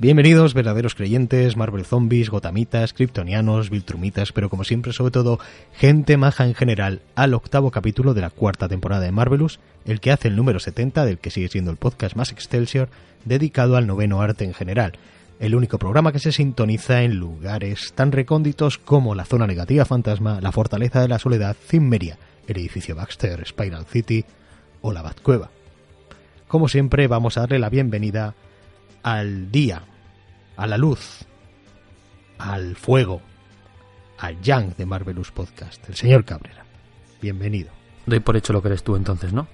Bienvenidos, verdaderos creyentes, Marvel Zombies, Gotamitas, Kryptonianos, Viltrumitas, pero como siempre, sobre todo, gente maja en general, al octavo capítulo de la cuarta temporada de Marvelous, el que hace el número 70 del que sigue siendo el podcast más Excelsior, dedicado al noveno arte en general, el único programa que se sintoniza en lugares tan recónditos como la zona negativa fantasma, la fortaleza de la soledad, Cimmeria, el edificio Baxter, Spiral City o la Batcueva. Como siempre, vamos a darle la bienvenida al día, a la luz, al fuego, al Yang de Marvelous Podcast, el señor Cabrera. Bienvenido. Doy por hecho lo que eres tú entonces, ¿no?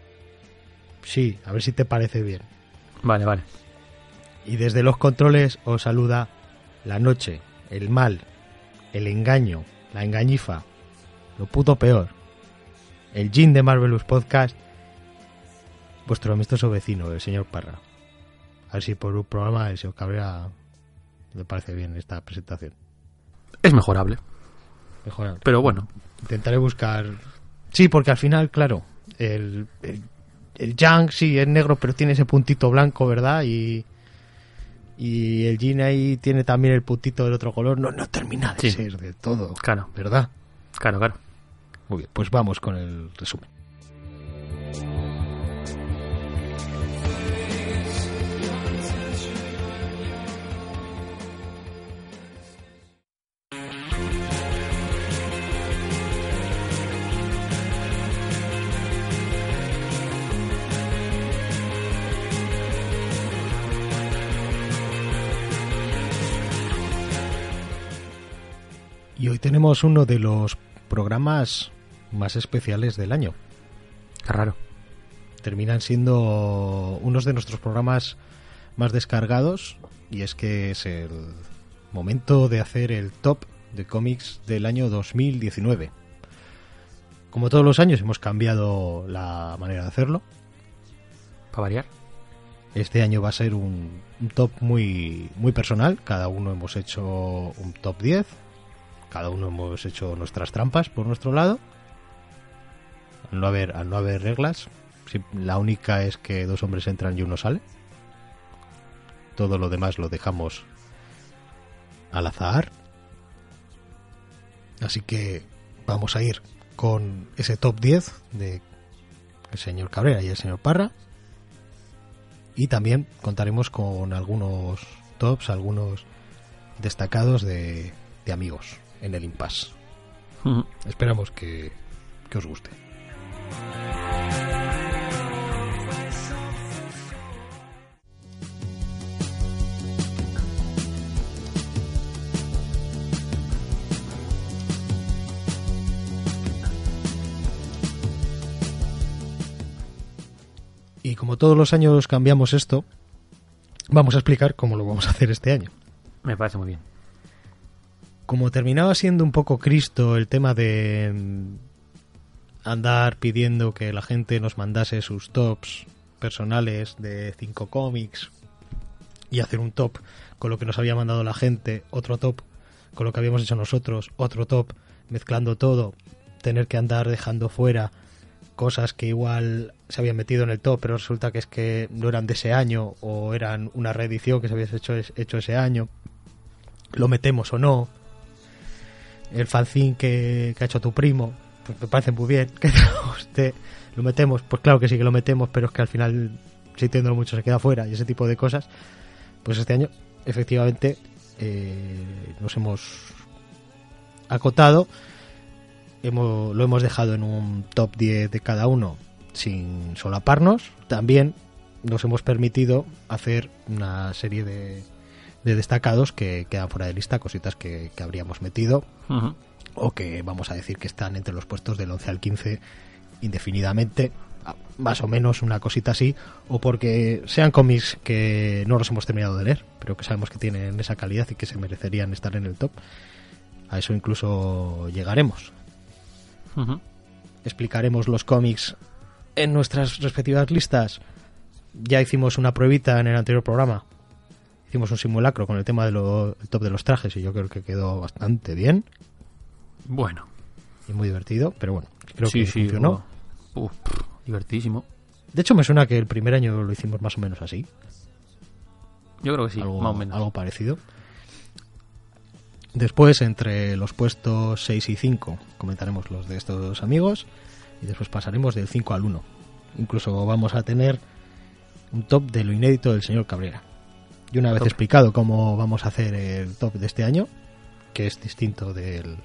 Sí, a ver si te parece bien. Vale, vale. Y desde los controles os saluda la noche, el mal, el engaño, la engañifa, lo puto peor, el Jin de Marvelous Podcast, vuestro amistoso vecino, el señor Parra. A ver si por un programa el señor Cabrera le parece bien esta presentación. Es mejorable. Mejorable. Pero bueno. Intentaré buscar. Sí, porque al final, claro, el, el, el Yang sí es negro, pero tiene ese puntito blanco, ¿verdad? Y, y el Jin ahí tiene también el puntito del otro color. No, no termina de Sí. ser de todo, Claro, ¿verdad? claro, claro. Muy bien, pues vamos con el resumen. Hoy tenemos uno de los programas más especiales del año. Qué raro. Terminan siendo unos de nuestros programas más descargados y es que es el momento de hacer el top de cómics del año 2019. Como todos los años hemos cambiado la manera de hacerlo. Para variar. Este año va a ser un, un top muy, muy personal. Cada uno hemos hecho un top 10. Cada uno hemos hecho nuestras trampas por nuestro lado. Al no haber, reglas, la única es que dos hombres entran y uno sale. Todo lo demás lo dejamos al azar. Así que vamos a ir con ese top 10 de el señor Cabrera y el señor Parra. Y también contaremos con algunos tops, algunos destacados de, de amigos en el impasse. Esperamos que, que os guste. Y como todos los años cambiamos esto, vamos a explicar cómo lo vamos a hacer este año. Me parece muy bien. Como terminaba siendo un poco Cristo el tema de mm, andar pidiendo que la gente nos mandase sus tops personales de cinco cómics y hacer un top con lo que nos había mandado la gente, otro top con lo que habíamos hecho nosotros, otro top mezclando todo, tener que andar dejando fuera cosas que igual se habían metido en el top, pero resulta que es que no eran de ese año o eran una reedición que se había hecho, hecho ese año. Lo metemos o no, el fanzine que, que ha hecho tu primo, pues me parece muy bien que usted lo metemos, pues claro que sí que lo metemos, pero es que al final, sintiéndolo mucho, se queda fuera y ese tipo de cosas. Pues este año, efectivamente, eh, nos hemos acotado, hemos, lo hemos dejado en un top 10 de cada uno sin solaparnos. También nos hemos permitido hacer una serie de, de destacados que quedan fuera de lista, cositas que, que habríamos metido o que vamos a decir que están entre los puestos del 11 al 15 indefinidamente, más o menos una cosita así, o porque sean cómics que no los hemos terminado de leer, pero que sabemos que tienen esa calidad y que se merecerían estar en el top. A eso incluso llegaremos. Explicaremos los cómics en nuestras respectivas listas. Ya hicimos una pruebita en el anterior programa. Hicimos un simulacro con el tema del top de los trajes y yo creo que quedó bastante bien Bueno. y muy divertido, pero bueno, creo sí, que sí. funcionó. buah. Uf, divertidísimo. De hecho, me suena que el primer año lo hicimos más o menos así. Yo creo que sí, algo, más o menos. algo parecido. Después, entre los puestos 6 y 5, comentaremos los de estos amigos. Y después pasaremos del 5 al 1. Incluso vamos a tener un top de lo inédito del señor Cabrera. Y una vez Top. explicado cómo vamos a hacer el top de este año, que es distinto del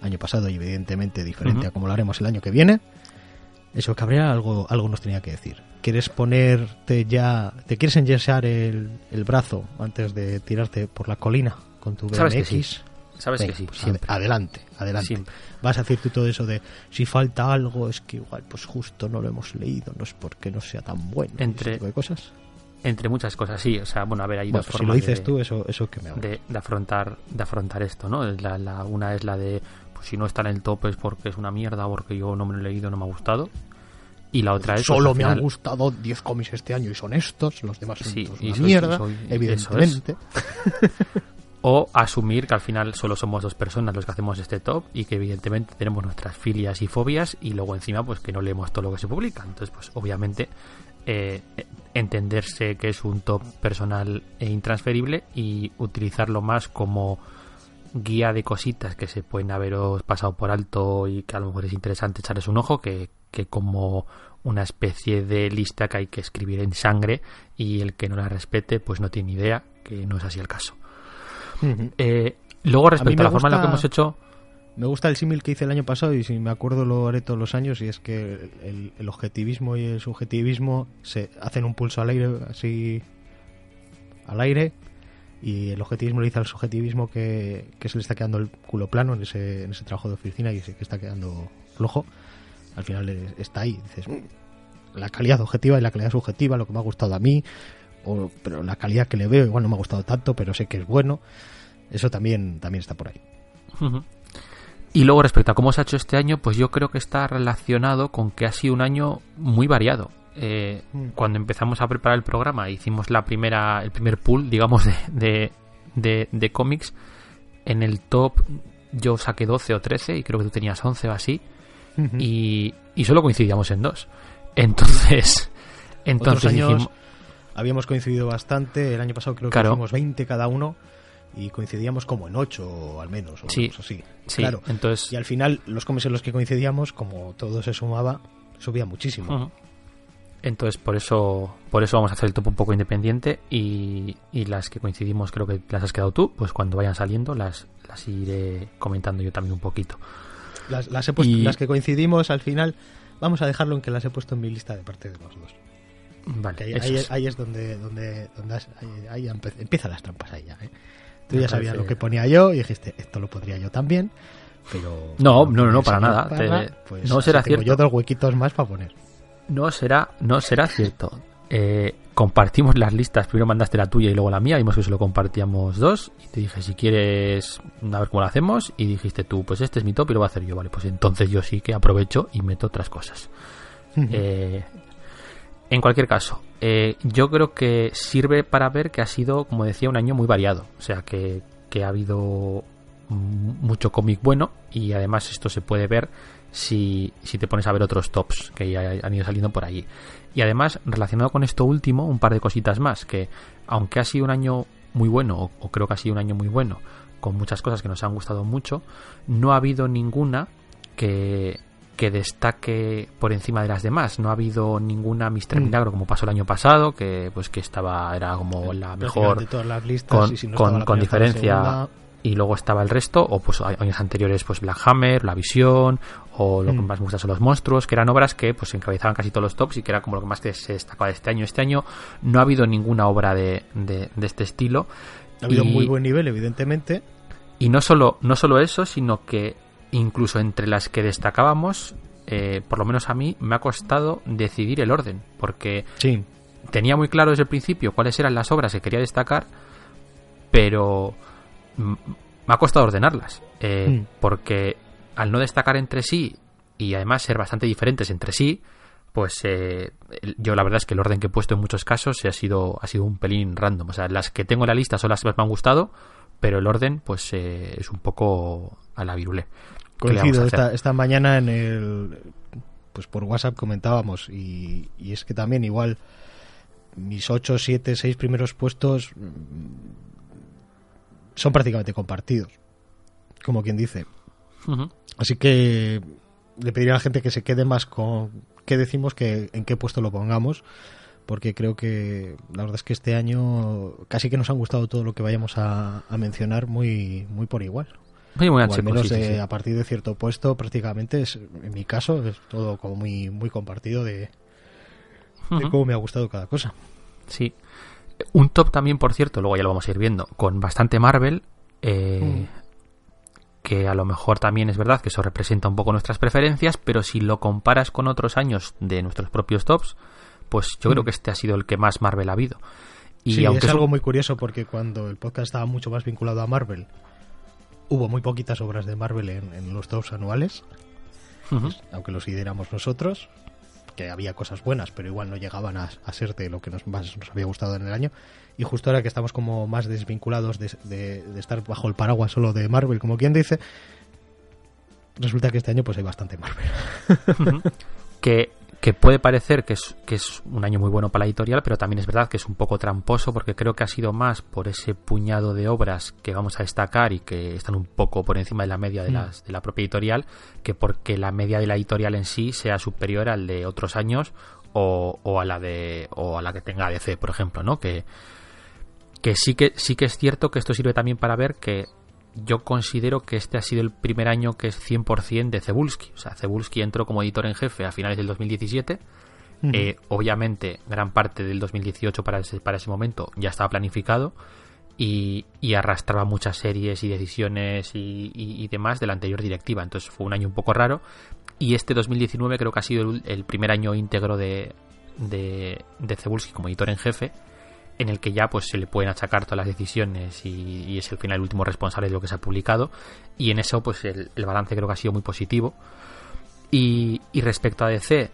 año pasado y evidentemente diferente a como lo haremos el año que viene, eso Cabrera algo, algo nos tenía que decir. ¿Quieres ponerte ya, te quieres enyesar el, el brazo antes de tirarte por la colina con tu BMX? Sabes que sí. Sabes Venga, que sí, pues siempre. adelante, adelante. Siempre. Vas a decir tú todo eso de si falta algo es que igual pues justo no lo hemos leído, no es porque no sea tan bueno. Entre- ese tipo de cosas. Entre muchas cosas, sí. O sea, bueno, a ver, hay Bueno, dos pues si formas lo dices de, tú, eso, eso que me habla. de, de afrontar de afrontar esto, ¿no? La, la- una es la de, pues si no está en el top es porque es una mierda, porque yo no me lo he leído, no me ha gustado. Y la otra es... pues, Solo me han gustado 10 cómics este año y son estos, los demás son Sí, todos y una soy- mierda, soy- evidentemente. O asumir que al final solo somos dos personas los que hacemos este top y que evidentemente tenemos nuestras filias y fobias y luego encima pues que no leemos todo lo que se publica. Entonces pues obviamente eh, entenderse que es un top personal e intransferible y utilizarlo más como guía de cositas que se pueden haberos pasado por alto y que a lo mejor es interesante echarles un ojo que, que como una especie de lista que hay que escribir en sangre y el que no la respete pues no tiene idea que no es así el caso. Eh, luego respecto a, la forma en la que hemos hecho Me gusta el símil que hice el año pasado y si me acuerdo lo haré todos los años y es que el, objetivismo y el subjetivismo se hacen un pulso al aire así al aire y el objetivismo le dice al subjetivismo que, que se le está quedando el culo plano en ese, en ese trabajo de oficina y que está quedando flojo. Al final es- está ahí dices "Mm, la calidad objetiva y la calidad subjetiva lo que me ha gustado a mí o, pero la calidad que le veo igual no me ha gustado tanto pero sé que es bueno eso también también está por ahí. Y luego respecto a cómo se ha hecho este año, pues yo creo que está relacionado con que ha sido un año muy variado. Eh, Mm. Cuando empezamos a preparar el programa, hicimos la primera, el primer pool, digamos, de, de, de- de cómics. En el top yo saqué 12 o 13 y creo que tú tenías 11 o así. Y, y solo coincidíamos en dos. Entonces, entonces Otros años dijimos- habíamos coincidido bastante. El año pasado creo que Claro. hicimos 20 cada uno y coincidíamos como en 8 al menos. O Sí. así. sí, Claro. entonces Y al final, los cómics en los que coincidíamos, como todo se sumaba, subía muchísimo. Entonces por eso por eso vamos a hacer el top un poco independiente y, y las que coincidimos creo que las has quedado tú, pues cuando vayan saliendo las, las iré comentando yo también un poquito. Las, las he puesto- Y- las que coincidimos al final, vamos a dejarlo en que las he puesto en mi lista de parte de los dos. Vale, ahí, es. ahí es donde, donde, donde has- ahí, empiezan las trampas ahí ya. ¿eh? Tú ya sabías lo que ponía yo y dijiste, esto lo podría yo también. Pero No, no, no, no, para nada. Te- pues no será tengo cierto. yo dos huequitos más para poner. No será, no será cierto. Eh, compartimos las listas, primero mandaste la tuya y luego la mía, vimos que se lo compartíamos dos y te dije si quieres a ver cómo lo hacemos y dijiste tú, pues este es mi top y lo voy a hacer yo, vale, pues entonces yo sí que aprovecho y meto otras cosas. Eh, en cualquier caso, eh, yo creo que sirve para ver que ha sido, como decía, un año muy variado. O sea, que, que ha habido mucho cómic bueno y además esto se puede ver si, si te pones a ver otros tops que ya han ido saliendo por allí. Y además, relacionado con esto último, un par de cositas más, que aunque ha sido un año muy bueno, o, o creo que ha sido un año muy bueno, con muchas cosas que nos han gustado mucho, no ha habido ninguna que, que destaque por encima de las demás. No ha habido ninguna Mister Mm. Milagro como pasó el año pasado, que pues que estaba, era como la mejor de todas las listas con, y si no con- la diferencia y luego estaba el resto o pues años anteriores pues Black Hammer, La Visión o lo que Mm. más me gusta son los monstruos que eran obras que pues encabezaban casi todos los tops y que era como lo que más que se destacaba de este año este año no ha habido ninguna obra de, de- de este estilo Ha habido y- muy buen nivel, evidentemente. y no solo, no solo eso, sino que incluso entre las que destacábamos, eh, por lo menos a mí, me ha costado decidir el orden, porque Sí. tenía muy claro desde el principio cuáles eran las obras que quería destacar, pero me ha costado ordenarlas, eh, Mm. porque al no destacar entre sí y además ser bastante diferentes entre sí, pues eh, yo la verdad es que el orden que he puesto en muchos casos ha sido, ha sido un pelín random. O sea, las que tengo en la lista son las que más me han gustado, pero el orden pues eh, es un poco a la virulé. ¿Qué le vamos Coincido, esta, esta mañana en el. Pues por WhatsApp comentábamos y, y es que también igual mis 8, 7, 6 primeros puestos mm, son prácticamente compartidos, como quien dice. Así que le pediría a la gente que se quede más con qué decimos que en qué puesto lo pongamos, porque creo que la verdad es que este año casi que nos han gustado todo lo que vayamos a, a mencionar muy, muy por igual. Muy, muy O al menos sí, sí, de- sí. a partir de cierto puesto prácticamente es, en mi caso es todo como muy muy compartido de, cómo me ha gustado cada cosa. Sí. Un top también, por cierto, luego ya lo vamos a ir viendo, con bastante Marvel, eh, Mm. que a lo mejor también es verdad que eso representa un poco nuestras preferencias, pero si lo comparas con otros años de nuestros propios tops, pues yo creo Mm. que este ha sido el que más Marvel ha habido. Y aunque es algo muy curioso porque cuando el podcast estaba mucho más vinculado a Marvel, hubo muy poquitas obras de Marvel en, en los tops anuales, aunque los lideramos nosotros, que había cosas buenas, pero igual no llegaban a, a ser de lo que nos más nos había gustado en el año. Y justo ahora que estamos como más desvinculados de, de- de estar bajo el paraguas solo de Marvel, como quien dice, resulta que este año pues hay bastante Marvel. Que, que puede parecer que es, que es un año muy bueno para la editorial, pero también es verdad que es un poco tramposo porque creo que ha sido más por ese puñado de obras que vamos a destacar y que están un poco por encima de la media de, Mm. las, de la propia editorial, que porque la media de la editorial en sí sea superior al de otros años o, o a la de o a la que tenga DC, por ejemplo, ¿no? Que, que sí que sí que es cierto que esto sirve también para ver que yo considero que este ha sido el primer año que es 100% de Cebulski. O sea, Cebulski entró como editor en jefe a finales del 2017. Eh, obviamente, gran parte del 2018 para ese, para ese momento ya estaba planificado y, y arrastraba muchas series y decisiones y, y- y demás de la anterior directiva. Entonces fue un año un poco raro. Y este 2019 creo que ha sido el, el primer año íntegro de, de, de Cebulski como editor en jefe en el que ya pues se le pueden achacar todas las decisiones y, y es el final el último responsable de lo que se ha publicado. Y en eso pues el, el balance creo que ha sido muy positivo. Y, y respecto a DC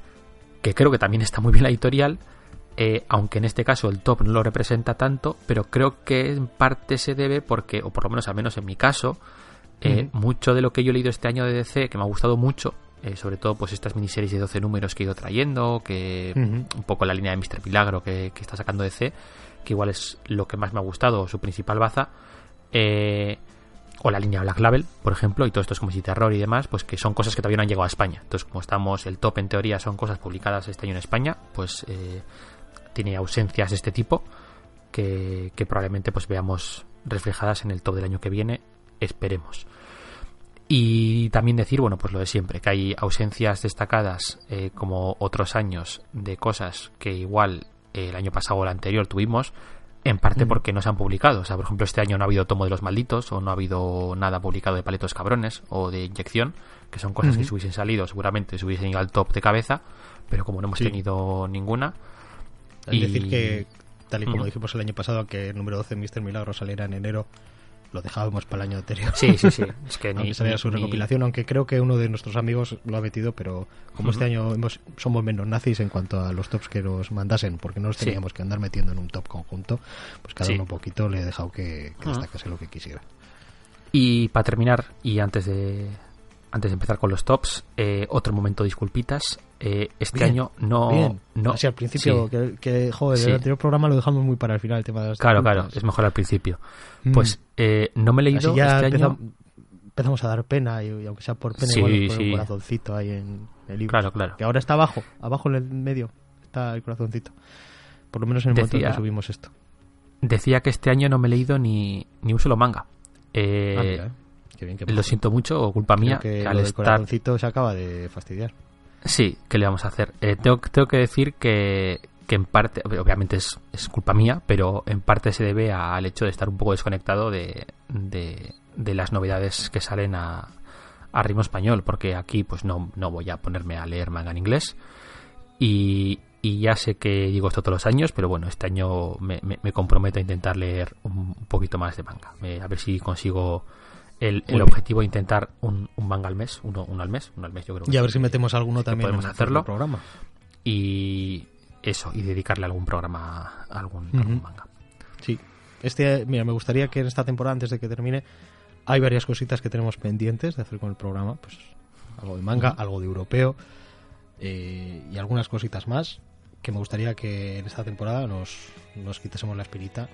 que creo que también está muy bien la editorial eh, aunque en este caso el top no lo representa tanto pero creo que en parte se debe porque o por lo menos al menos en mi caso eh, mucho de lo que yo he leído este año de DC que me ha gustado mucho eh, sobre todo pues estas miniseries de 12 números que he ido trayendo que un poco la línea de Mr. Milagro que, que está sacando DC, que igual es lo que más me ha gustado, su principal baza, eh, o la línea Black Label, por ejemplo, y todo esto es como si terror y demás, pues que son cosas que todavía no han llegado a España. Entonces, como estamos, el top en teoría son cosas publicadas este año en España, pues eh, tiene ausencias de este tipo que, probablemente pues veamos reflejadas en el top del año que viene, esperemos. Y también decir, bueno, pues lo de siempre, que hay ausencias destacadas eh, como otros años de cosas que igual el año pasado o el anterior tuvimos, en parte Mm. porque no se han publicado. O sea, por ejemplo, este año no ha habido tomo de los malditos o no ha habido nada publicado de paletos cabrones o de inyección, que son cosas que si hubiesen salido seguramente se hubiesen ido al top de cabeza, pero como no hemos Sí. tenido ninguna. Es y- decir que, tal y como dijimos el año pasado, que el número 12 Mr. Milagro saliera en enero, lo dejábamos para el año anterior. Sí, sí, sí. Es que ni, aunque ni- su ni- recopilación, aunque creo que uno de nuestros amigos lo ha metido, pero como este año hemos, somos menos nazis en cuanto a los tops que nos mandasen, porque no los Sí. teníamos que andar metiendo en un top conjunto, pues cada Sí. uno un poquito le he dejado que, destacase lo que quisiera. Y para terminar, y antes de antes de empezar con los tops, eh, otro momento disculpitas. Eh, este Bien, año no, Bien, no así al principio, sí. que, que, joder, Sí. el anterior programa lo dejamos muy para el final, el tema de las Claro, disculpas. claro, es mejor al principio. Mm. Pues eh, no me he leído Así ya este empezam- año. empezamos a dar pena y, y aunque sea por pena Sí, igual sí. un corazoncito ahí en el libro Claro, claro. que ahora está abajo abajo en el medio está el corazoncito por lo menos en el momento en que subimos esto Decía que este año no me he leído ni, ni un solo manga. Eh, Ah, mira, eh. Qué bien, qué lo siento mucho, o culpa Creo mía, que al del estar corazoncito se acaba de fastidiar Sí, ¿qué le vamos a hacer? Eh, tengo, tengo que decir que, que en parte, obviamente es, es culpa mía, pero en parte se debe al hecho de estar un poco desconectado de, de, de las novedades que salen a, a ritmo español, porque aquí pues no, no voy a ponerme a leer manga en inglés. Y, y ya sé que digo esto todos los años, pero bueno, este año me, me- me comprometo a intentar leer un poquito más de manga. Me- a ver si consigo el, objetivo de intentar un, un manga al mes, uno, uno al mes, uno al mes yo creo. que y a ver sí si metemos alguno también podemos en el hacerlo. programa y eso, y dedicarle algún programa a algún, manga. sí este mira me gustaría que en esta temporada antes de que termine hay varias cositas que tenemos pendientes de hacer con el programa pues algo de manga algo de europeo eh, y algunas cositas más que me gustaría que en esta temporada nos, nos quitásemos la espinita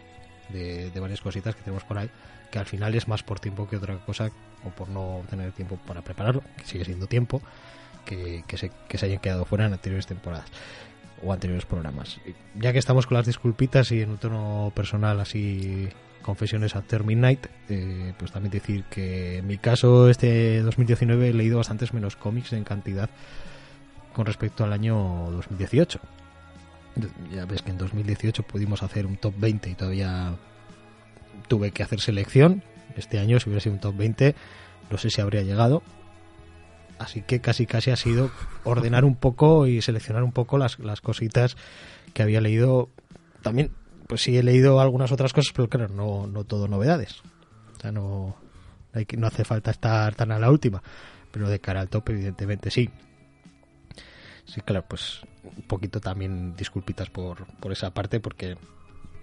de, de varias cositas que tenemos por ahí, que al final es más por tiempo que otra cosa, o por no tener tiempo para prepararlo, que sigue siendo tiempo, que, que, se, hayan quedado fuera en anteriores temporadas o anteriores programas. Ya que estamos con las disculpitas y en un tono personal así confesiones a Terminate, eh, pues también decir que en mi caso este 2019 he leído bastantes menos cómics en cantidad con respecto al año 2018. Ya ves que en 2018 pudimos hacer un top 20 y todavía tuve que hacer selección. Este año si hubiera sido un top 20 no sé si habría llegado. Así que casi casi ha sido ordenar un poco y seleccionar un poco las, las cositas que había leído. También pues sí he leído algunas otras cosas, pero claro, no, no todo novedades. O sea, no, hay que, no hace falta estar tan a la última. Pero de cara al top, evidentemente sí. Sí, claro, pues un poquito también disculpitas por, por esa parte, porque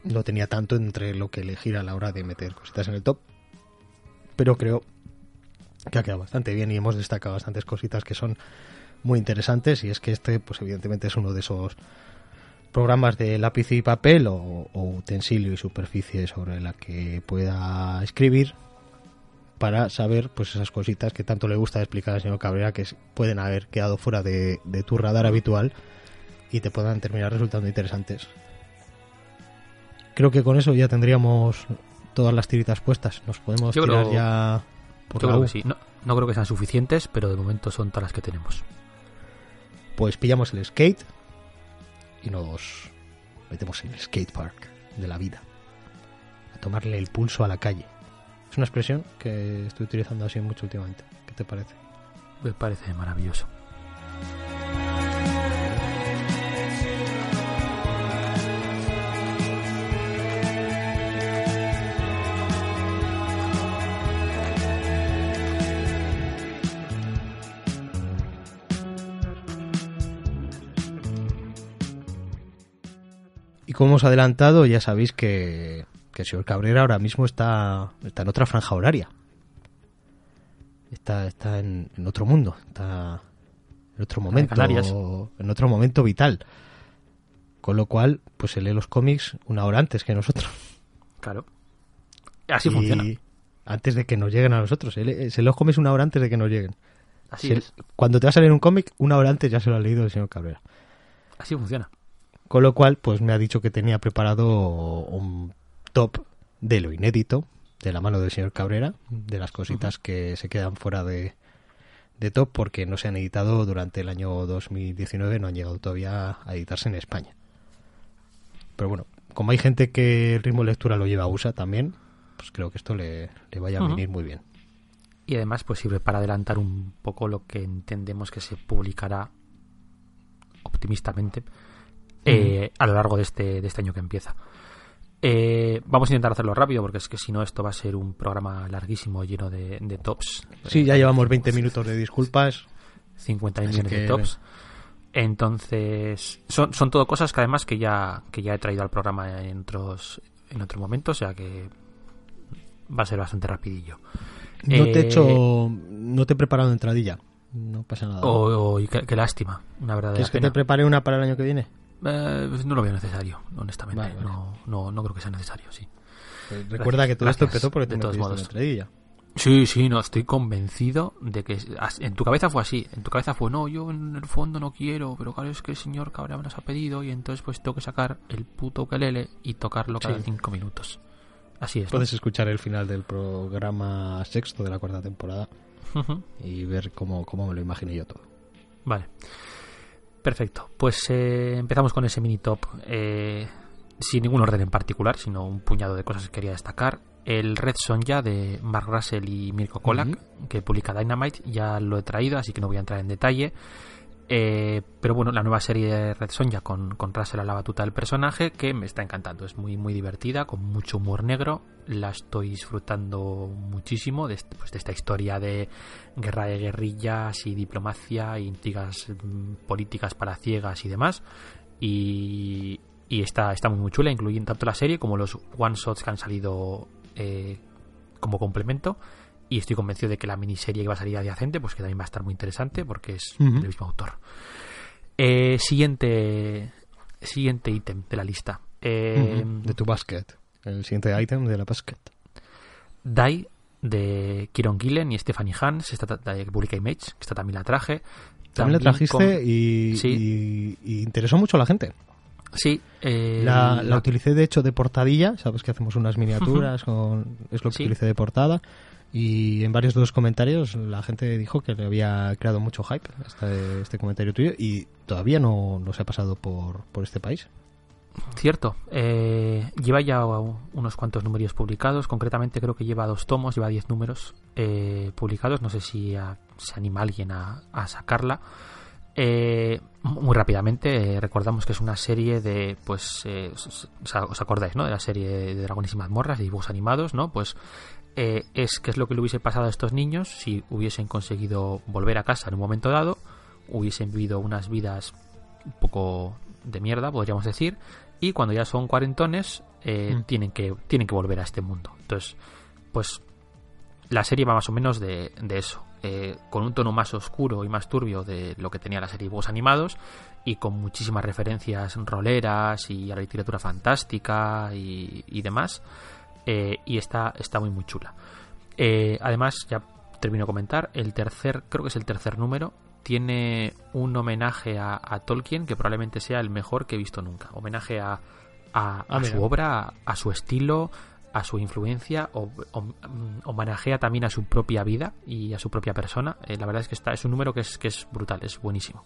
no tenía tanto entre lo que elegir a la hora de meter cositas en el top. Pero creo que ha quedado bastante bien y hemos destacado bastantes cositas que son muy interesantes. Y es que este, pues evidentemente es uno de esos programas de lápiz y papel o, utensilio y superficie sobre la que pueda escribir para saber pues esas cositas que tanto le gusta explicar al señor Cabrera que pueden haber quedado fuera de, tu radar habitual y te puedan terminar resultando interesantes. Creo que con eso ya tendríamos todas las tiritas puestas. Nos podemos tirar ya por yo creo que sí. No, no creo que sean suficientes, pero de momento son todas las que tenemos. Pues pillamos el skate, y nos metemos en el skatepark de la vida, a tomarle el pulso a la calle. Es una expresión que estoy utilizando así mucho últimamente. ¿Qué te parece? Me parece maravilloso. Como hemos adelantado, ya sabéis que, el señor Cabrera ahora mismo está, está en otra franja horaria. Está, está en, otro mundo, está en otro momento, en otro momento vital. Con lo cual, pues se lee los cómics una hora antes que nosotros. Claro. Así funciona. Antes de que nos lleguen a nosotros. Se lee, los cómics una hora antes de que nos lleguen. Así es. Cuando te va a salir un cómic, una hora antes ya se lo ha leído el señor Cabrera. Así funciona. Con lo cual, pues me ha dicho que tenía preparado un top de lo inédito, de la mano del señor Cabrera, de las cositas que se quedan fuera de, top porque no se han editado durante el año 2019, no han llegado todavía a editarse en España. Pero bueno, como hay gente que el ritmo de lectura lo lleva a USA también, pues creo que esto le, vaya a venir muy bien. Y además, pues sirve para adelantar un poco lo que entendemos que se publicará optimistamente eh, a lo largo de este, de este año que empieza. Eh, vamos a intentar hacerlo rápido porque es que si no esto va a ser un programa larguísimo lleno de, tops. Sí, ya llevamos 20 minutos de disculpas. 50 millones de tops. Entonces, son, son todo cosas que además que ya, que ya he traído al programa en otros, en otros momentos, o sea que va a ser bastante rapidillo. No te he hecho, eh, no te he preparado entradilla. No pasa nada. Oh, qué, lástima, una verdad. ¿Quieres que te prepare una para el año que viene? Eh, pues no lo veo necesario, honestamente. No, no, no creo que sea necesario, sí. Pues recuerda que todo esto empezó porque de todos modos. Sí, sí, no, estoy convencido de que en tu cabeza fue así, en tu cabeza fue, no, yo en el fondo no quiero, pero claro, es que el señor Cabrera me nos ha pedido y entonces pues tengo que sacar el puto ukelele y tocarlo cada cinco minutos. Así es. Puedes escuchar el final del programa sexto de la cuarta temporada y ver cómo, cómo me lo imaginé yo todo. Vale. Perfecto, pues eh, empezamos con ese mini top eh, sin ningún orden en particular, sino un puñado de cosas que quería destacar. El Red Sonja de Mark Russell y Mirko Kolak, que publica Dynamite, ya lo he traído, así que no voy a entrar en detalle. Eh, pero bueno, la nueva serie de Red Sonja con, con Russell a la batuta del personaje, que me está encantando. Es muy, muy divertida, con mucho humor negro. La estoy disfrutando muchísimo de, pues, de esta historia de guerra de guerrillas y diplomacia intrigas mm, políticas para ciegas y demás. Y, está, está muy, muy chula, incluyendo tanto la serie como los one-shots que han salido eh, como complemento y estoy convencido de que la miniserie que va a salir adyacente, pues que también va a estar muy interesante porque es del mismo autor. Eh, siguiente siguiente ítem de la lista. Eh, De tu basket. El siguiente ítem de la basket. Die de Kieron Gillen y Stephanie Hans, esta que publica Image, esta también la traje. También la trajiste con- y, Sí. y- y interesó mucho a la gente. Sí, eh, La, la la- utilicé de hecho de portadilla, sabes que hacemos unas miniaturas, con, es lo que Sí. utilicé de portada. Y en varios de los comentarios la gente dijo que le había creado mucho hype este, este comentario tuyo y todavía no, no se ha pasado por, por este país. Cierto, eh, lleva ya unos cuantos números publicados, concretamente creo que lleva dos tomos, lleva 10 números eh, publicados, no sé si a- se anima alguien a, a sacarla. Eh, muy rápidamente, eh, recordamos que es una serie de, pues, eh, os, os- os acordáis, ¿no? De la serie de Dragones y Mazmorras, de dibujos animados, ¿no? Pues eh, es que es lo que le hubiese pasado a estos niños si hubiesen conseguido volver a casa en un momento dado, hubiesen vivido unas vidas un poco de mierda, podríamos decir, y cuando ya son cuarentones eh, Mm. tienen que tienen que volver a este mundo. Entonces, pues la serie va más o menos de, de eso, eh, con un tono más oscuro y más turbio de lo que tenía la serie de dibujos animados y con muchísimas referencias roleras y a la literatura fantástica y, y demás. Eh, y está, está muy muy chula. Eh, además, ya termino de comentar, el tercer, creo que es el tercer número, tiene un homenaje a, a Tolkien que probablemente sea el mejor que he visto nunca. Homenaje a, a, Ah, a su obra, a, su estilo, a su influencia, o, o- mm, homenajea también a su propia vida y a su propia persona. Eh, la verdad es que está, es un número que es, que es brutal, es buenísimo.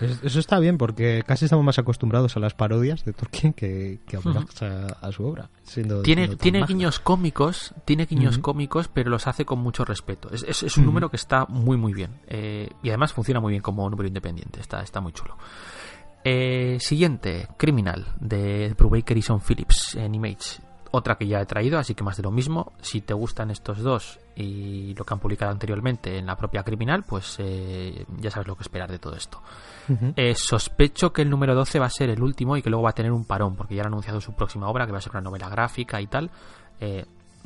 Es- Eso está bien porque casi estamos más acostumbrados a las parodias de Tolkien que, que a, homenajes a, a su obra. Siendo, Tiene, siendo tiene guiños cómicos, tiene guiños cómicos, pero los hace con mucho respeto. Es, es- es un número que está muy muy bien. Eh, y además funciona muy bien como número independiente. Está, está muy chulo. Eh, siguiente, Criminal, de Brubaker y Son Phillips en Image. Otra que ya he traído, así que más de lo mismo. Si te gustan estos dos y lo que han publicado anteriormente en la propia Criminal, pues eh, ya sabes lo que esperar de todo esto. Eh, sospecho que el número 12 va a ser el último y que luego va a tener un parón, porque ya han anunciado su próxima obra, que va a ser una novela gráfica y tal, eh,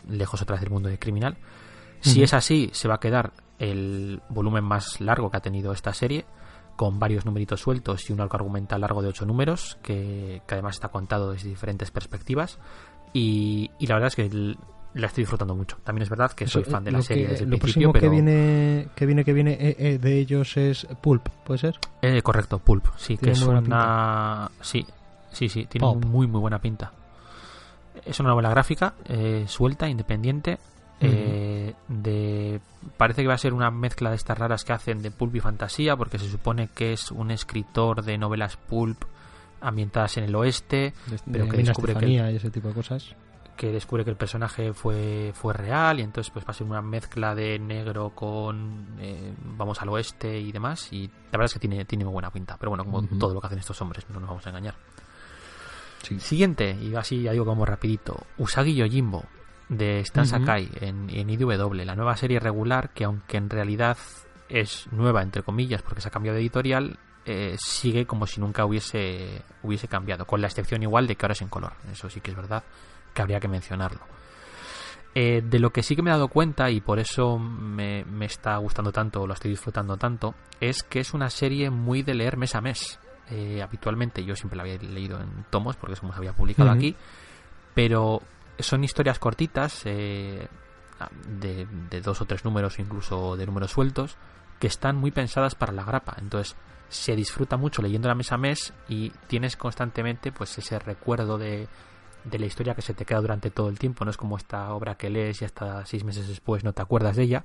lejos otra vez del mundo de criminal. Si es así, se va a quedar el volumen más largo que ha tenido esta serie, con varios numeritos sueltos y un arco argumental largo de 8 números, que, que además está contado desde diferentes perspectivas. Y, y la verdad es que la estoy disfrutando mucho. También es verdad que soy fan de lo la serie que- desde el Lo principio, próximo pero... que viene, que viene, que viene eh, eh, de ellos es Pulp, ¿puede ser? Eh, correcto, Pulp, sí, que es una... Sí, sí, sí, tiene muy, muy buena pinta. Es una novela gráfica, eh, suelta, independiente, eh, de... Parece que va a ser una mezcla de estas raras que hacen de pulp y fantasía, porque se supone que es un escritor de novelas pulp ambientadas en el oeste, De, Pero de que descubre que y ese tipo de cosas. que descubre que el personaje fue, fue real y entonces pues va a ser una mezcla de negro con eh, vamos al oeste y demás y la verdad es que tiene, tiene muy buena pinta pero bueno como todo lo que hacen estos hombres no nos vamos a engañar Sí. siguiente y así ya digo como rapidito Usagi Yojimbo de Stan. Sakai en, en IDW la nueva serie regular que aunque en realidad es nueva entre comillas porque se ha cambiado de editorial eh, sigue como si nunca hubiese hubiese cambiado con la excepción igual de que ahora es en color eso sí que es verdad que habría que mencionarlo eh, de lo que sí que me he dado cuenta y por eso me, me está gustando tanto, lo estoy disfrutando tanto, es que es una serie muy de leer mes a mes. Eh, habitualmente yo siempre la había leído en tomos porque es como se había publicado aquí, pero son historias cortitas eh, de, de dos o tres números incluso de números sueltos que están muy pensadas para la grapa. Entonces se disfruta mucho leyéndola mes a mes y tienes constantemente pues ese recuerdo de, de la historia que se te queda durante todo el tiempo. No es como esta obra que lees y hasta seis meses después no te acuerdas de ella.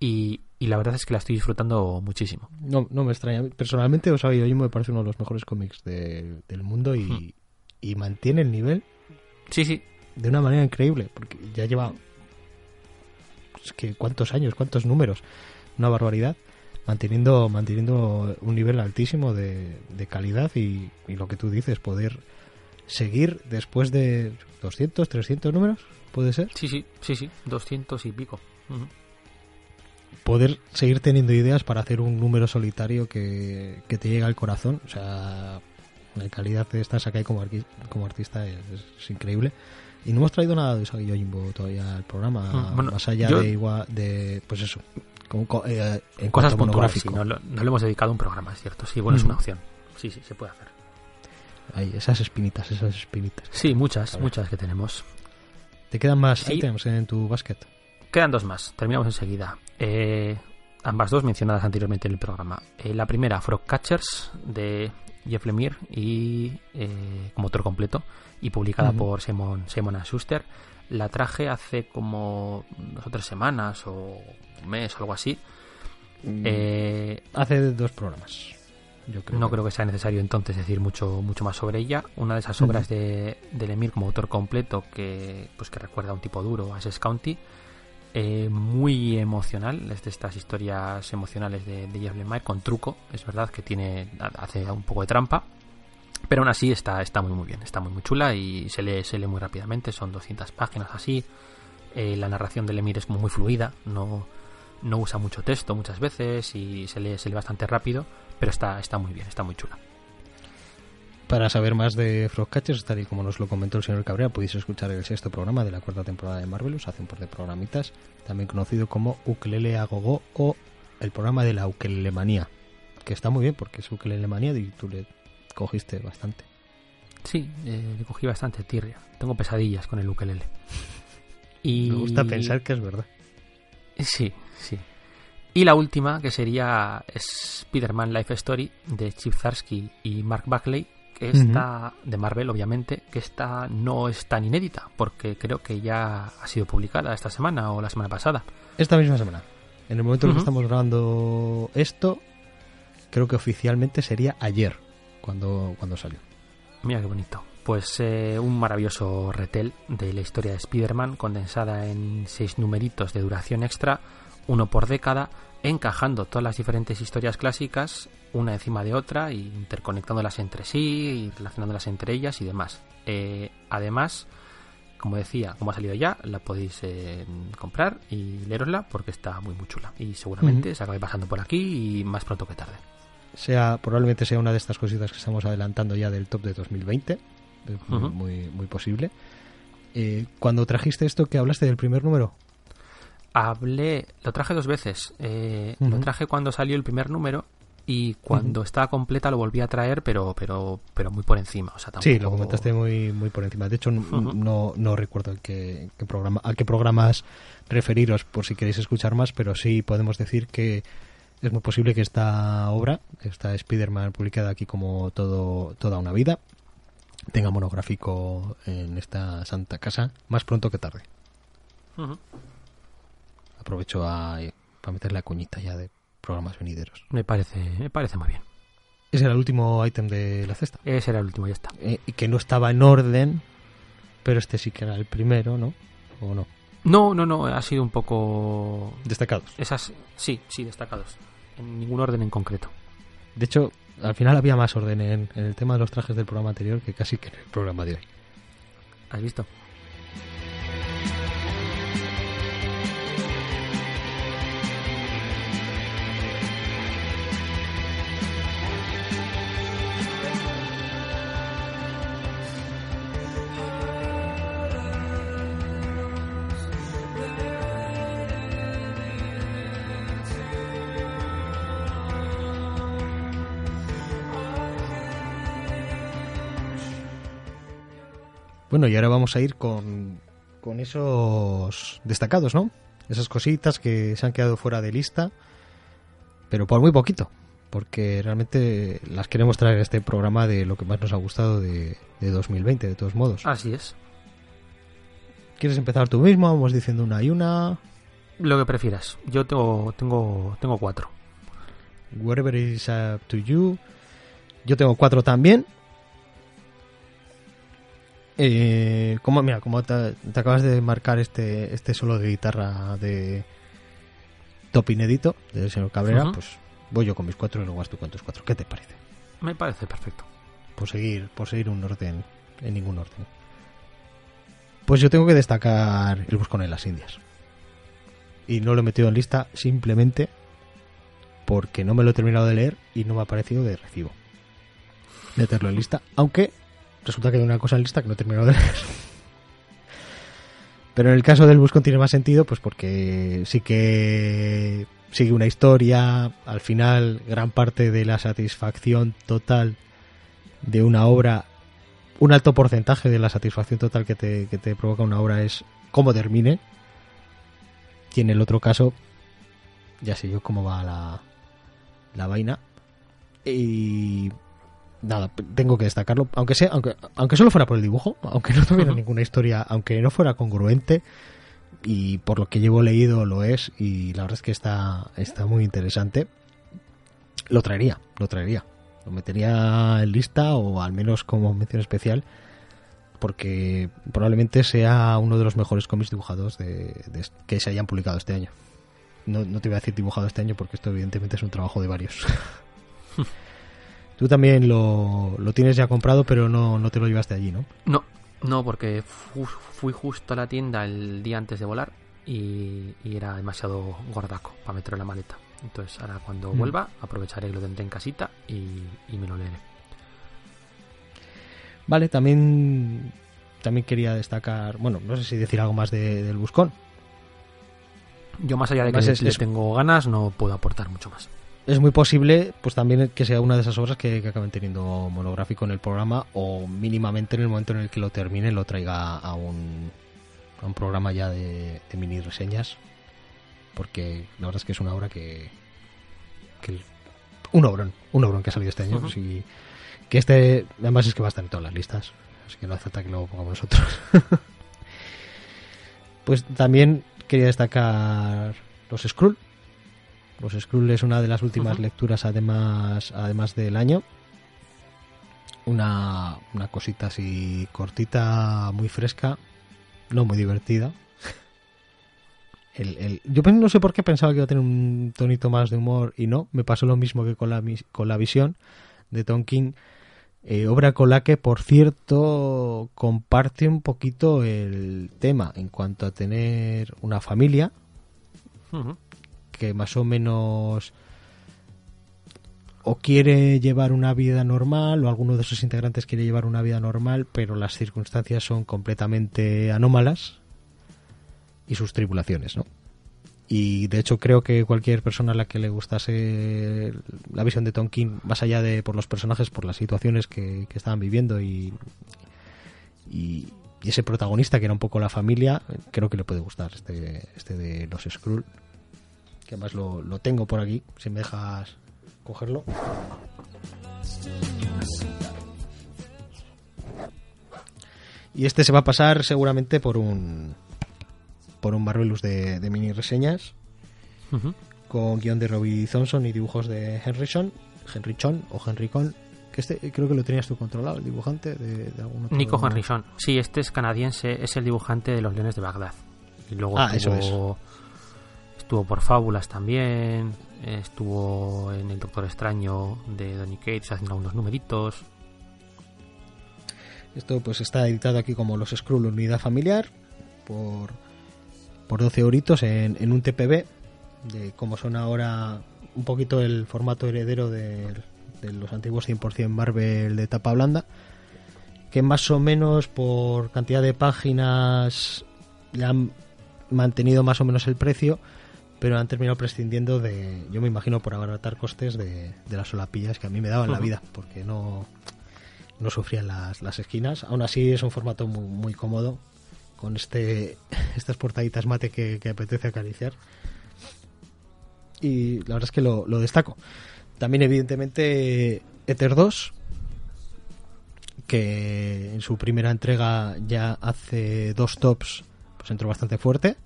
Y, y la verdad es que la estoy disfrutando muchísimo. No, no me extraña. Personalmente, Usagi Yojimbo me parece uno de los mejores cómics de- del mundo y, Hmm. y mantiene el nivel Sí, sí. de una manera increíble, porque ya lleva es que cuántos años, cuántos números, una barbaridad, manteniendo manteniendo un nivel altísimo de, de calidad y, y lo que tú dices, poder seguir después de 200, 300 números, puede ser, Sí, sí, sí, sí. 200 y pico. Poder seguir teniendo ideas para hacer un número solitario que, que te llegue al corazón, o sea, la calidad de esta Sakai como, arqui- como artista es, es increíble. Y no hemos traído nada de Usagi Yojimbo todavía al programa, bueno, más allá yo- de igual, de, pues eso, eh, en Cosas puntuales, sí, no, lo- no le hemos dedicado un programa, es cierto. Sí, bueno, es una opción. Sí, sí, se puede hacer. Hay esas espinitas, esas espinitas. Sí, muchas, muchas que tenemos. ¿Te quedan más ítems en tu basket? Quedan dos más, terminamos enseguida. Eh, ambas dos mencionadas anteriormente en el programa. Eh, la primera, Frog Catchers, de Jeff Lemire y eh, como autor completo, y publicada por Simon, Simon Schuster. La traje hace como dos o tres semanas o un mes o algo así. Mm. Eh, hace dos programas. no creo que sea necesario entonces decir mucho mucho más sobre ella. Una de esas obras de, de Lemire como autor completo que pues que recuerda a un tipo duro, a Sess County, eh, muy emocional, es de estas historias emocionales de, de Jeff Lemire con truco, es verdad que tiene hace un poco de trampa, pero aún así está, está muy muy bien, está muy muy chula y se lee, se lee muy rápidamente, son 200 páginas así, eh, la narración de Lemire es muy fluida, no, no usa mucho texto muchas veces y se lee, se lee bastante rápido, pero está, está muy bien, está muy chula. Para saber más de Frogcatchers, tal y como nos lo comentó el señor Cabrera, podéis escuchar el sexto programa de la cuarta temporada de Marvelous, hace un par de programitas, también conocido como Ukelele Agogo o el programa de la Ukelele Manía, que está muy bien porque es Ukelele Manía y tú le cogiste bastante. Sí, eh, le cogí bastante tirria. Tengo pesadillas con el ukelele. Y... Me gusta pensar que es verdad. Sí, sí. Y la última, que sería Spider-Man Life Story de Chip Zarsky y Mark Buckley, que está de Marvel, obviamente, que esta no es tan inédita, porque creo que ya ha sido publicada esta semana o la semana pasada. Esta misma semana. En el momento en que estamos grabando esto, creo que oficialmente sería ayer cuando, cuando salió. Mira qué bonito. Pues eh, un maravilloso retel de la historia de Spider-Man condensada en seis numeritos de duración extra, uno por década, encajando todas las diferentes historias clásicas una encima de otra, e interconectándolas entre sí, y relacionándolas entre ellas y demás. Eh, además, como decía, como ha salido ya, la podéis eh, comprar y leerosla porque está muy muy chula. Y seguramente se acabe pasando por aquí y más pronto que tarde. Sea, probablemente sea una de estas cositas que estamos adelantando ya del top de 2020. muy, muy, posible. Eh, cuando trajiste esto, que hablaste del primer número? Hablé, lo traje dos veces. Lo traje cuando salió el primer número y cuando estaba completa lo volví a traer, pero pero pero muy por encima. O sea, Sí, lo comentaste muy muy por encima. De hecho, no, no recuerdo qué, programa, a qué programas referiros por si queréis escuchar más, pero sí podemos decir que es muy posible que esta obra, esta Spider-Man publicada aquí como todo toda una vida, tenga monográfico en esta santa casa más pronto que tarde. Aprovecho a, para meter la cuñita ya de programas venideros. Me parece, me parece muy bien. Ese era el último ítem de la cesta. Ese era el último, ya está. Eh, y que no estaba en orden, pero este sí que era el primero, ¿no? ¿O no? No, no, no, ha sido un poco... Destacados. Esas, sí, sí, destacados. En ningún orden en concreto. De hecho, al final había más orden en, en el tema de los trajes del programa anterior que casi que en el programa de hoy. ¿Has visto? Bueno, y ahora vamos a ir con, con esos destacados, ¿no? Esas cositas que se han quedado fuera de lista, pero por muy poquito, porque realmente las queremos traer a este programa de lo que más nos ha gustado de, de 2020, de todos modos. Así es. ¿Quieres empezar tú mismo? Vamos diciendo una y una. Lo que prefieras. Yo tengo, tengo, tengo cuatro. Whatever is up to you. Yo tengo cuatro también. Eh, como, mira, como te, acabas de marcar este, este solo de guitarra de top inédito del señor Cabrera, pues voy yo con mis cuatro y luego vas tú con tus cuatro. ¿Qué te parece? Me parece perfecto. Por seguir, por seguir un orden, en ningún orden. Pues yo tengo que destacar el buscón en las Indias. Y no lo he metido en lista simplemente porque no me lo he terminado de leer y no me ha parecido de recibo meterlo en lista. Aunque resulta que hay una cosa en lista que no he terminado de leer. Pero en el caso del Buscón tiene más sentido, pues porque sí que sigue una historia, al final gran parte de la satisfacción total de una obra un alto porcentaje de la satisfacción total que te, que te provoca una obra es cómo termine. Y en el otro caso, ya sé yo cómo va la, la vaina. Y nada, tengo que destacarlo, aunque sea, aunque, aunque solo fuera por el dibujo, aunque no tuviera ninguna historia, aunque no fuera congruente, y por lo que llevo leído lo es, y la verdad es que está, está muy interesante. Lo traería, lo traería. Lo metería en lista o al menos como mención especial porque probablemente sea uno de los mejores cómics dibujados de, que se hayan publicado este año. No, no, te voy a decir dibujado este año porque esto evidentemente es un trabajo de varios. Tú también lo, lo, tienes ya comprado, pero no, no te lo llevaste allí, ¿no? No, no, porque fui justo a la tienda el día antes de volar y, era demasiado gordaco para meterlo en la maleta. Entonces ahora cuando mm. vuelva aprovecharé que lo tendré en casita y, me lo leeré. Vale, también también quería destacar, bueno, no sé si decir algo más del Buscón. Yo más allá de que le tengo ganas, no puedo aportar mucho más es muy posible pues también que sea una de esas obras que, acaben teniendo monográfico en el programa o mínimamente en el momento en el que lo termine lo traiga a un, a un programa ya de, mini reseñas porque la verdad es que es una obra que, un obrón un obrón que ha salido este año que este además es que va a estar en todas las listas así que no hace falta que lo pongamos nosotros. Pues también quería destacar los Skrull los Skrull es una de las últimas lecturas además, además del año. Una, una cosita así cortita, muy fresca, no muy divertida. El, yo no sé por qué pensaba que iba a tener un tonito más de humor y no, me pasó lo mismo que con la, con la visión de Tonkin. Eh, obra con la que, por cierto, comparte un poquito el tema en cuanto a tener una familia que más o menos o quiere llevar una vida normal o alguno de sus integrantes quiere llevar una vida normal, pero las circunstancias son completamente anómalas y sus tribulaciones, ¿no? Y de hecho creo que cualquier persona a la que le gustase la visión de Tonkin, más allá de por los personajes, por las situaciones que, estaban viviendo y, y, ese protagonista que era un poco la familia, creo que le puede gustar este, este de los Skrull que además lo, lo tengo por aquí, si me dejas cogerlo. Y este se va a pasar seguramente por un por un Marvelous de, mini reseñas con guion de Robbie Thompson y dibujos de Henryson, Henrychon o Henrycon que este creo que lo tenías tú controlado, el dibujante de, de algún Nico Henryson, sí, este es canadiense, es el dibujante de los Leones de Bagdad. Y luego ah, eso es estuvo por Fábulas también, estuvo en El Doctor Extraño de Donny Cates haciendo unos numeritos. Esto pues está editado aquí como los Skrull Unidad Familiar por, por 12 euritos en, un TPB, de como son ahora un poquito el formato heredero de, de los antiguos 100% Marvel de tapa blanda, que más o menos por cantidad de páginas le han mantenido más o menos el precio pero han terminado prescindiendo de, yo me imagino por abaratar costes de, de las solapillas que a mí me daban la vida, porque no, no sufrían las, las esquinas. Aún así es un formato muy, muy cómodo, con este estas portaditas mate que, apetece acariciar. Y la verdad es que lo, lo destaco. También evidentemente Ether 2, que en su primera entrega ya hace dos tops, pues entró bastante fuerte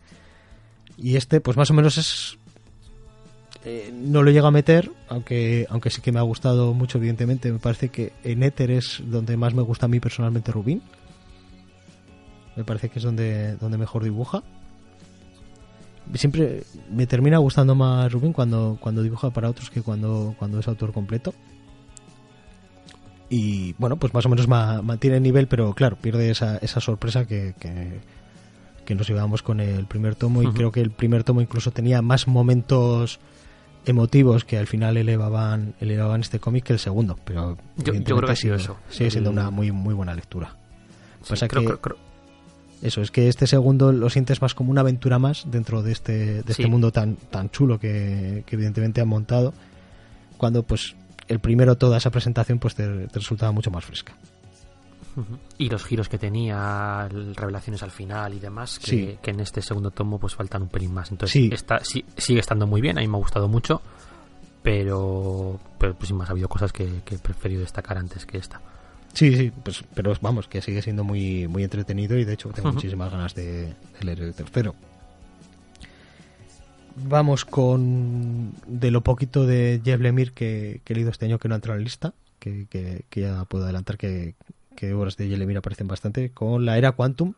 y este, pues más o menos es. Eh, no lo llega a meter, aunque, aunque sí que me ha gustado mucho, evidentemente. Me parece que en Ether es donde más me gusta a mí personalmente Rubín. Me parece que es donde, donde mejor dibuja. Siempre me termina gustando más Rubín cuando, cuando dibuja para otros que cuando, cuando es autor completo. Y bueno, pues más o menos mantiene el nivel, pero claro, pierde esa, esa sorpresa que que nos llevamos con el primer tomo y creo que el primer tomo incluso tenía más momentos emotivos que al final elevaban elevaban este cómic que el segundo pero yo, creo que ha sido eso. sigue siendo una muy muy buena lectura. Pasa que eso es que este segundo lo sientes más como una aventura más dentro de este de este mundo tan tan chulo que, evidentemente han montado cuando pues el primero toda esa presentación pues te resultaba mucho más fresca Y los giros que tenía, revelaciones al final y demás, que, en este segundo tomo pues faltan un pelín más. Entonces Está, sigue estando muy bien, a mí me ha gustado mucho, pero, pero pues más ha habido cosas que, he preferido destacar antes que esta. Sí, sí, pues, pero vamos, que sigue siendo muy, muy entretenido y de hecho tengo muchísimas ganas de, leer el tercero. Vamos con de lo poquito de Jeff Lemire que, he leído este año que no ha entrado en la lista, que, que ya puedo adelantar que, que obras de Yelemir aparecen bastante, con la era Quantum,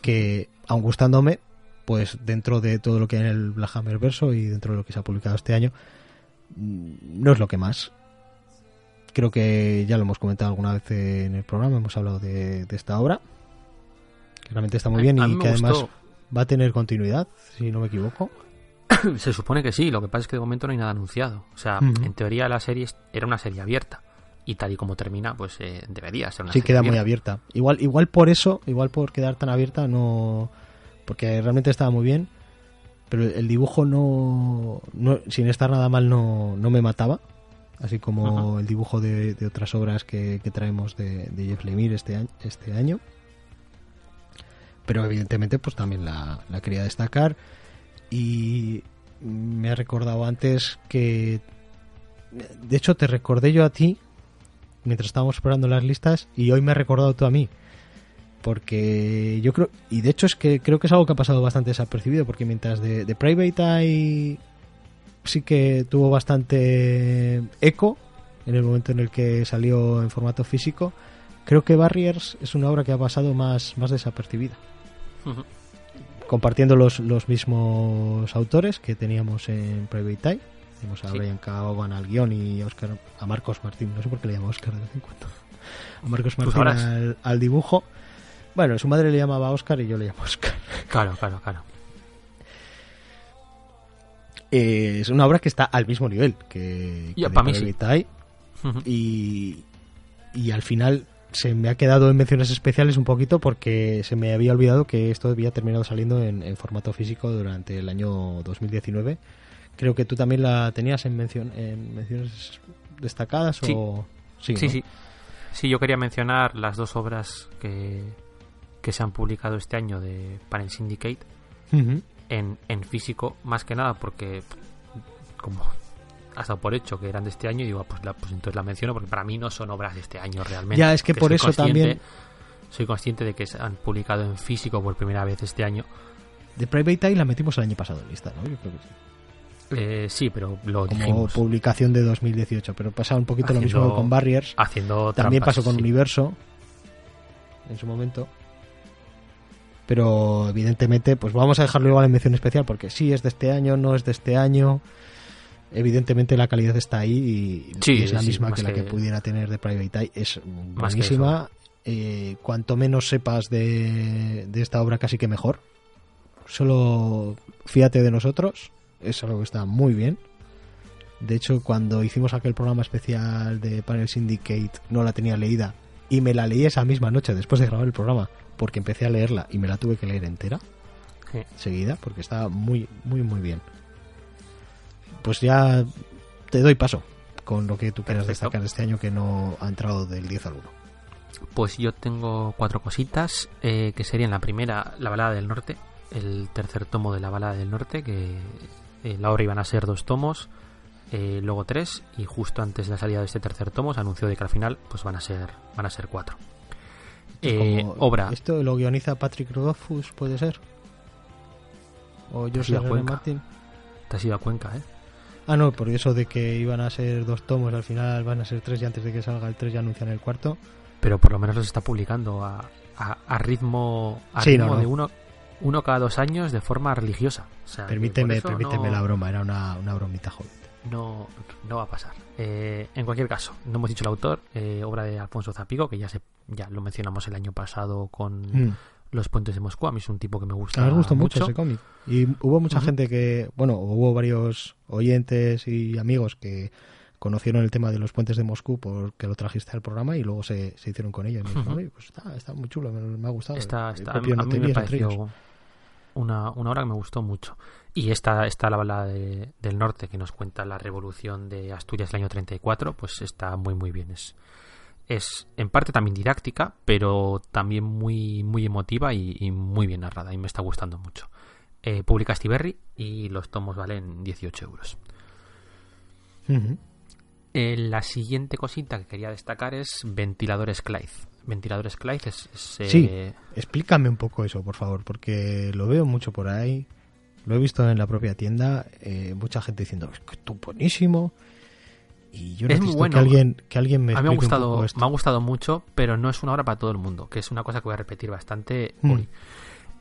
que aun gustándome, pues dentro de todo lo que hay en el Black Hammer verso y dentro de lo que se ha publicado este año, mm, no es lo que más. Creo que ya lo hemos comentado alguna vez en el programa, hemos hablado de, esta obra, que realmente está muy bien y que además va a tener continuidad, si no me equivoco. Se supone que sí, lo que pasa es que de momento no hay nada anunciado. O sea, en teoría la serie era una serie abierta y tal y como termina, pues eh, debería ser una Sí, queda muy abierta. Igual, igual por eso, igual por quedar tan abierta, no. Porque realmente estaba muy bien, pero el dibujo no. sin estar nada mal, no, no me mataba. Así como el dibujo de, otras obras que, traemos de, Jeff Lemire este año, este año. Pero evidentemente, pues también la, la quería destacar. Y me ha recordado antes que. De hecho, te recordé yo a ti mientras estábamos explorando las listas y hoy me ha recordado tú a mí. Porque yo creo, y de hecho es que creo que es algo que ha pasado bastante desapercibido, porque mientras de, Private Eye sí que tuvo bastante eco en el momento en el que salió en formato físico, creo que Barriers es una obra que ha pasado más, más desapercibida. Compartiendo los, los mismos autores que teníamos en Private Eye tenemos a Brian Caoban al guion y a, Oscar, a Marcos Martín, no sé por qué le llamo Oscar de vez en cuando. A Marcos Martín al, dibujo. Bueno, su madre le llamaba Oscar y yo le llamo Oscar. Claro, claro, claro. Eh, es una obra que está al mismo nivel que, que para mí sí. y, y al final se me ha quedado en menciones especiales un poquito porque se me había olvidado que esto había terminado saliendo en, en formato físico durante el año 2019 Creo que tú también la tenías en, mención, en menciones destacadas o... Sí, sí, sí. yo quería mencionar las dos obras que, que se han publicado este año de Parent Syndicate en, en físico, más que nada porque como ha estado por hecho que eran de este año, y digo, pues, pues entonces la menciono porque para mí no son obras de este año realmente. Ya, es que, por eso también... Soy consciente de que se han publicado en físico por primera vez este año. De Private Eye la metimos el año pasado en lista, ¿no? Yo creo que sí. Eh, sí, pero lo Como publicación de 2018, pero pasa un poquito lo mismo con Barriers. Haciendo También pasó con Universo en su momento. Pero evidentemente, pues vamos a dejarlo igual en mención especial porque sí es de este año, no es de este año. Evidentemente la calidad está ahí y, es la misma que, la que, pudiera tener de Private Eye. Es buenísima. Eh, cuanto menos sepas de, de esta obra, casi que mejor. Solo fíjate de nosotros es algo que está muy bien. De hecho, cuando hicimos aquel programa especial de Panel Syndicate, no la tenía leída y me la leí esa misma noche después de grabar el programa, porque empecé a leerla y me la tuve que leer entera, seguida, porque estaba muy, muy, muy bien. Pues ya te doy paso con lo que tú quieras destacar este año que no ha entrado del 10 al 1. Pues yo tengo cuatro cositas, eh, que serían la primera, La balada del norte, el tercer tomo de La balada del norte, que eh, la obra iban a ser dos tomos, eh, luego tres, y justo antes de la salida de este tercer tomo se anunció de que al final pues van a ser, van a ser cuatro. Eh, obra. ¿Esto lo guioniza Patrick Rodolfus, puede ser? ¿O yo soy Martin? Te has ido a Cuenca, ¿eh? Ah, no, por eso de que iban a ser dos tomos, al final van a ser tres y antes de que salga el tres ya anuncian el cuarto. Pero por lo menos los está publicando a, a, ritmo, a ritmo de uno uno cada dos años de forma religiosa. permíteme permíteme la broma, era una, una bromita joven. No, no va a pasar. Eh, en cualquier caso, no hemos dicho el autor, eh, obra de Alfonso Zapigo, que ya se, ya lo mencionamos el año pasado con mm. Los Puentes de Moscú. A mí es un tipo que me gusta. Me gustó mucho, ese cómic. Y hubo mucha gente que, bueno, hubo varios oyentes y amigos que conocieron el tema de los puentes de Moscú porque lo trajiste al programa y luego se, se hicieron con ellos. Y me pues está, está muy chulo, me, ha gustado. Está, está, a, mí me pareció, una, una obra que me gustó mucho. Y esta, esta la balada del norte que nos cuenta la revolución de Asturias el año 34, pues está muy muy bien. Es, es en parte también didáctica, pero también muy, muy emotiva y, muy bien narrada y me está gustando mucho. Eh, publica Stiberry y los tomos valen 18 euros. Eh, la siguiente cosita que quería destacar es Ventiladores Clyde. Ventiladores Clyde es... Sí, eh, explícame un poco eso, por favor, porque lo veo mucho por ahí. Lo he visto en la propia tienda, mucha gente diciendo, es que es buenísimo. Y yo es muy bueno. que alguien, que alguien me A mí me ha, gustado, me ha gustado mucho, pero no es una obra para todo el mundo, que es una cosa que voy a repetir bastante hmm. hoy.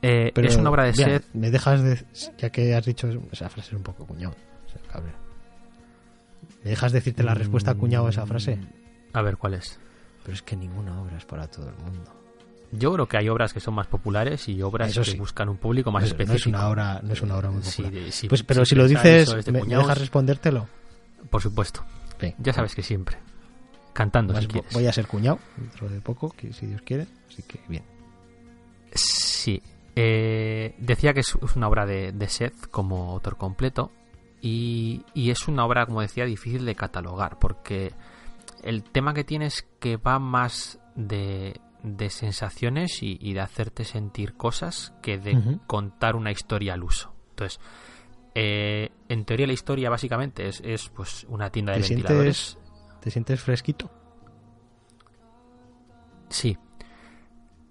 Eh, pero, es una obra de Seth. Me dejas de. Ya que has dicho esa frase, es un poco cuñado. ¿Me dejas decirte la respuesta cuñado a esa frase? A ver, ¿cuál es? Pero es que ninguna obra es para todo el mundo. Yo creo que hay obras que son más populares y obras que buscan un público más específico. No es una obra, no es una obra muy popular. pues, pero si, lo dices, ¿me, dejas respondértelo? Por supuesto. Ya sabes que siempre. Cantando, Voy a ser cuñado dentro de poco, que si Dios quiere. Así que bien. Sí. Eh, decía que es una obra de, Seth como autor completo. Y, es una obra, como decía, difícil de catalogar. Porque el tema que tiene es que va más de, sensaciones y, de hacerte sentir cosas que de contar una historia al uso. Entonces, eh, en teoría la historia básicamente es, es pues una tienda de ventiladores. ¿Te sientes fresquito? Sí.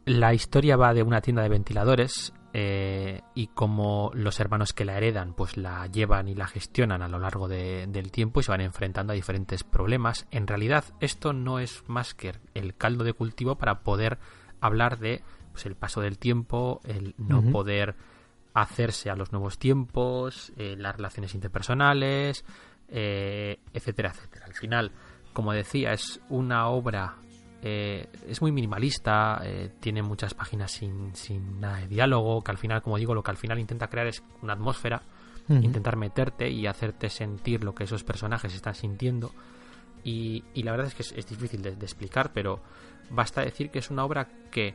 La historia va de una tienda de ventiladores eh, y como los hermanos que la heredan pues la llevan y la gestionan a lo largo del tiempo y se van enfrentando a diferentes problemas. En realidad esto no es más que el caldo de cultivo para poder hablar de pues, el paso del tiempo, el no poder hacerse a los nuevos tiempos, eh, las relaciones interpersonales, eh, etcétera, etcétera. Al final, como decía, es una obra, eh, es muy minimalista, tiene muchas páginas sin, sin, nada de diálogo, que al final, como digo, lo que al final intenta crear es una atmósfera, intentar meterte y hacerte sentir lo que esos personajes están sintiendo. Y, la verdad es que es, difícil de explicar, pero basta decir que es una obra que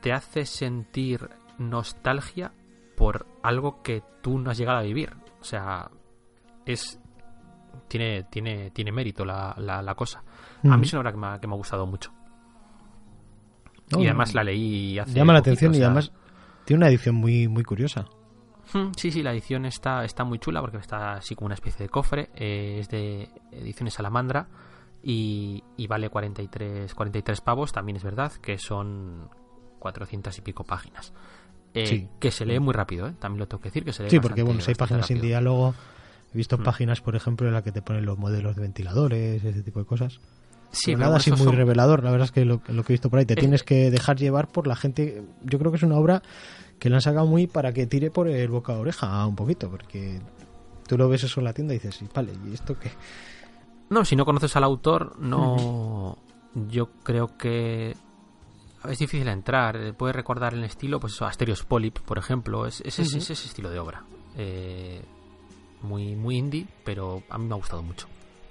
te hace sentir nostalgia por algo que tú no has llegado a vivir. O sea, es tiene tiene tiene mérito la, la, cosa. A mí es una obra que me, ha, que me ha gustado mucho. y además la leí hace Llama la atención y además tiene una edición muy muy curiosa. Hmm, sí, sí, la edición está, está muy chula porque está así como una especie de cofre. Eh, es de ediciones Salamandra y, y, vale 43, 43 pavos. También es verdad que son 400 y pico páginas. Eh, que se lee muy rápido, ¿eh? también lo tengo que decir, que se lee Sí, porque bueno, hay páginas sin diálogo, he visto mm. páginas, por ejemplo, en las que te ponen los modelos de ventiladores, ese tipo de cosas. Sí, nada así muy revelador, la verdad es que lo, que he visto por ahí, te eh, tienes que dejar llevar por la gente, yo creo que es una obra que la han sacado muy para que tire por el boca a oreja un poquito, porque tú lo ves eso en la tienda y dices, vale, ¿y esto qué? No, si no conoces al autor, no... Yo creo que es difícil entrar. Eh, puede recordar el estilo, pues eso, Asterios Polyp, por ejemplo. Es, es, ese estilo de obra. Eh, muy, muy indie, pero a mí me ha gustado mucho.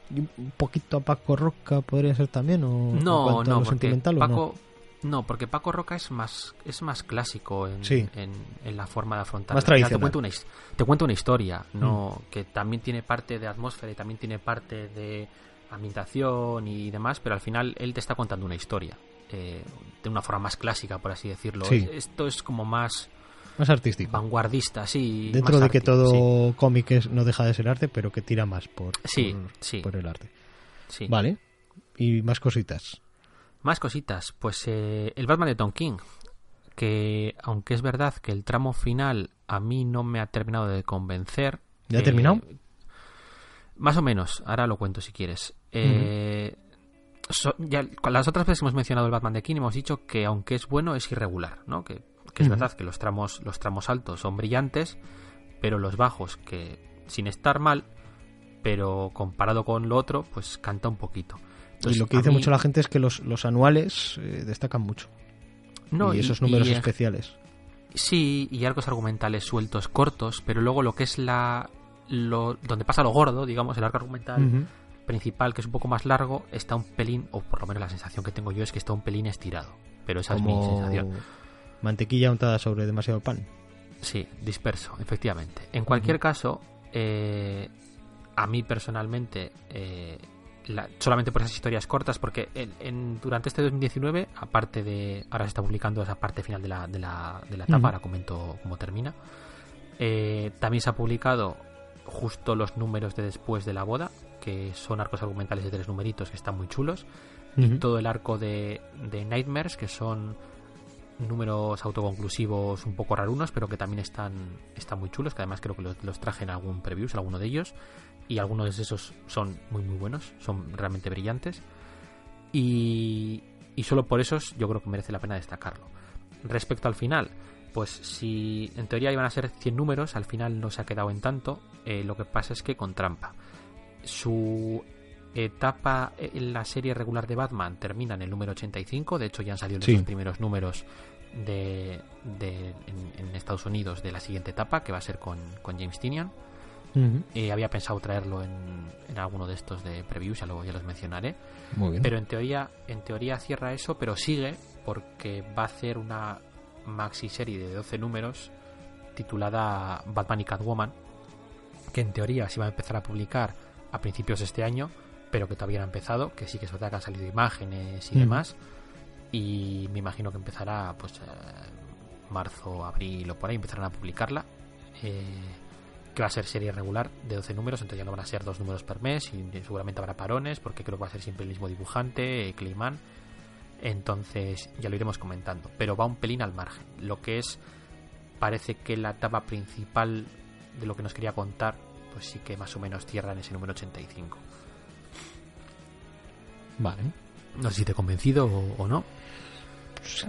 ¿Y un poquito a Paco Roca podría ser también? ¿o no, no, porque Paco, no? porque Paco Roca es más, es más clásico en, en, la forma de afrontar. Más tradicional. Te cuento una, te cuento una historia, no mm. que también tiene parte de atmósfera y también tiene parte de ambientación y demás, pero al final él te está contando una historia. Eh, de una forma más clásica, por así decirlo. Esto es como más... Más artístico. Vanguardista, sí. Dentro de que todo cómic no deja de ser arte, pero que tira más por, sí, por, el arte. Sí. Vale. ¿Y más cositas? Más cositas. Pues eh, el Batman de Tom King. Que aunque es verdad que el tramo final a mí no me ha terminado de convencer. ¿Ya ha terminado? Eh, más o menos. Ahora lo cuento si quieres. Eh, ya, con las otras veces hemos mencionado el Batman de King hemos dicho que aunque es bueno es irregular, ¿no? Que, es verdad que los tramos, los tramos altos son brillantes, pero los bajos que sin estar mal, pero comparado con lo otro, pues canta un poquito. y lo que dice mucho la gente es que los, los anuales eh, destacan mucho. No, y, esos números especiales. Sí, y arcos argumentales sueltos, cortos, pero luego lo que es la lo, donde pasa lo gordo, digamos, el arco argumental, principal, que es un poco más largo, está un pelín, o por lo menos la sensación que tengo yo es que está un pelín estirado. Pero esa es mi sensación. Mantequilla untada sobre demasiado pan. Sí, disperso, efectivamente. En cualquier caso, eh, a mí personalmente, eh, solamente por esas historias cortas, porque en, durante este 2019, aparte de. Ahora se está publicando esa parte final de la, de la, de la etapa, ahora comento cómo termina. Eh, también se ha publicado justo los números de después de la boda, que son arcos argumentales de tres numeritos que están muy chulos. Y todo el arco de, de Nightmares, que son números autoconclusivos un poco rarunos, pero que también están, están muy chulos, que además creo que los, los traje en algún preview, alguno de ellos y algunos de esos son muy muy buenos, son realmente brillantes y, y solo por eso yo creo que merece la pena destacarlo. Respecto al final, pues si en teoría iban a ser 100 números, al final no se ha quedado en tanto, eh, lo que pasa es que con trampa. Su etapa en la serie regular de Batman termina en el número 85, de hecho ya han salido los primeros números de, de en, Estados Unidos de la siguiente etapa, que va a ser con, con James Tinian y había pensado traerlo en, en, alguno de estos de previews, ya luego ya los mencionaré. Pero en teoría, en teoría cierra eso, pero sigue porque va a hacer una maxi serie de 12 números titulada Batman y Catwoman, que en teoría se va a empezar a publicar a principios de este año, pero que todavía no ha empezado, que sí que es verdad que han salido imágenes y demás, y me imagino que empezará pues eh, marzo, abril o por ahí, empezarán a publicarla. Eh, que va a ser serie regular de 12 números, entonces ya no van a ser dos números per mes y seguramente habrá parones porque creo que va a ser siempre el mismo dibujante, eh, Clayman. Entonces ya lo iremos comentando, pero va un pelín al margen. Lo que es, parece que la etapa principal de lo que nos quería contar, pues sí que más o menos cierra en ese número 85. Vale. No sé si te he convencido o no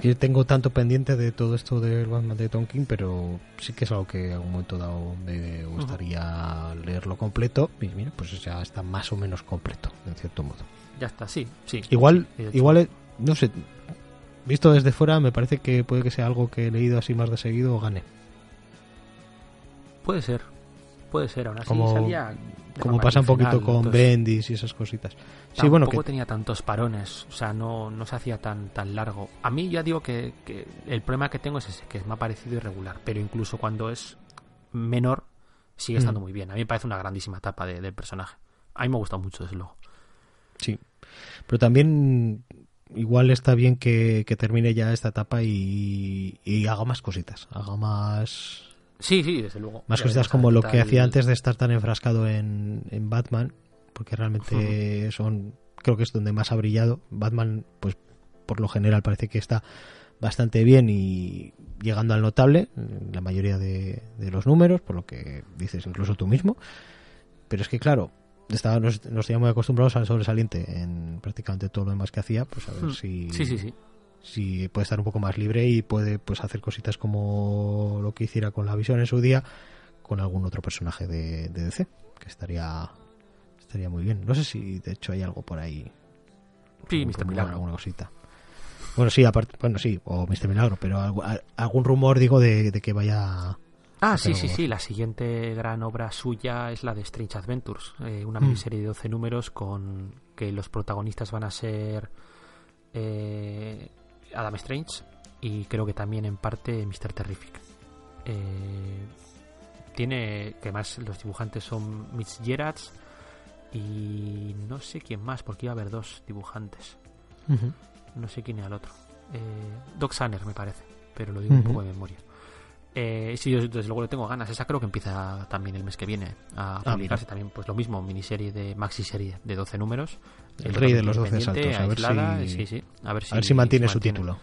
que tengo tanto pendiente de todo esto del Batman de Tonkin, pero sí que es algo que a un momento dado me gustaría leerlo completo. Y mira, pues ya está más o menos completo, en cierto modo. Ya está, sí, sí. Igual, igual, eh, no sé, visto desde fuera, me parece que puede que sea algo que he leído así más de seguido o gane. Puede ser, puede ser, aún así como, salía como pasa un poquito con Bendis y esas cositas. Sí, bueno, que tenía tantos parones, o sea, no, no se hacía tan tan largo. A mí ya digo que, el problema que tengo es ese, que me ha parecido irregular, pero incluso cuando es menor sigue estando mm. muy bien. A mí me parece una grandísima etapa del personaje. A mí me ha gustado mucho, desde luego. Sí, pero también igual está bien que, termine ya esta etapa y, y haga más cositas, haga más Sí, sí, desde luego. Más cositas como lo que hacía antes de estar tan enfrascado en, en Batman, porque realmente son, creo que es donde más ha brillado. Batman, pues por lo general parece que está bastante bien y llegando al notable en la mayoría de, los números, por lo que dices incluso tú mismo. Pero es que claro, estaba, nos, nos teníamos acostumbrados al sobresaliente en prácticamente todo lo demás que hacía, pues a ver hmm. si... Sí, sí, sí si puede estar un poco más libre y puede pues hacer cositas como lo que hiciera con la visión en su día con algún otro personaje de, DC que estaría estaría muy bien no sé si de hecho hay algo por ahí sí Mr. Milagro alguna cosita bueno sí aparte bueno sí o Mr. Milagro pero algún rumor digo de, que vaya Ah, sí, sí, sí. La siguiente gran obra suya es la de Strange Adventures, eh, una mm. miniserie de 12 números con que los protagonistas van a ser eh, Adam Strange y creo que también en parte Mr. Terrific. Eh, tiene que más los dibujantes son Mitch Gerards y no sé quién más, porque iba a haber dos dibujantes. No sé quién era el otro. Eh, Doc Sanner me parece, pero lo digo un poco de memoria. Eh, sí, yo desde luego le tengo ganas. Esa creo que empieza también el mes que viene a ah, publicarse también. Pues lo mismo, miniserie de maxi serie de 12 números. El, rey de los 12 saltos. A ver, si, a ver si, mantiene, su título.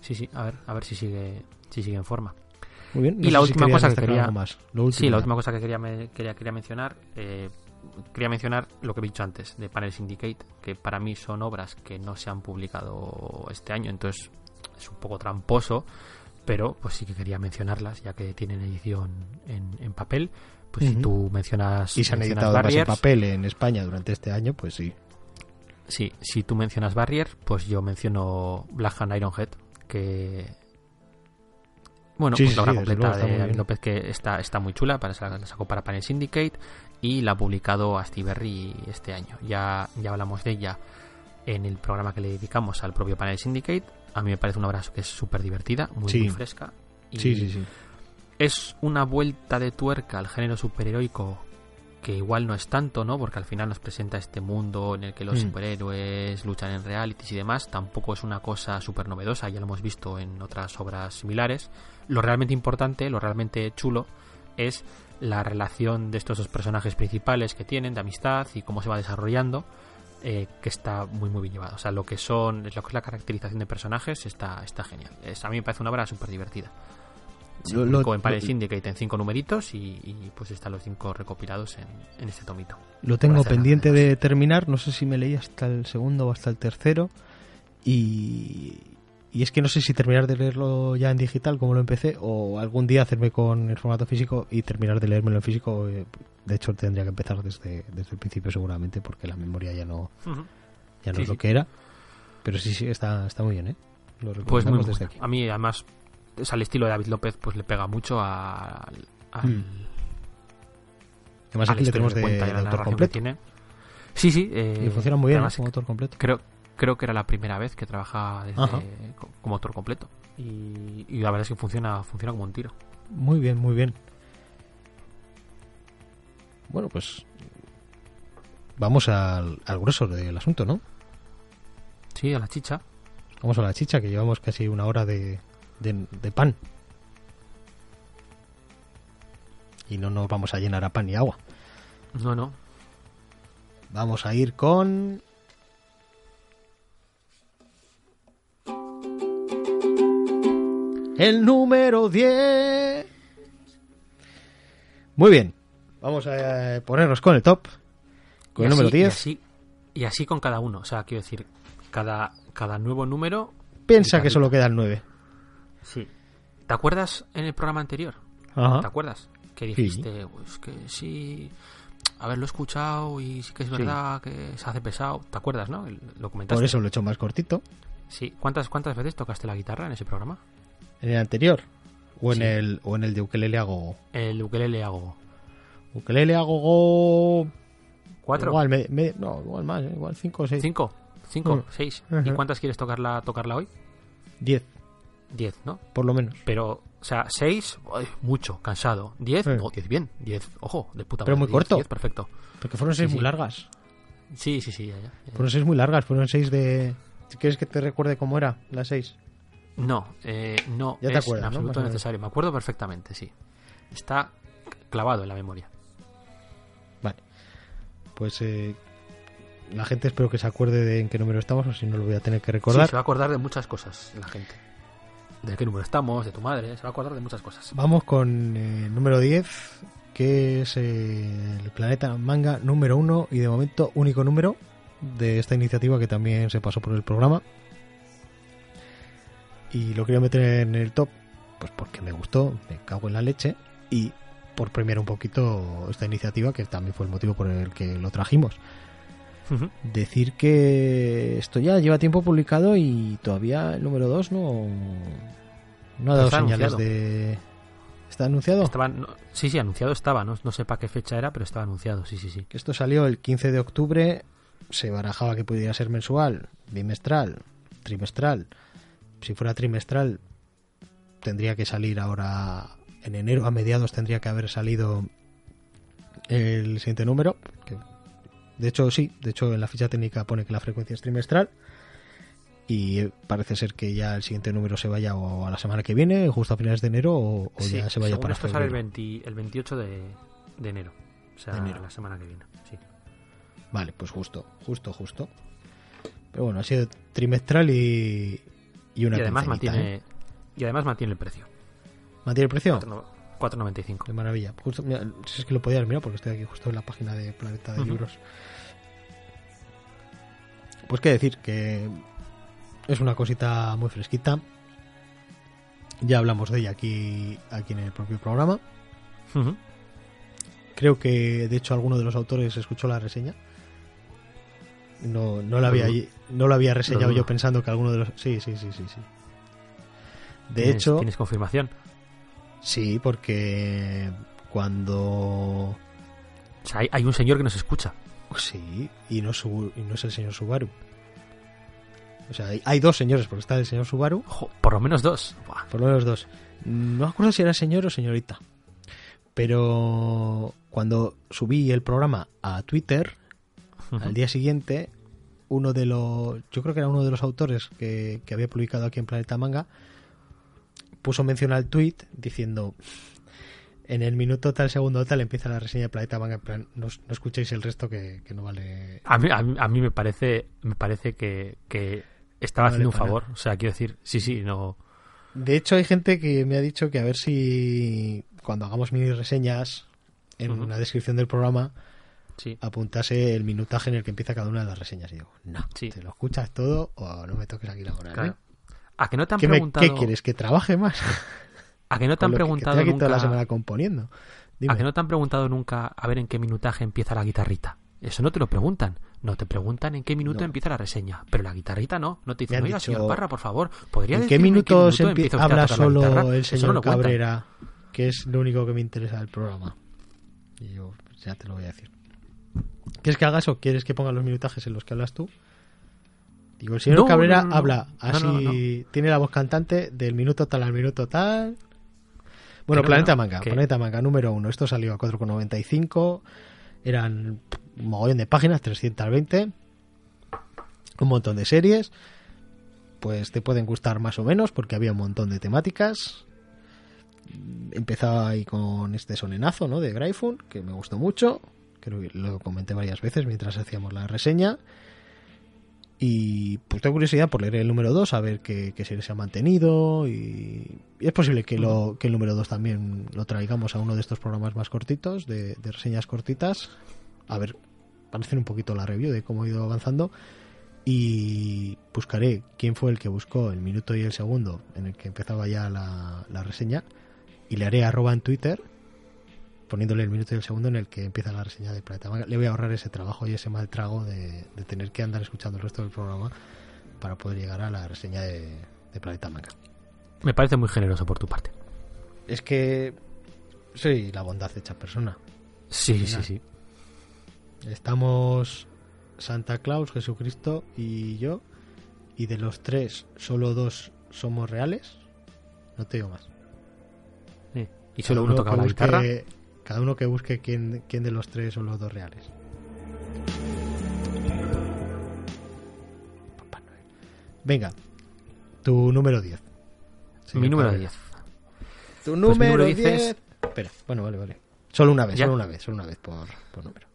Sí, sí, a ver, a ver si sigue, si sigue en forma. Muy bien. y la última cosa que quería. sí, la última cosa que quería, quería, quería mencionar. Eh, quería mencionar lo que he dicho antes de Panel Syndicate, que para mí son obras que no se han publicado este año, entonces es un poco tramposo pero pues sí que quería mencionarlas ya que tienen edición en, papel pues si tú mencionas y se han editado más en papel en España durante este año pues sí sí si tú mencionas Barrier pues yo menciono Black Hand Ironhead que bueno pues la obra completa de David López que está está muy chula para la sacó para Panel Syndicate y la ha publicado a Berry este año ya ya hablamos de ella en el programa que le dedicamos al propio Panel Syndicate a mí me parece una obra que es súper divertida, muy, fresca. Y sí, sí, sí. Es una vuelta de tuerca al género superheroico que igual no es tanto, ¿no? Porque al final nos presenta este mundo en el que los Mm. superhéroes luchan en realities y demás. Tampoco es una cosa súper novedosa, ya lo hemos visto en otras obras similares. Lo realmente importante, lo realmente chulo, es la relación de estos dos personajes principales que tienen, de amistad y cómo se va desarrollando, eh, que está muy muy bien llevado. O sea, lo que son, lo que es la caracterización de personajes está, está genial. Es, a mí me parece una obra súper divertida. Se Lo- lo- en lo- Syndicate en cinco numeritos y, y, pues están los cinco recopilados en, en este tomito. Lo tengo pendiente de terminar, no sé si me leí hasta el segundo o hasta el tercero. Y, y es que no sé si terminar de leerlo ya en digital, como lo empecé, o algún día hacerme con el formato físico y terminar de leérmelo en físico. eh, De hecho, tendría que empezar desde, desde el principio seguramente, porque la memoria ya no, ya no Sí, es lo sí. que era. Pero sí, sí, está, está muy bien, ¿eh? Lo Pues muy desde aquí. A mí además es al estilo de David López pues le pega mucho a- al, al- Mm. Además aquí tenemos de, de la autor completo. tiene. Sí, sí. eh, Y funciona muy bien, ¿eh? además como autor completo. creo, creo que era la primera vez que trabaja desde- como autor completo. Y, y la verdad es que funciona, funciona como un tiro. Muy bien, muy bien. Bueno, pues vamos al, al grueso del asunto, ¿no? Sí, a la chicha. Vamos a la chicha, que llevamos casi una hora de, de, de pan. Y no nos vamos a llenar a pan y agua. No, no. Vamos a ir con... El número 10. Muy bien. Vamos a eh, ponernos con el top. Con Y el así- número Y 10. así, y así con cada uno. O sea, quiero decir, cada, cada nuevo número. Piensa que solo queda el 9. Sí. ¿Te acuerdas en el programa anterior? Ajá. ¿Te acuerdas? Que dijiste, pues que sí, haberlo escuchado y sí que es Sí. verdad que se hace pesado. ¿Te acuerdas, no? Lo comentaste. Por eso lo he hecho más cortito. Sí. ¿Cuántas, ¿Cuántas veces tocaste la guitarra en ese programa? En el anterior. O en, Sí. el, o en el de ukelele hago. El ukelele hago. Ukelele hago. ¿Cuatro? Igual, me- me- no, igual más, ¿eh? igual 5 o 6. ¿Cinco? ¿Cinco? Mm. ¿Seis? ¿Y cuántas quieres tocarla, tocarla hoy? 10, Diez, ¿no? por lo menos. Pero, o sea, seis, uy, mucho, cansado. Diez, Sí. no, diez bien. Diez, ojo, de puta Pero madre, muy diez, corto. diez, perfecto. Porque fueron 6 Sí, muy sí. largas. Sí, sí, sí, ya, ya, ya. Fueron 6 muy largas. Fueron 6 de. Quieres que te recuerde cómo era la 6. No, eh, no Ya te es acuerdas, en ¿no? absoluto Más o menos. necesario. Me acuerdo perfectamente, sí. Está clavado en la memoria. Vale. Pues eh, la gente espero que se acuerde de en qué número estamos, o si no lo voy a tener que Sí, recordar. se va a acordar de muchas cosas la gente. De qué número estamos, de tu madre, se va a acordar de muchas cosas. Vamos con eh, el número 10, que es eh, el planeta manga número 1 y de momento único número de esta iniciativa que también se pasó por el programa. Y lo quería meter en el top, pues porque me gustó, me cago en la leche, y por premiar un poquito esta iniciativa, que también fue el motivo por el que lo trajimos. Decir que esto ya lleva tiempo publicado y todavía el número 2 no, no ha dado Está señales anunciado. de... ¿Está anunciado? Estaba, no- sí, sí, anunciado estaba. No, no sé para qué fecha era, pero estaba anunciado, sí, sí, sí. Que esto salió el 15 de octubre, se barajaba que pudiera ser mensual, bimestral, trimestral. Si fuera trimestral, tendría que salir ahora en enero, a mediados tendría que haber salido el siguiente número. que- de hecho, sí, de hecho en la ficha técnica pone que la frecuencia es trimestral. Y parece ser que ya el siguiente número se vaya o a la semana que viene, justo a finales de enero, o, o Sí, ya se vaya para sale el, febrero. 20 el 28 de, de enero. O sea, enero. la semana que viene. Sí. Vale, pues justo, justo, justo. Pero bueno, ha sido trimestral y, y una y además mantiene ¿eh? y además mantiene el precio. ¿Mantiene el precio? 4- 4.95. De maravilla. Justo, mira, si es que lo podía mirado porque estoy aquí justo en la página de Planeta de. Libros. Pues qué decir, que es una cosita muy fresquita. Ya hablamos de ella aquí, aquí en el propio programa. Creo que de hecho alguno de los autores escuchó la reseña. No, no la había, no lo había reseñado yo pensando que alguno de los. Sí, sí, sí, sí, sí. De ¿Tienes- hecho, ¿Tienes confirmación? Sí, porque cuando. O sea, hay, hay un señor que nos escucha. Sí, y no, es Subu- y no es el señor Subaru. O sea, hay, hay dos señores, porque está el señor Subaru, por lo menos dos. Buah. por lo menos dos. No me acuerdo si era señor o señorita. Pero cuando subí el programa a Twitter, al día siguiente, uno de los, yo creo que era uno de los autores que, que había publicado aquí en Planeta Manga, puso mención al tweet diciendo, en el minuto tal, segundo tal, empieza la reseña de Planeta Manga, en plan, no, no escuchéis el resto que, que no vale... A mí, a mí, a mí me parece, me parece que, que estaba No vale haciendo un favor. O sea, quiero decir, sí, sí, no. De hecho, hay gente que me ha dicho que a ver si cuando hagamos mini reseñas en una descripción del programa Sí. apuntase el minutaje en el que empieza cada una de las reseñas. Y digo, no, Sí. te lo escuchas todo o no me toques aquí la moral. ¿eh? ¿A que no te han ¿Qué, me- preguntado? qué quieres? ¿Que trabaje más? ¿A que no te han que- preguntado que estoy aquí nunca? toda la semana componiendo. Dime. ¿A que no te han preguntado nunca a ver en qué minutaje empieza la guitarrita? Eso no te lo preguntan. No te preguntan en qué minuto No. empieza la reseña. Pero la guitarrita no. No te Me dicen, oiga, dicho, señor Parra, por favor, ¿podría ¿En qué minuto empie- empieza habla solo el no señor cuentan. Cabrera? Que es lo único que me interesa del programa. Y yo, ya te lo voy a decir. ¿Quieres que haga eso? ¿Quieres que ponga los minutajes en los que hablas tú? Digo, el señor No, Cabrera no, no, no. habla así, tiene la voz cantante del minuto tal al minuto tal. Bueno, Planeta Manga, Planeta Manga número uno. Esto salió a 4,95. Eran un mogollón de páginas, 320. Un montón de series. Pues te pueden gustar más o menos porque había un montón de temáticas. Empezaba ahí con este sonenazo, ¿no? De Gryphon, que me gustó mucho. Creo que lo comenté varias veces mientras hacíamos la reseña. Y pues tengo curiosidad por leer el número 2, a ver qué, qué serie se ha mantenido. Y, y es posible que, lo, que el número 2 también lo traigamos a uno de estos programas más cortitos, de, de reseñas cortitas. A ver, para hacer un poquito la review de cómo ha ido avanzando. Y buscaré quién fue el que buscó el minuto y el segundo en el que empezaba ya la, la reseña. Y le haré arroba en Twitter poniéndole el minuto y el segundo en el que empieza la reseña de Planeta Manga. Le voy a ahorrar ese trabajo y ese mal trago de, de tener que andar escuchando el resto del programa para poder llegar a la reseña de, de Planeta Manga. Me parece muy generoso por tu parte. Es que soy la bondad hecha persona. Sí, sí, sí. Estamos Santa Claus, Jesucristo y yo. Y de los tres, solo dos somos reales. No te digo más. Sí. Y solo Cada uno tocaba la guitarra. Cada uno que busque quién, quién de los tres son los dos reales. Venga, tu número 10. Mi señor número Cabrera. 10. Tu mi número número 10. 10 Espera, bueno, vale, vale. Solo una vez, ¿Ya? solo una vez, solo una vez por, por número.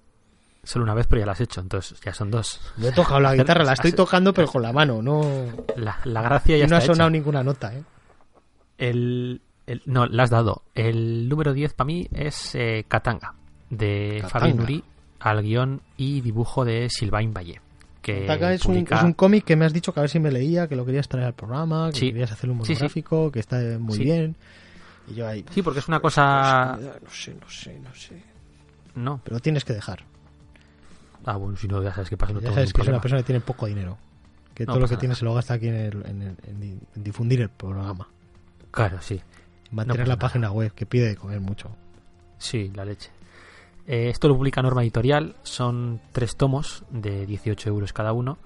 Solo una vez, pero ya la has hecho, entonces ya son dos. No he tocado la guitarra, la estoy tocando, pero con la mano, no. La, la gracia Y ya no ha sonado hecha. ninguna nota, ¿eh? El, el- no, la has dado. El número 10 para mí es eh, Katanga, de. Fabien Nuri, al guion y dibujo de Sylvain Valle. Que es un, es un cómic que me has dicho que a ver si me leía, que lo querías traer al programa, que Sí. querías hacer un Sí, sí. monográfico, que está muy Sí. bien. Y yo ahí. Sí, porque es una cosa... No sé, no sé, no sé. No. Pero tienes que dejar. Ah, bueno, si no, ya sabes qué pasa. No ya sabes que es una persona que tiene poco dinero. Que No todo lo que tiene se lo gasta aquí en, el- en el- en di- en difundir el programa. Claro, sí. Mantener pasa la nada. página web, que pide de comer mucho. Sí, la leche. Eh, esto lo publica Norma Editorial. Son tres tomos de 18 euros cada uno.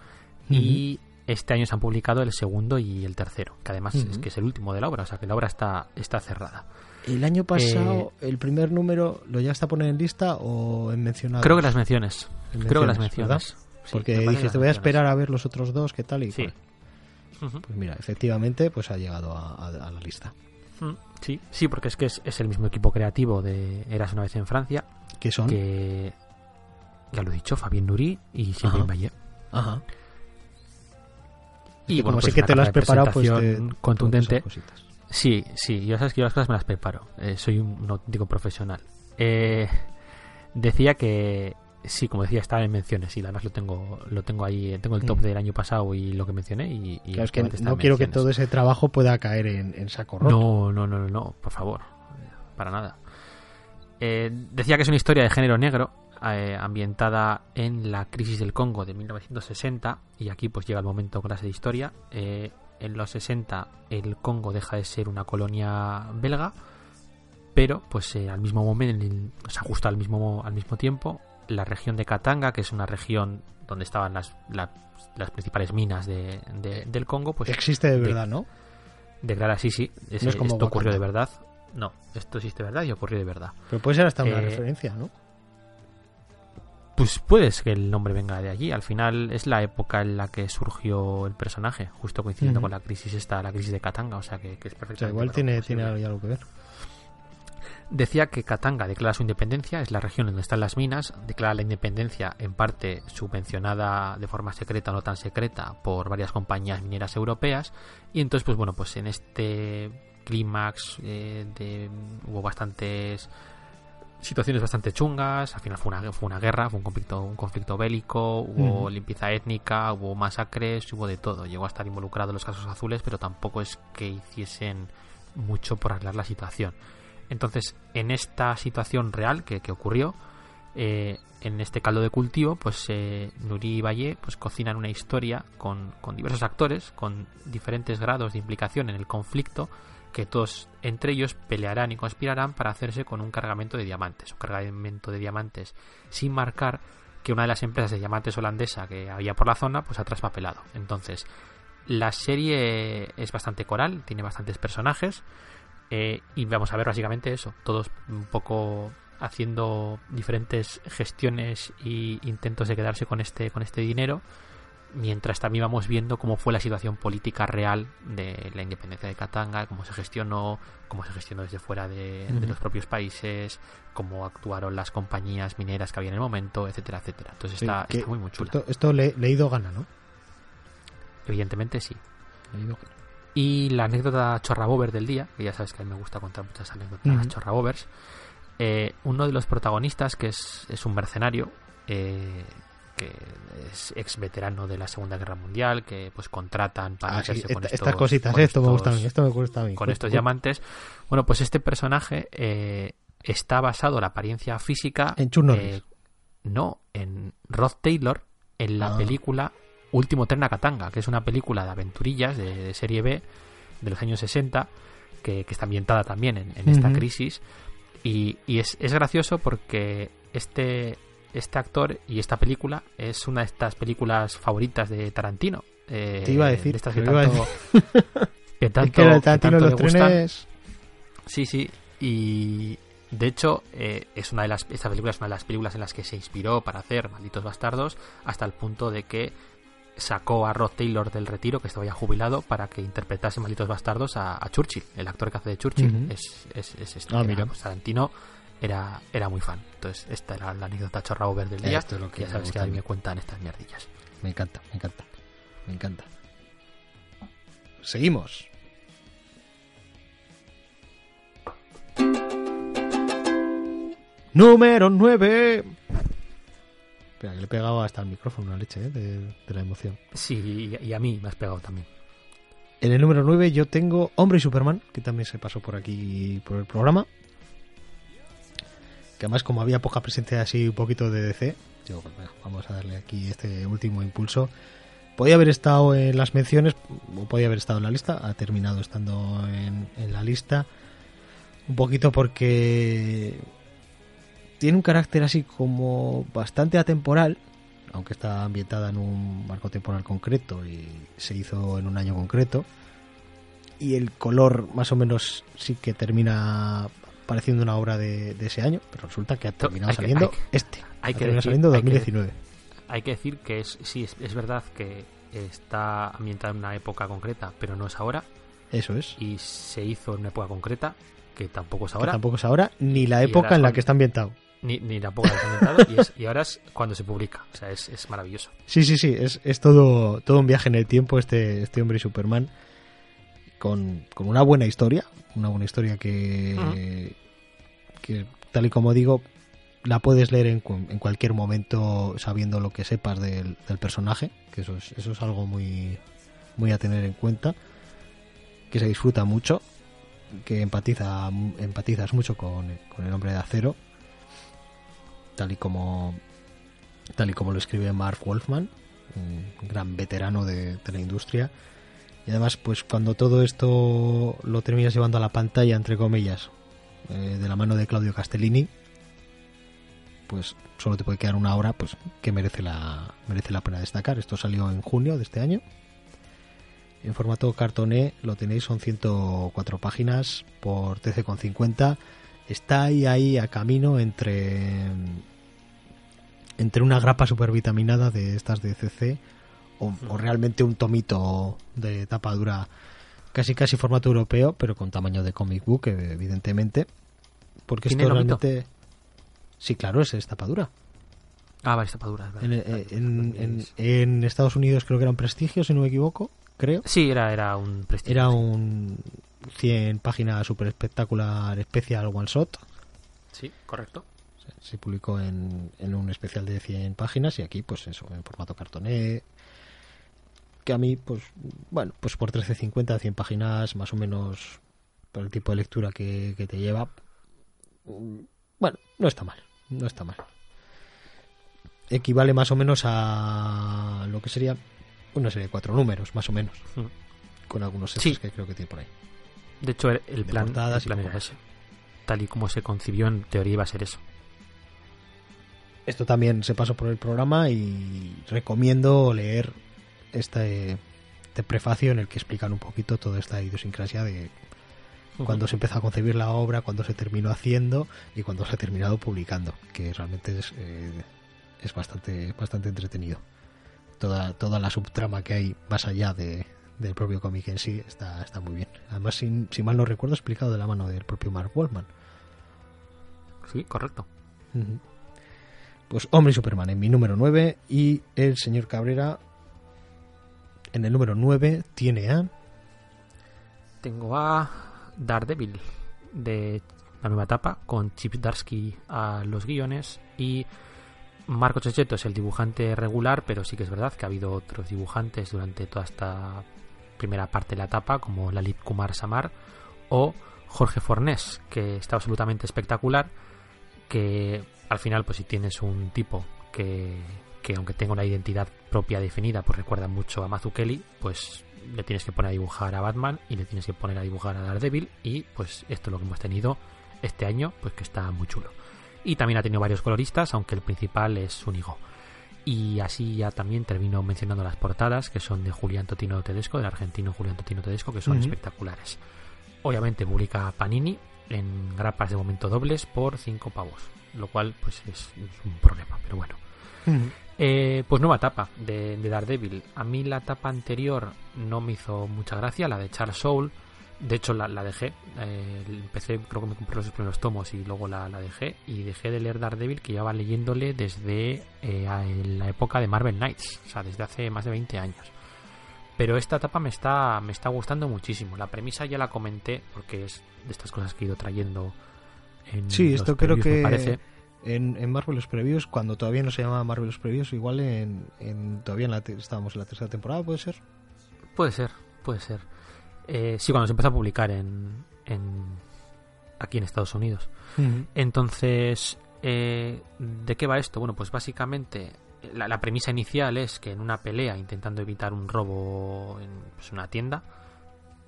Y este año se han publicado el segundo y el tercero. Que además Ujú. es que es el último de la obra. O sea que la obra está, está cerrada. El año pasado, Eh, el primer número, ¿lo ya está poner en lista o en mencionado? Creo que las menciones. En Creo que las menciones, menciones. Sí, Porque las te voy a menciones. esperar a ver los otros dos, ¿qué tal? Y Sí. pues, Ujú. pues mira, efectivamente, pues ha llegado a, a- a la lista. Mm, Sí, sí, porque es que es, es el mismo equipo creativo de Eras una vez en Francia, ¿Qué son? que ya lo he dicho, Fabien Nuri y Sylvain. Valle. Ajá. Y bueno, como pues sé que te lo has preparado, pues te, contundente. Sí, sí, yo sabes que yo las cosas me las preparo. Eh, soy un, un auténtico profesional. Eh, decía que sí, como decía, estaba en menciones y además lo tengo, lo tengo ahí, tengo el top Mm. del año pasado y lo que mencioné y, y Claro, es que efectivamente está no quiero que todo ese trabajo pueda caer en, en saco roto. No, no, no, no, no, por favor, para nada. Eh, decía que es una historia de género negro eh, ambientada en la crisis del Congo de 1960 y aquí pues llega el momento clase de historia. Eh, en los 60 el Congo deja de ser una colonia belga, pero pues eh, al mismo momento se ajusta al mismo al mismo tiempo la región de Katanga, que es una región donde estaban las, la- las principales minas de- de- del Congo, pues Existe de de- verdad, ¿no? declara sí, sí, ese- No es como esto ocurrió de verdad. no, esto existe de verdad y ocurrió de verdad. Pero puede ser hasta una Eh, referencia, ¿no? Pues puede que el nombre venga de allí. Al final es la época en la que surgió el personaje, justo coincidiendo con la crisis esta, la crisis de Katanga, o sea que, que es O perfectamente. sea, igual tiene, tiene algo que ver. Decía que Katanga declara su independencia, es la región donde están las minas, declara la independencia en parte subvencionada de forma secreta o no tan secreta por varias compañías mineras europeas y entonces pues bueno pues en este clímax eh, de- hubo bastantes situaciones bastante chungas, al final fue una, fue una guerra, fue un conflicto, un conflicto bélico, hubo limpieza étnica, hubo masacres, hubo de todo, llegó a estar involucrado en los casos azules pero tampoco es que hiciesen mucho por arreglar la situación. Entonces, en esta situación real que, ocurrió, eh, en este caldo de cultivo, pues eh, Nuri y Valle pues, cocinan una historia con, con diversos actores, con diferentes grados de implicación en el conflicto, que todos entre ellos pelearán y conspirarán para hacerse con un cargamento de diamantes, un cargamento de diamantes sin marcar que una de las empresas de diamantes holandesa que había por la zona pues ha traspapelado. Entonces, la serie es bastante coral, tiene bastantes personajes, eh, y vamos a ver básicamente eso, todos un poco haciendo diferentes gestiones y intentos de quedarse con este con este dinero mientras también vamos viendo cómo fue la situación política real de la independencia de Katanga, cómo se gestionó, cómo se gestionó desde fuera de, los propios países, cómo actuaron las compañías mineras que había en el momento, etcétera, etcétera. Entonces está, está muy muy chula. Esto, esto le, leído gana, ¿no? Evidentemente sí. Leído gana. Y la anécdota chorrabover del día, que ya sabes que a mí me gusta contar muchas anécdotas Ujú. chorrabovers, eh, uno de los protagonistas, que es, es un mercenario, eh, que es ex veterano de la Segunda Guerra Mundial, que pues contratan para Ah, sí, meterse con esta- estos, estas cositas, con esto me gusta a mí, esto me gusta a mí. con estos diamantes. Bueno, pues este personaje eh, está basado la apariencia física En Chuck Norris. eh, no, en Rod Taylor, en la Ah. película Último Tren a Katanga, que es una película de aventurillas de, de serie B de los años 60, que, que está ambientada también en, en esta Ujú. crisis. Y, y es, es gracioso porque este, este actor y esta película es una de estas películas favoritas de Tarantino. eh, Te iba a decir, de estas que iba a tanto, que Es tanto, que Tarantino tanto le los gustan. trenes... Sí, sí. Y de hecho, eh, es una de las, esta película es una de las películas en las que se inspiró para hacer Malditos Bastardos, hasta el punto de que sacó a Rod Taylor del retiro, que estaba ya jubilado, para que interpretase Malditos Bastardos a, a Churchill, el actor que hace de Churchill. Es, es, es este. Ah, mira. pues, Tarantino era, era muy fan. Entonces, esta era la anécdota chorra over del día. Esto es lo que ya sabes que a mí. me cuentan estas mierdillas. Me encanta, me encanta, me encanta. Seguimos. Número 9. Espera, que le he pegado hasta el micrófono una leche ¿eh? de, de la emoción. Sí, y, y a mí me has pegado también. En el número 9 yo tengo Hombre y Superman, que también se pasó por aquí por el programa. Que además como había poca presencia así un poquito de DC, digo, pues venga, vamos a darle aquí este último impulso. Podía haber estado en las menciones, o podía haber estado en la lista, ha terminado estando en, en la lista. Un poquito porque tiene un carácter así como bastante atemporal, aunque está ambientada en un marco temporal concreto y se hizo en un año concreto. Y el color más o menos sí que termina pareciendo una obra de, de ese año, pero resulta que ha terminado hay que- saliendo hay este. hay ha que decir- saliendo hay que 2019. Hay que decir que es, sí, es, es verdad que está ambientada en una época concreta, pero no es ahora, Eso es. y se hizo en una época concreta, que tampoco es Que ahora, tampoco es ahora, ni la época en la que está ambientado. Ni, ni tampoco lo he comentado, y, es- y ahora es cuando se publica, o sea, es, es maravilloso. Sí, sí, sí, es, es todo, todo un viaje en el tiempo este, este hombre y Superman con, con una buena historia, una buena historia que, que tal y como digo, la puedes leer en, en cualquier momento sabiendo lo que sepas del, del personaje, que eso es, eso es algo muy, muy a tener en cuenta, que se disfruta mucho, que empatiza, empatizas mucho con, con el hombre de acero, tal y como tal y como lo escribe Mark Wolfman, un gran veterano de, la industria. Y además, pues cuando todo esto lo terminas llevando a la pantalla, entre comillas, eh, de la mano de Claudio Castellini, pues solo te puede quedar una hora pues que merece la, merece la pena destacar. Esto salió en junio de este año. En formato cartoné lo tenéis, son 104 páginas por 13,50. Está ahí, ahí a camino entre entre una grapa supervitaminada de estas de CC o, o realmente un tomito de tapa dura casi casi formato europeo, pero con tamaño de comic book, evidentemente. Porque ¿Tiene esto lomito? realmente. Sí, claro, es, es tapadura. Ah, vale, tapadura. vale. En, eh, en- en- en Estados Unidos creo que era un prestigio, si no me equivoco, creo. Sí, era, era un prestigio. Era un 100 páginas super espectacular especial one shot. Sí, correcto. Se- Se publicó en, en un especial de 100 páginas y aquí, pues eso, en formato cartoné. Que a mí, pues, bueno, pues por 13.50, 100 páginas, más o menos, por el tipo de lectura que, que te lleva. Bueno, no está mal, no está mal. Equivale más o menos a lo que sería una serie de cuatro números, más o menos, Mm. con algunos Sí. extras que creo que tiene por ahí. De hecho, el, el De plan, el era ese. Tal y como se concibió, en teoría iba a ser eso. Esto también se pasó por el programa y recomiendo leer este, este prefacio en el que explican un poquito toda esta idiosincrasia de cuando se empezó a concebir la obra, cuando se terminó haciendo y cuando se ha terminado publicando, que realmente es, eh, es bastante, bastante entretenido. Toda, toda la subtrama que hay más allá de, del propio cómic en sí está, está muy bien. Además, si, si mal no recuerdo, explicado de la mano del propio Mark Wallman. Sí, correcto. Pues Hombre y Superman en mi número 9 y el señor Cabrera en el número 9 tiene a... Tengo a Daredevil de la nueva etapa con Chip Darsky a los guiones y Marco Checheto es el dibujante regular, pero sí que es verdad que ha habido otros dibujantes durante toda esta primera parte de la etapa, como Lalit Kumar Samar o Jorge Fornés, que está absolutamente espectacular, que al final, pues si tienes un tipo que, que aunque tenga una identidad propia definida, pues recuerda mucho a Mazukeli, pues le tienes que poner a dibujar a Batman y le tienes que poner a dibujar a Daredevil y pues esto es lo que hemos tenido este año, pues que está muy chulo. Y también ha tenido varios coloristas, aunque el principal es Unigo. Y así ya también termino mencionando las portadas, que son de Julián Totino Tedesco, del argentino Julián Totino Tedesco, que son espectaculares. Obviamente publica Panini en grapas de momento dobles por 5 pavos, lo cual pues es, es un problema, pero bueno. Eh, pues nueva etapa de, de Daredevil. A mí la etapa anterior no me hizo mucha gracia, la de Charles Soule. De hecho, la, la dejé. Eh, empecé, creo que me compré los primeros tomos y luego la, la dejé. Y dejé de leer Daredevil, que llevaba leyéndole desde eh, la época de Marvel Knights. O sea, desde hace más de 20 años. Pero esta etapa me está, me está gustando muchísimo. La premisa ya la comenté, porque es de estas cosas que he ido trayendo en Sí, los esto creo me que parece. en, en Marvelous Previews, cuando todavía no se llamaba Marvelous Previews, igual en, en- todavía en la estábamos en la tercera temporada, ¿puede ser? Puede ser, puede ser. Eh, sí, cuando se empezó a publicar en, en aquí en Estados Unidos. Entonces, eh, ¿de qué va esto? Bueno, pues básicamente la, la premisa inicial es que en una pelea intentando evitar un robo en pues, una tienda,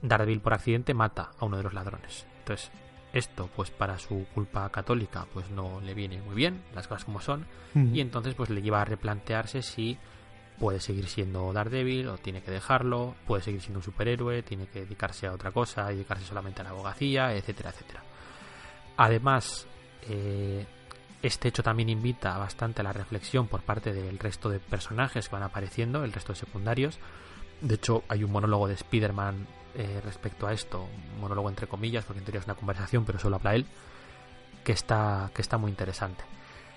Daredevil por accidente mata a uno de los ladrones. Entonces, esto, pues para su culpa católica, pues no le viene muy bien, las cosas como son, y entonces pues le lleva a replantearse si puede seguir siendo Daredevil o tiene que dejarlo, puede seguir siendo un superhéroe, tiene que dedicarse a otra cosa, dedicarse solamente a la abogacía, etcétera, etcétera. Además, eh, este hecho también invita bastante a la reflexión por parte del resto de personajes que van apareciendo, el resto de secundarios. De hecho, hay un monólogo de Spider-Man eh, respecto a esto, un monólogo entre comillas, porque en teoría es una conversación, pero solo habla él, que está, que está muy interesante.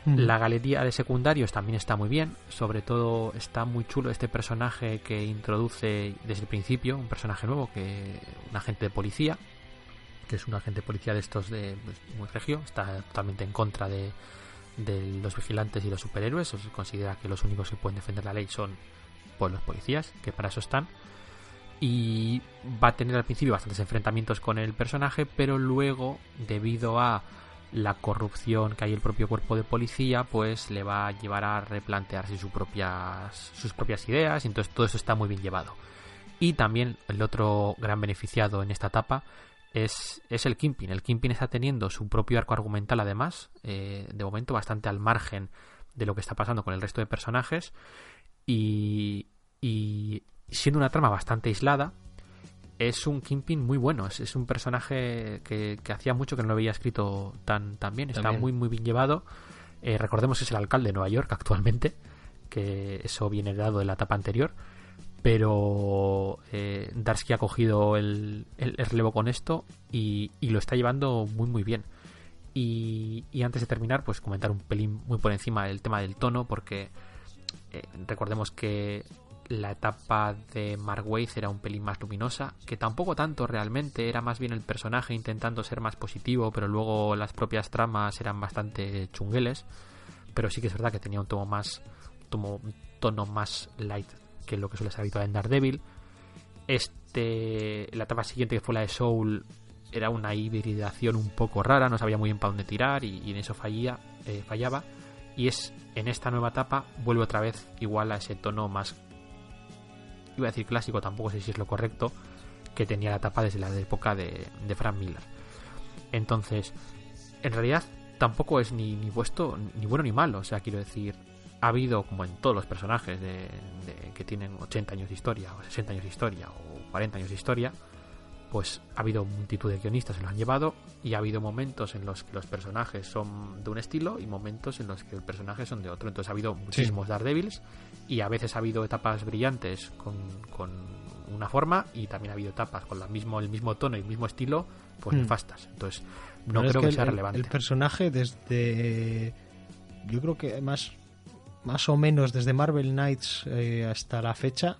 La galería de secundarios también está muy bien, sobre todo está muy chulo este personaje que introduce desde el principio, un personaje nuevo, que un agente de policía, que es un agente de policía de estos de pues, muy regio, está totalmente en contra de, de los vigilantes y los superhéroes, considera que los únicos que pueden defender la ley son pues, los policías, que para eso están. Y va a tener al principio bastantes enfrentamientos con el personaje, pero luego, debido a la corrupción que hay en el propio cuerpo de policía, pues le va a llevar a replantearse sus propias, sus propias ideas, y entonces todo eso está muy bien llevado. Y también el otro gran beneficiado en esta etapa es, es el Kimpin. El Kimpin está teniendo su propio arco argumental, además, eh, de momento bastante al margen de lo que está pasando con el resto de personajes, y, y siendo una trama bastante aislada, es un Kingpin muy bueno. Es, un personaje que, hacía mucho que no lo había escrito tan, tan bien. Está muy, muy bien llevado. Eh, recordemos que es el alcalde de Nueva York actualmente, que eso viene dado de la etapa anterior. Pero eh, Darsky ha cogido el, relevo con esto y, lo está llevando muy, muy bien. Y, antes de terminar, pues comentar un pelín muy por encima el tema del tono, porque eh, recordemos que la etapa de Mark era un pelín más luminosa, que tampoco tanto realmente, era más bien el personaje intentando ser más positivo, pero luego las propias tramas eran bastante chungueles, pero sí que es verdad que tenía un tono más tono, tono más light que lo que suele ser habitual en Daredevil. Este, la etapa siguiente que fue la de Soul era una hibridación un poco rara, no sabía muy bien para dónde tirar y, en eso fallía, eh, fallaba. Y es en esta nueva etapa vuelve otra vez igual a ese tono más iba a decir clásico, tampoco sé si es lo correcto, que tenía la tapa desde la época de, de Frank Miller. Entonces, en realidad tampoco es ni, ni puesto ni bueno ni malo, o sea, quiero decir, ha habido, como en todos los personajes de, que tienen 80 años de historia, o 60 años de historia, o 40 años de historia, pues ha habido multitud de guionistas que lo han llevado y ha habido momentos en los que los personajes son de un estilo y momentos en los que los personajes son de otro. Entonces ha habido muchísimos Daredevils y a veces ha habido etapas brillantes con, con una forma y también ha habido etapas con la mismo, el mismo tono y el mismo estilo, pues hmm. nefastas. Entonces no creo que, sea relevante. El personaje desde... Yo creo que más, más o menos desde Marvel Knights eh, hasta la fecha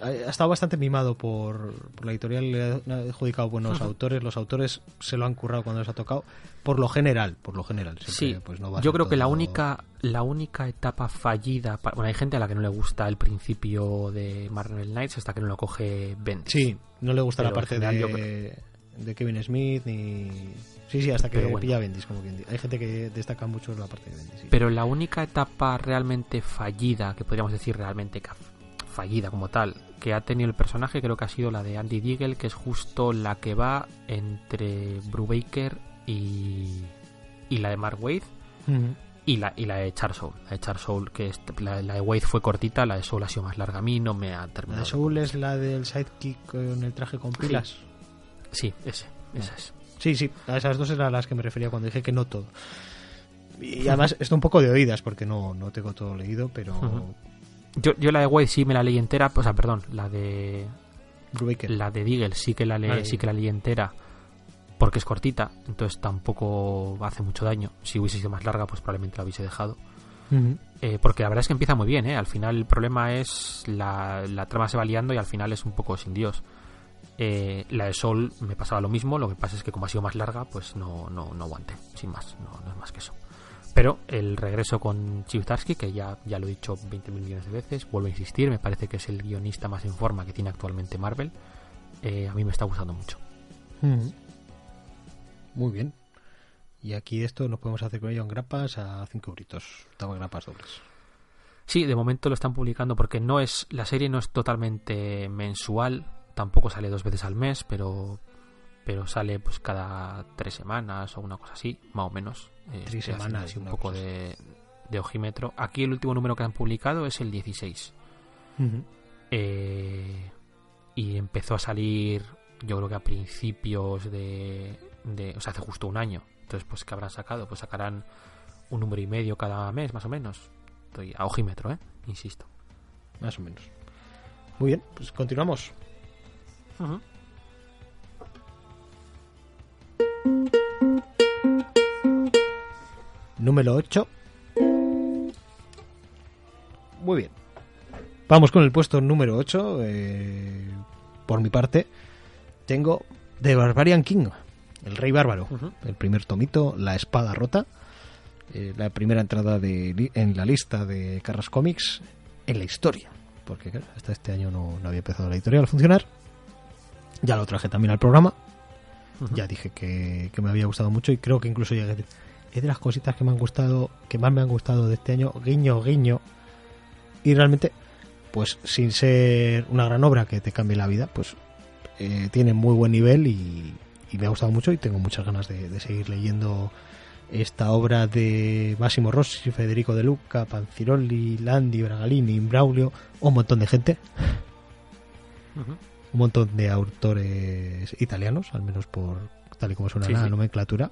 ha estado bastante mimado por, la editorial, le ha adjudicado buenos autores, los autores se lo han currado cuando les ha tocado, por lo general, por lo general. sí, pues yo creo que la única, la única etapa fallida, bueno, hay gente a la que no le gusta el principio de Marvel Knights hasta que no lo coge Bendis. Sí, no le gusta la parte de, de Kevin Smith ni... Sí, sí, hasta que pilla Bendis, como quien dice. Hay gente que destaca mucho la parte de Bendis. Pero la única etapa realmente fallida, que podríamos decir realmente fallida como tal, que ha tenido el personaje creo que ha sido la de Andy Deagle, que es justo la que va entre Brubaker y, y la de Mark Waid. Y la, y la de Charles Soul. La de Charles Soul, que es, la, de Wade fue cortita, la de Soul ha sido más larga. A mí no me ha terminado. ¿La de Soul es la del sidekick con el traje con pilas? Sí, ese, esa es. Sí, sí, a esas dos eran las que me refería cuando dije que no todo. Y además, esto un poco de oídas, porque no, no tengo todo leído, pero, yo, yo la de Wade sí me la leí entera, o sea, perdón, la de la de Deagle sí que la leí, sí que la leí entera porque es cortita, entonces tampoco hace mucho daño. Si hubiese sido más larga, pues probablemente la hubiese dejado. Eh, porque la verdad es que empieza muy bien, ¿eh? Al final el problema es la, la trama se va liando y al final es un poco sin Dios. Eh, la de Sol me pasaba lo mismo, lo que pasa es que como ha sido más larga, pues no, no, no aguanté, sin más, no, no es más que eso. Pero el regreso con Chivtarsky, que ya, ya lo he dicho 20.000 millones de veces, vuelvo a insistir, me parece que es el guionista más en forma que tiene actualmente Marvel. Eh, a mí me está gustando mucho. Muy bien. Y aquí esto nos podemos hacer con ello en grapas a 5 euritos. Estamos grapas dobles. Sí, de momento lo están publicando porque no es la serie no es totalmente mensual, tampoco sale dos veces al mes, pero pero sale pues cada tres semanas o una cosa así, más o menos. Eh, tres semanas. y un poco de, de, ojímetro. Aquí el último número que han publicado es el 16. Eh, y empezó a salir, yo creo que a principios de, de, O sea, hace justo un año. Entonces, pues, ¿qué habrán sacado? Pues sacarán un número y medio cada mes, más o menos. Estoy a ojímetro, ¿eh? Insisto. Más o menos. Muy bien, pues continuamos. número 8. Muy bien. Vamos con el puesto número 8. Eh, por mi parte, tengo The Barbarian King, el Rey Bárbaro. El primer tomito, La Espada Rota. Eh, la primera entrada de, en la lista de Carras Comics en la historia. Porque hasta este año no, había empezado la editorial a funcionar. Ya lo traje también al programa. Ya dije que, que, me había gustado mucho y creo que incluso llegué es de las cositas que me han gustado, que más me han gustado de este año, guiño, guiño. Y realmente, pues sin ser una gran obra que te cambie la vida, pues eh, tiene muy buen nivel y, me ha gustado mucho y tengo muchas ganas de, seguir leyendo esta obra de Máximo Rossi, Federico De Luca, Panciroli, Landi, Bragalini, Braulio, un montón de gente. un montón de autores italianos, al menos por tal y como suena Sí, la sí. nomenclatura.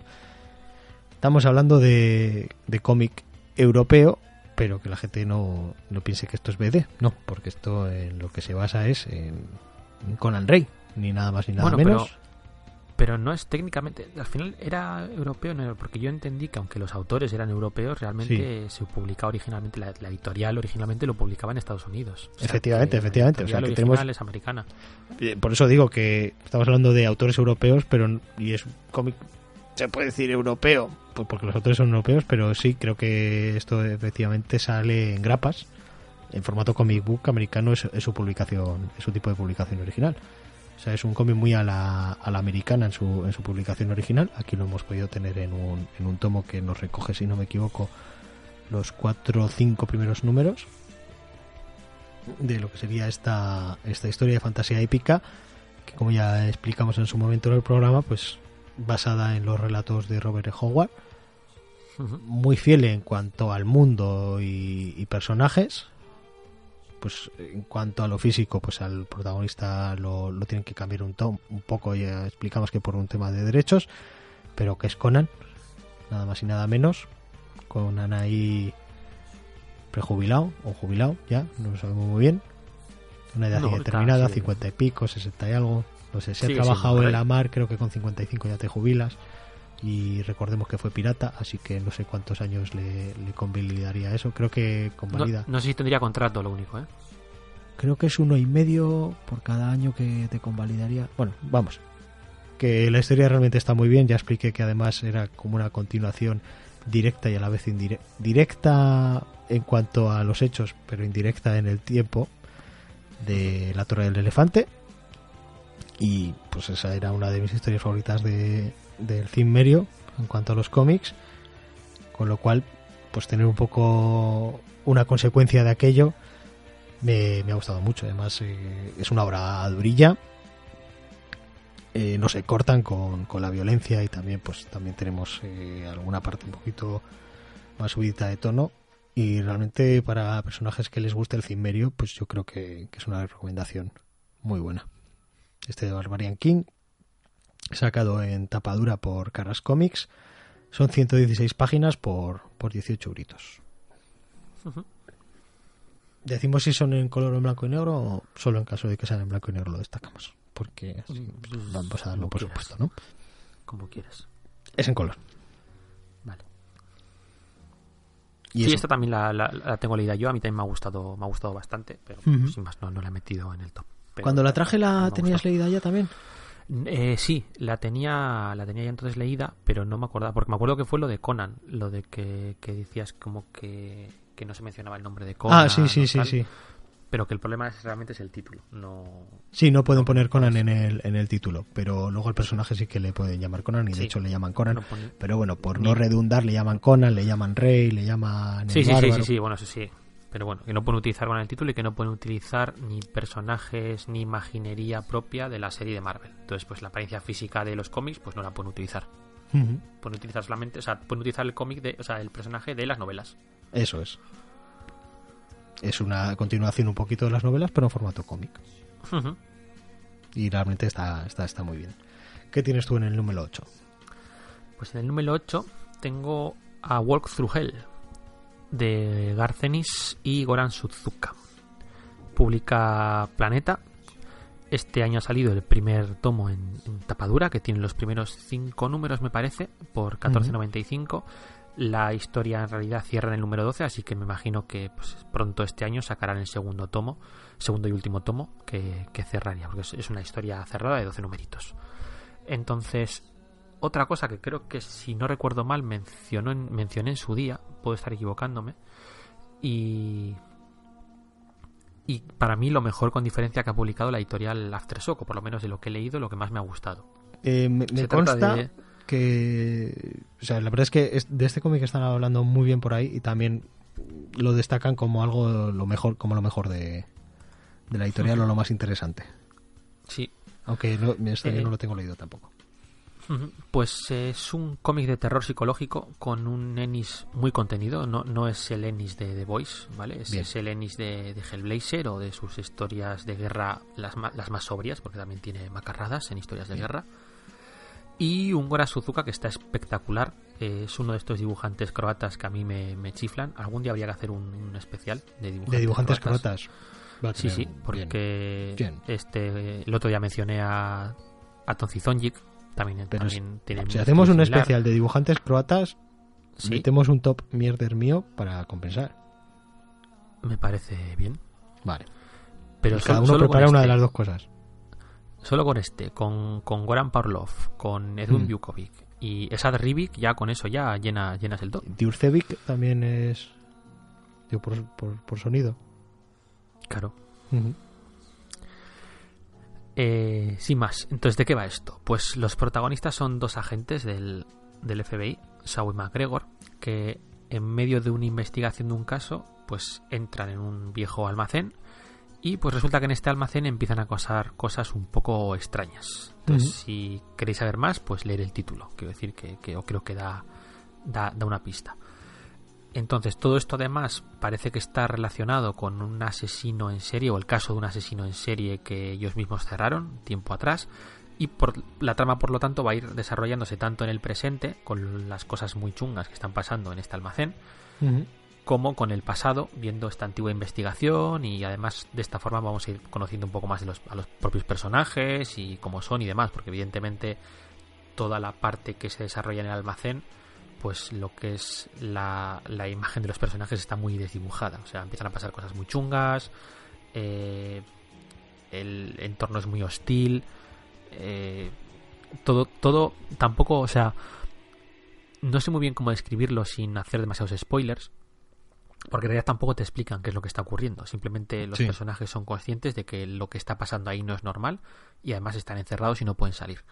Estamos hablando de, de cómic europeo, pero que la gente no, no piense que esto es BD, no, porque esto en lo que se basa es en, en Conan Rey, ni nada más ni nada Bueno, menos. pero, pero no es técnicamente. Al final era europeo, no porque yo entendí que aunque los autores eran europeos, realmente se publicaba originalmente, la, la editorial originalmente lo publicaba en Estados Unidos. O sea, Efectivamente, que efectivamente, La o sea, editorial que tenemos- es americana. Eh, Por eso digo que estamos hablando de autores europeos, pero y es un cómic, se puede decir europeo, pues porque los autores son europeos, pero sí creo que esto efectivamente sale en grapas, en formato comic book americano es, es su publicación, es su tipo de publicación original. O sea, es un cómic muy a la, a la americana en su, en su publicación original. Aquí lo hemos podido tener en un, en un tomo que nos recoge, si no me equivoco, los cuatro o cinco primeros números de lo que sería esta, esta historia de fantasía épica, que como ya explicamos en su momento en el programa, pues basada en los relatos de Robert E. Howard, muy fiel en cuanto al mundo y, y personajes. Pues en cuanto a lo físico, pues al protagonista lo, lo tienen que cambiar un, tom, un poco, ya explicamos que por un tema de derechos, pero que es Conan, nada más y nada menos. Conan ahí prejubilado o jubilado, ya, no lo sabemos muy bien. Una edad No, casi. 50 y pico, 60 y algo. No sé, si ha trabajado en la mar, creo que con 55 ya te jubilas. Y recordemos que fue pirata, así que no sé cuántos años le, le convalidaría eso. Creo que No, convalida. no sé si tendría contrato, lo único, ¿eh? Creo que es uno y medio por cada año que te convalidaría. Bueno, vamos. Que la historia realmente está muy bien. Ya expliqué que además era como una continuación directa y a la vez indirecta. Directa en cuanto a los hechos, pero indirecta en el tiempo de La Torre del Elefante. Y pues esa era una de mis historias favoritas de, del Cimmerio en cuanto a los cómics. Con lo cual, pues tener un poco una consecuencia de aquello me, ha gustado mucho. Además, eh, es una obra durilla. Eh, no se cortan con, la violencia y también pues también tenemos eh, alguna parte un poquito más subidita de tono y realmente para personajes que les guste el cimmerio pues yo creo que, que es una recomendación muy buena este de Barbarian King sacado en tapadura por Carras Comics son 116 páginas por, por 18 euritos Ujú. Decimos si son en color o en blanco y negro o solo en caso de que sean en blanco y negro lo destacamos. Porque así, pues, vamos a darlo por quieras. supuesto, ¿no? Como quieras. Es en color. Vale. Y sí, eso, esta también la, la- la tengo leída yo. A mí también me ha gustado, me ha gustado bastante, pero Ujú. sin más no, no la he metido en el top. Pero Cuando la traje la tenías leída ya también. Eh, sí, la tenía, la tenía ya entonces leída, pero no me acordaba, porque me acuerdo que fue lo de Conan, lo de que, que decías como que, que no se mencionaba el nombre de Conan. ah, sí, sí, sí, tal, sí. Pero que el problema es, realmente es el título, no... Sí, no pueden poner Conan en el, en el título, pero luego el personaje sí que le pueden llamar Conan y de Sí. hecho le llaman Conan. no pone- Pero bueno, por no redundar, le llaman Conan, le llaman Rey, le llaman. el Sí, sí, sí, sí, sí, bueno, eso sí. Pero bueno, que no pueden utilizar con el título y que no pueden utilizar ni personajes ni imaginería propia de la serie de Marvel. Entonces, pues la apariencia física de los cómics, pues no la pueden utilizar. Pueden utilizar solamente, o sea, pueden utilizar el cómic de, o sea, el personaje de las novelas. Eso es. Es una continuación un poquito de las novelas, pero en formato cómic. Y realmente está, está, está muy bien. ¿Qué tienes tú en el número 8? Pues en el número 8 tengo a Walk Through Hell de Garcenis y Goran Suzuka. Publica Planeta. Este año ha salido el primer tomo en, tapadura, que tiene los primeros cinco números, me parece, por 14.95. La historia en realidad cierra en el número 12, así que me imagino que pues, pronto este año sacarán el segundo tomo, segundo y último tomo, que, que cerraría, porque es, es una historia cerrada de 12 numeritos. Entonces, otra cosa que creo que si no recuerdo mal mencionó en, mencioné en su día, puedo estar equivocándome, y, y para mí lo mejor con diferencia que ha publicado la editorial Aftershock, o por lo menos de lo que he leído, lo que más me ha gustado. Eh, me me consta de- que. O sea, la verdad es que es- de este cómic están hablando muy bien por ahí y también lo destacan como algo lo mejor, como lo mejor de, de la editorial o lo más interesante. Sí, Aunque no, Eh. yo no lo tengo leído tampoco. Pues es un cómic de terror psicológico con un Ennis muy contenido. No, no es el Ennis de The Voice, ¿vale? Es, el Ennis de, de Hellblazer o de sus historias de guerra, las, las más sobrias, porque también tiene macarradas en historias de guerra. Y un Gora Suzuka que está espectacular. Es uno de estos dibujantes croatas que a mí me, me chiflan. Algún día habría que hacer un, un especial de dibujantes, De dibujantes croatas. Sí, sí, porque Bien. este el otro día mencioné a, a Tonzizonjic, también, Pero también Si hacemos un similar. especial de dibujantes croatas, Sí, metemos un top mierder mío para compensar. me parece bien. Vale. Pero Y cada uno prepara una de este, las dos cosas. Solo con este, con, con Goran Parlov, con Edun Mm. Bukovic y Esad Rivik, ya con eso ya llena, llenas el top. Diurcevic también es. Digo, por, por, por sonido. Claro. Eh, sin más, entonces, ¿de qué va esto? Pues los protagonistas son dos agentes del, del FBI, Saul y McGregor, que en medio de una investigación de un caso, pues entran en un viejo almacén y pues resulta que en este almacén empiezan a pasar cosas un poco extrañas. Entonces, si queréis saber más, pues leer el título. Quiero decir que, que yo creo que da, da, da una pista. Entonces, todo esto además parece que está relacionado con un asesino en serie o el caso de un asesino en serie que ellos mismos cerraron tiempo atrás. Y por, la trama, por lo tanto, va a ir desarrollándose tanto en el presente, con las cosas muy chungas que están pasando en este almacén, como con el pasado, viendo esta antigua investigación y además de esta forma vamos a ir conociendo un poco más de los, a los propios personajes y cómo son y demás, porque evidentemente toda la parte que se desarrolla en el almacén, pues lo que es la, la imagen de los personajes está muy desdibujada, o sea, empiezan a pasar cosas muy chungas, eh, el entorno es muy hostil, eh, todo, todo tampoco, o sea, no sé muy bien cómo describirlo sin hacer demasiados spoilers, porque en realidad tampoco te explican qué es lo que está ocurriendo. Simplemente los Sí. personajes son conscientes de que lo que está pasando ahí no es normal y además están encerrados y no pueden salir.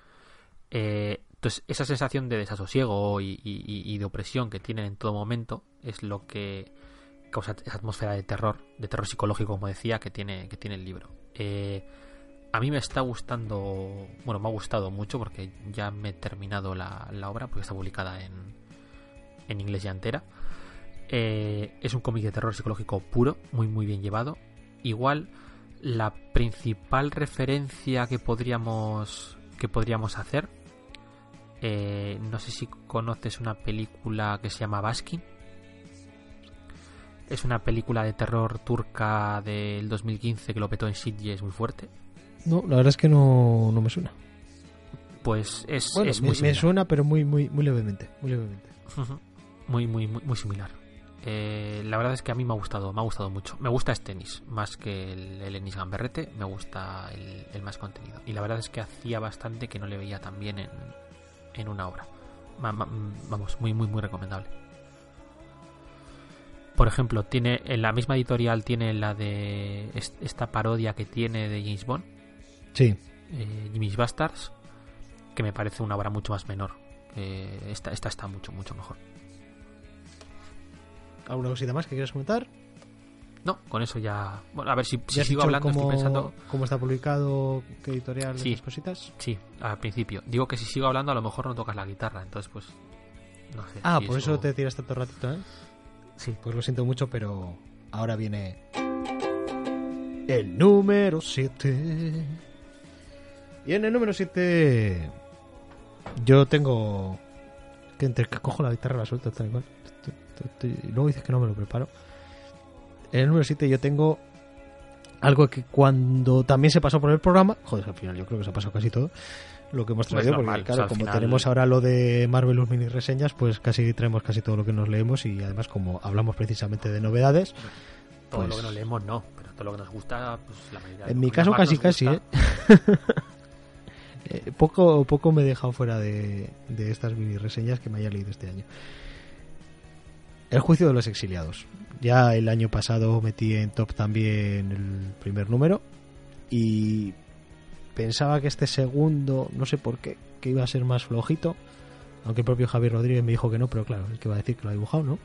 Eh, entonces, esa sensación de desasosiego y, de opresión que tienen en todo momento es lo que causa esa atmósfera de terror, de terror psicológico, como decía, que tiene, que tiene el libro. Eh, a mí me está gustando, bueno, me ha gustado mucho porque ya me he terminado la, la obra, porque está publicada en, en inglés ya entera. Eh, es un cómic de terror psicológico puro, muy muy bien llevado. Igual la principal referencia que podríamos que podríamos hacer, eh, no sé si conoces una película que se llama Baskin. Es una película de terror turca del 2015 que lo petó en Sitges muy fuerte. No, la verdad es que no, no me suena. Pues es, Bueno, es me, muy me similar. suena, pero muy, muy, muy levemente. Muy levemente. Muy, muy, muy similar. Eh, la verdad es que a mí me ha gustado, me ha gustado mucho. Me gusta este Ennis, más que el, el Ennis Gamberrete, me gusta el, el más contenido. Y la verdad es que hacía bastante que no le veía tan bien en, en una obra. Ma- ma- vamos, muy, muy, muy recomendable. Por ejemplo, tiene en la misma editorial tiene la de est- esta parodia que tiene de James Bond, Sí. eh, Jimmy's Bastards, que me parece una obra mucho más menor. Eh, esta, esta está mucho, mucho mejor. ¿Alguna cosita más que quieras comentar? No, con eso ya. Bueno, a ver si, si ¿Ya has sigo hablando, cómo, estoy pensando. cómo está publicado, qué editorial, Sí. cositas? Sí, al principio. Digo que si sigo hablando, a lo mejor no tocas la guitarra, entonces pues. No sé. Ah, si por eso te tiras tanto ratito, ¿eh? Sí. Pues lo siento mucho, pero ahora viene el número 7. Y en el número 7 yo tengo que entre que cojo la guitarra la suelto tal y cual. Y luego dices que no me lo preparo. En el número 7 yo tengo algo que cuando también se pasó por el programa, joder, al final yo creo que se ha pasado casi todo lo que hemos Pues traído, normal, porque claro, o sea, al como final- tenemos ahora lo de Marvelous mini reseñas, pues casi traemos casi todo lo que nos leemos y además como hablamos precisamente de novedades, Todo Pues- lo que nos leemos, no. Pero todo lo que nos gusta, pues la mayoría. de en mi caso casi casi, ¿eh? Eh, poco, poco me he dejado fuera de, de estas mini reseñas que me haya leído este año. El juicio de los exiliados. Ya el año pasado metí en top también el primer número y pensaba que este segundo, no sé por qué, que iba a ser más flojito, aunque el propio Javier Rodríguez me dijo que no, pero claro, es que va a decir que lo ha dibujado, ¿no?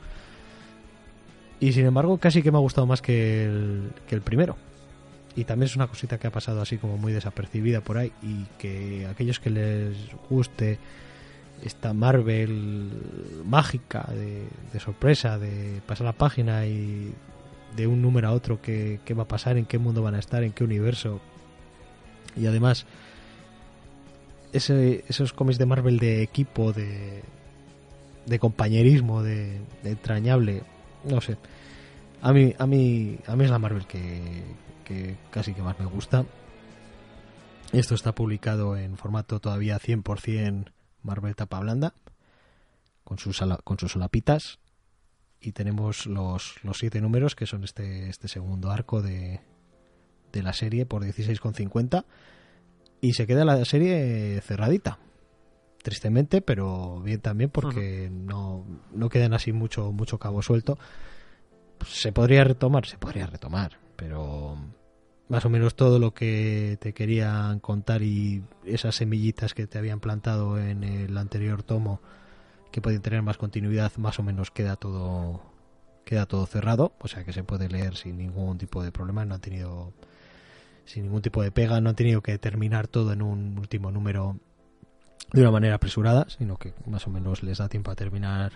Y sin embargo, casi que me ha gustado más que el, que el primero. y también es una cosita que ha pasado así como muy desapercibida por ahí y que aquellos que les guste esta Marvel mágica de, de sorpresa, de pasar la página y de un número a otro qué, va a pasar, en qué mundo van a estar, en qué universo. Y además, ese, esos cómics de Marvel de equipo, de, de compañerismo, de, de entrañable, no sé. A mí, a mí, a mí es la Marvel que, que casi que más me gusta. Esto está publicado en formato todavía 100% Marvel tapa blanda, con sus, con sus solapitas. Y tenemos los, los siete números, que son este, este segundo arco de, de la serie por 16,50. Y se queda la serie cerradita. Tristemente, pero bien también porque no, no quedan así mucho, mucho cabo suelto. Se podría retomar, se podría retomar, pero más o menos todo lo que te querían contar y esas semillitas que te habían plantado en el anterior tomo que podían tener más continuidad más o menos queda todo queda todo cerrado. O sea que se puede leer sin ningún tipo de problema. No han tenido sin ningún tipo de pega. No han tenido que terminar todo en un último número de una manera apresurada sino que más o menos les da tiempo a terminar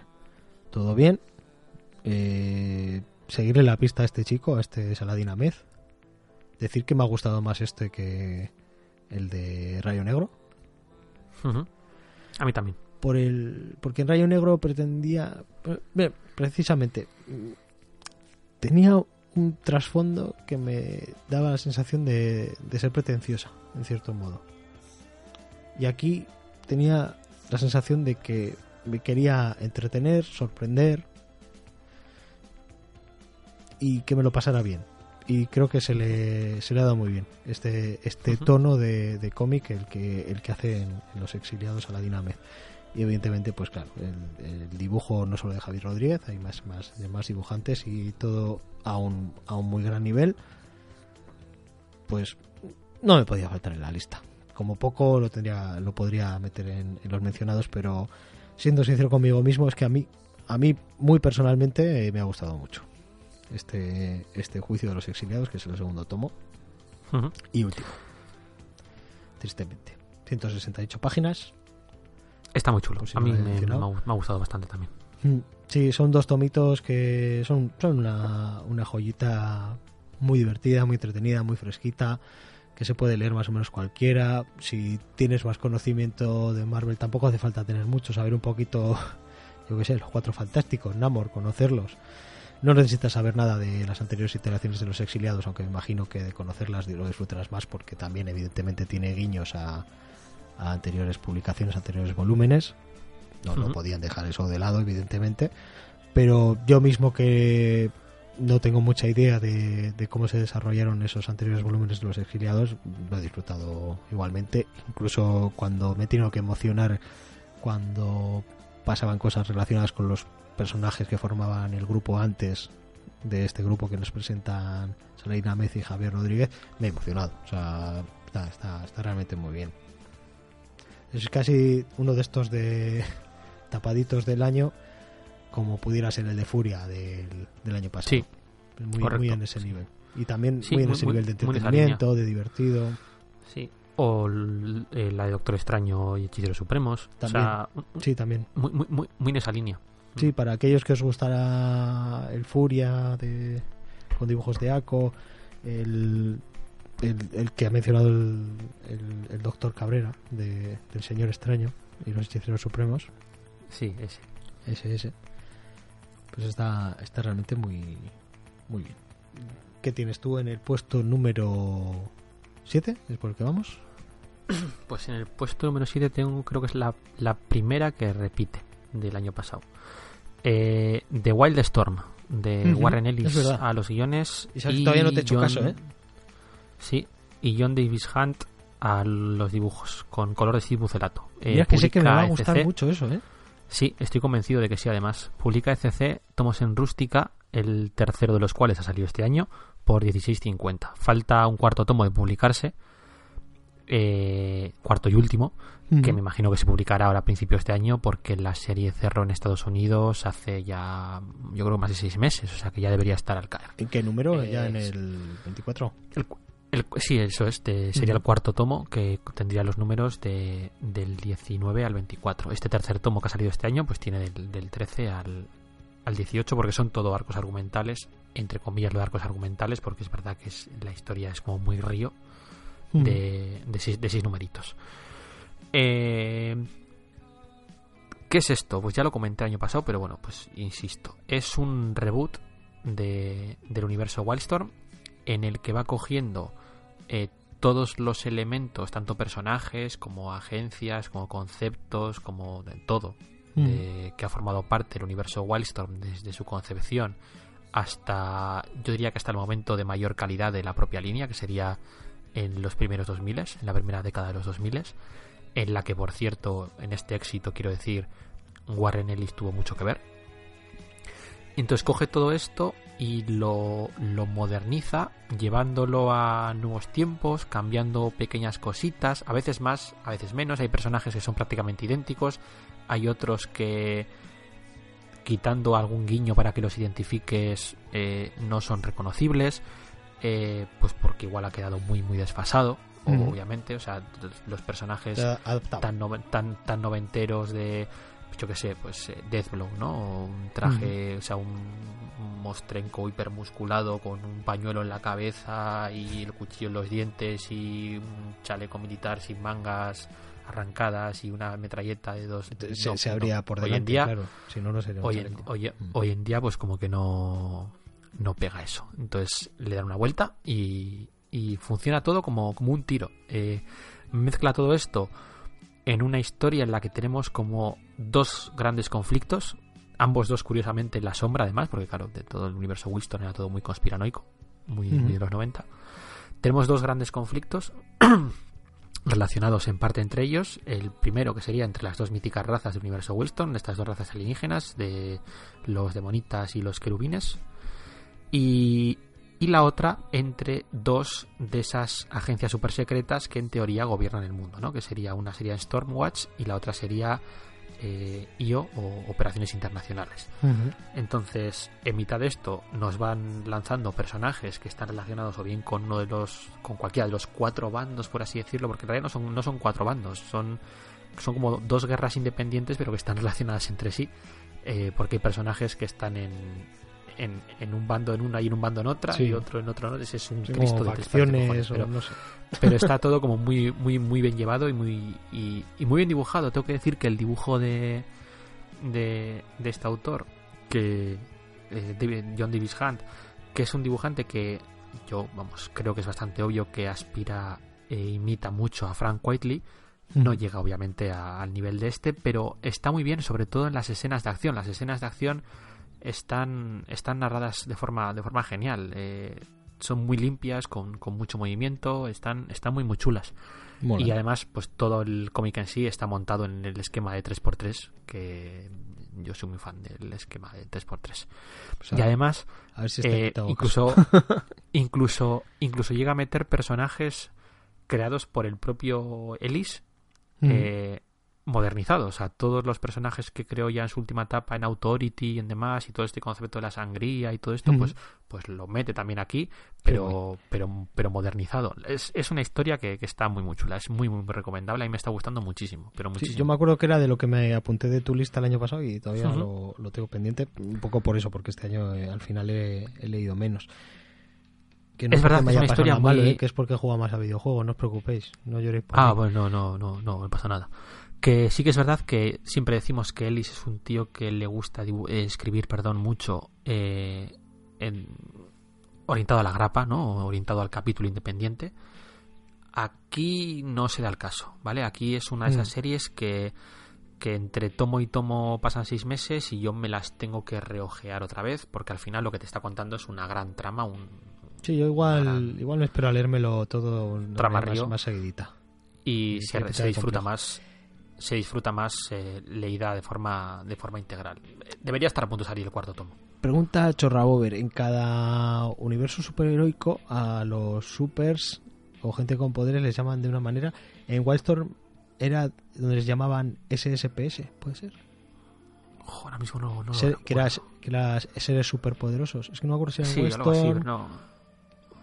todo bien. Eh, seguirle la pista a este chico a este Saladin Ahmed decir que me ha gustado más este que el de Rayo Negro. A mí también. Por el, porque en Rayo Negro pretendía. pre- bien, precisamente. Tenía un trasfondo que me daba la sensación de, de ser pretenciosa, en cierto modo. Y aquí tenía la sensación de que me quería entretener, sorprender y que me lo pasara bien. Y creo que se le, se le ha dado muy bien este, este tono de, de cómic el que, el que hace en, en Los Exiliados a la Diname. Y evidentemente, pues claro, el, el dibujo no solo de Javier Rodríguez, hay más, más, más dibujantes y todo a un, a un muy gran nivel. Pues no me podía faltar en la lista. Como poco lo tendría, lo podría meter en, en los mencionados, pero siendo sincero conmigo mismo, es que a mí, a mí muy personalmente eh, me ha gustado mucho este, este juicio de los exiliados, que es el segundo tomo y último. Tristemente. 168 páginas. Está muy chulo. Pues a mí me, me mencionado. ha, me ha gustado bastante también. Mm, Sí, son dos tomitos que son, son una, una joyita muy divertida, muy entretenida, muy fresquita, que se puede leer más o menos cualquiera. Si tienes más conocimiento de Marvel, tampoco hace falta tener mucho, saber un poquito, yo qué sé, los cuatro fantásticos, Namor, conocerlos. No necesitas saber nada de las anteriores iteraciones de los exiliados, aunque me imagino que de conocerlas lo disfrutarás más porque también evidentemente tiene guiños a, a anteriores publicaciones, anteriores volúmenes. No, no podían dejar eso de lado, evidentemente. Pero yo mismo que no tengo mucha idea de, de cómo se desarrollaron esos anteriores volúmenes de los exiliados, lo he disfrutado igualmente. Incluso cuando me he tenido que emocionar cuando pasaban cosas relacionadas con los personajes que formaban el grupo antes de este grupo que nos presentan Salina Mez y Javier Rodríguez, me he emocionado. O sea, está, está, está realmente muy bien. Es casi uno de estos de tapaditos del año, como pudiera ser el de Furia del, del año pasado. Sí, muy, correcto, muy en ese sí. nivel. Y también Sí, muy en muy- ese muy- nivel de entretenimiento, de divertido. sí. O eh, la de Doctor Extraño y Hechiceros Supremos. También. O sea, un- Sí, también. muy, muy, muy, muy en esa línea. Sí, para aquellos que os gustara el Furia de, con dibujos de Aco, el, el, el que ha mencionado el, el, el doctor Cabrera de, del Señor Extraño y los Hechiceros Supremos, Sí, ese. ese, ese, pues está, está realmente muy, muy bien. ¿Qué tienes tú en el puesto número 7? ¿Es por el que vamos? Pues en el puesto número 7 tengo, creo que es la, la primera que repite del año pasado. Eh, The Wild Storm, de Warren Ellis a los guiones. Y sabes que todavía no te he hecho John- caso, ¿eh? Sí, y John Davis Hunt a los dibujos, con color de Steve Bucelato. Eh, Mira que sé que me va a gustar ECC. mucho eso, ¿eh? Sí, estoy convencido de que sí, además. Publica ECC Tomos en Rústica, el tercero de los cuales ha salido este año, por 16.50. Falta un cuarto tomo de publicarse, eh, cuarto y último, que me imagino que se publicará ahora a principios de este año, porque la serie cerró en Estados Unidos hace ya, yo creo, más de seis meses, o sea que ya debería estar al caer. ¿En qué número? ¿Ya en el 24? El, El- sí, eso es. de- sería el cuarto tomo que tendría los números de, del 19 al 24. Este tercer tomo que ha salido este año, pues tiene del, del 13 al, al 18, porque son todo arcos argumentales, entre comillas lo de arcos argumentales, porque es verdad que es, la historia es como muy río de, de, seis, de seis numeritos. Eh, ¿Qué es esto? Pues ya lo comenté el año pasado, pero bueno, pues insisto. Es un reboot de, del universo Wildstorm en el que va cogiendo eh, todos los elementos, tanto personajes como agencias, como conceptos, como de todo, de- que ha formado parte del universo Wildstorm desde su concepción hasta, yo diría que hasta el momento de mayor calidad de la propia línea, que sería en los primeros 2000, en la primera década de los 2000, en la que, por cierto, en este éxito, quiero decir, Warren Ellis tuvo mucho que ver. Entonces coge todo esto y lo, lo moderniza, llevándolo a nuevos tiempos, cambiando pequeñas cositas, a veces más, a veces menos. Hay personajes que son prácticamente idénticos, hay otros que, quitando algún guiño para que los identifiques, eh, no son reconocibles, eh, pues porque igual ha quedado muy, muy desfasado, Obviamente. O sea, los personajes tan, noven- tan, tan noventeros de yo que sé, pues eh, Deathblow, ¿no? O Un traje, o sea, un, un mostrenco hipermusculado con un pañuelo en la cabeza y el cuchillo en los dientes y un chaleco militar sin mangas arrancadas y una metralleta de dos se, no, se no. abría por Hoy delante, en día claro. Si no, no sería hoy en, hoy, Mm. hoy en día pues como que no no pega eso entonces le dan una vuelta y, y funciona todo como, como un tiro Eh, mezcla todo esto en una historia en la que tenemos como dos grandes conflictos ambos dos curiosamente en la sombra además porque claro de todo el universo Winston era todo muy conspiranoico muy, muy de los 90 tenemos dos grandes conflictos relacionados en parte entre ellos. El primero que sería entre las dos míticas razas del universo Wilston, estas dos razas alienígenas, de los demonitas y los querubines. Y, y la otra entre dos de esas agencias super secretas que en teoría gobiernan el mundo, ¿no? Que sería una sería Stormwatch y la otra sería eh, IO o Operaciones Internacionales. Entonces, en mitad de esto nos van lanzando personajes que están relacionados o bien con uno de los, con cualquiera de los cuatro bandos, por así decirlo, porque en realidad no son, no son cuatro bandos, son, son como dos guerras independientes, pero que están relacionadas entre sí, eh, porque hay personajes que están en, en, en un bando en una y en un bando en otra, Sí. y otro en otro. Ese es un Sí, Cristo de o pero- no sé. pero está todo como muy muy muy bien llevado y muy y, y muy bien dibujado tengo que decir que el dibujo de de, de este autor que eh, John Davis Hunt que es un dibujante que yo vamos creo que es bastante obvio que aspira e imita mucho a Frank Whiteley no llega obviamente a- al nivel de este pero está muy bien sobre todo en las escenas de acción las escenas de acción están están narradas de forma de forma genial eh, son muy limpias con, con mucho movimiento están están muy muy chulas Mola. y además, pues todo el cómic en sí está montado en el esquema de 3x3, que yo soy muy fan del esquema de 3x3. O sea, y además, a ver si eh, incluso, incluso, incluso llega a meter personajes creados por el propio Ellis, eh, modernizados. O sea, todos los personajes que creó ya en su última etapa en Authority y en demás, y todo este concepto de la sangría y todo esto, pues, pues lo mete también aquí, pero, pero, pero modernizado. Es, es una historia que, que está muy, muy chula. Es muy, muy recomendable. A mí me está gustando muchísimo. Pero Sí, muchísimo. yo me acuerdo que era de lo que me apunté de tu lista el año pasado y todavía lo, lo tengo pendiente, un poco por eso, porque este año eh, al final he, he leído menos. Que Es porque verdad, me es haya una pasado historia nada muy- eh, que es porque juega más a videojuegos, no os preocupéis, no lloréis por Ah, mí. bueno, no, no, no, no pasa nada. Que sí que es verdad que siempre decimos que Ellis es un tío que le gusta eh, escribir, perdón, mucho eh, en- orientado a la grapa, ¿no? Orientado al capítulo independiente. Aquí no se da el caso, ¿vale? Aquí es una de esas Mm. series que, que entre tomo y tomo pasan seis meses y yo me las tengo que reojear otra vez porque al final lo que te está contando es una gran trama, un, Sí, yo igual, igual me espero a leérmelo todo Trama más, más seguidita. y Y se, disfruta complejo. más se disfruta más eh, leída de forma de forma integral debería estar a punto de salir el cuarto tomo Pregunta Chorrabover, en cada universo superheroico a los supers o gente con poderes les llaman de una manera. En Wildstorm era donde les llamaban SSPS, ¿puede ser? Ojo, ahora mismo no, no Ser- que, eras, que eras seres superpoderosos. Es que no me acuerdo si era en sí algo así Wildstorm no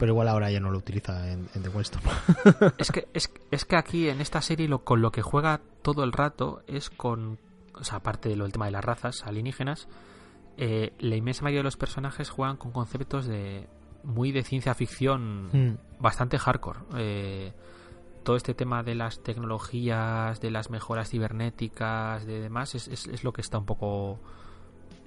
pero igual ahora ya no lo utiliza en, The Weston. es, que, es, es, que aquí en esta serie lo, con lo que juega todo el rato es con, o sea, aparte de lo del tema de las razas alienígenas, eh, la inmensa mayoría de los personajes juegan con conceptos de muy de ciencia ficción hmm. bastante hardcore. Eh, todo este tema de las tecnologías, de las mejoras cibernéticas, de demás, es, es, lo que está un poco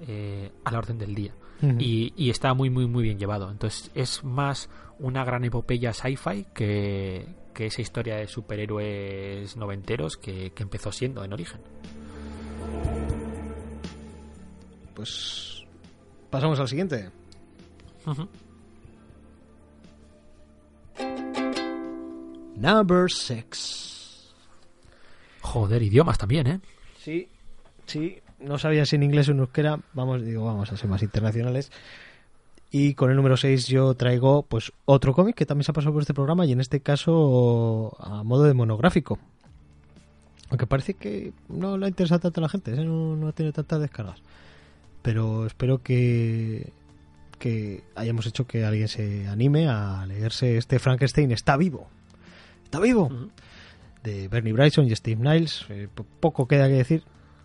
eh, a la orden del día. Y, está muy, muy, muy bien llevado. Entonces, es más una gran epopeya sci-fi que, que, esa historia de superhéroes noventeros que, que empezó siendo en origen. Pues pasamos al siguiente. Number 6. Joder, idiomas también, ¿eh? Sí, sí. No sabía si en inglés o en euskera. Vamos, digo, vamos a ser más internacionales. Y con el número 6 yo traigo pues otro cómic que también se ha pasado por este programa y en este caso a modo de monográfico. Aunque parece que no le ha interesado tanto a la gente, ¿eh? no, no ha tenido tantas descargas. Pero espero que, que hayamos hecho que alguien se anime a leerse este Frankenstein está vivo está vivo. De Bernie Bryson y Steve Niles. Eh, poco queda que decir,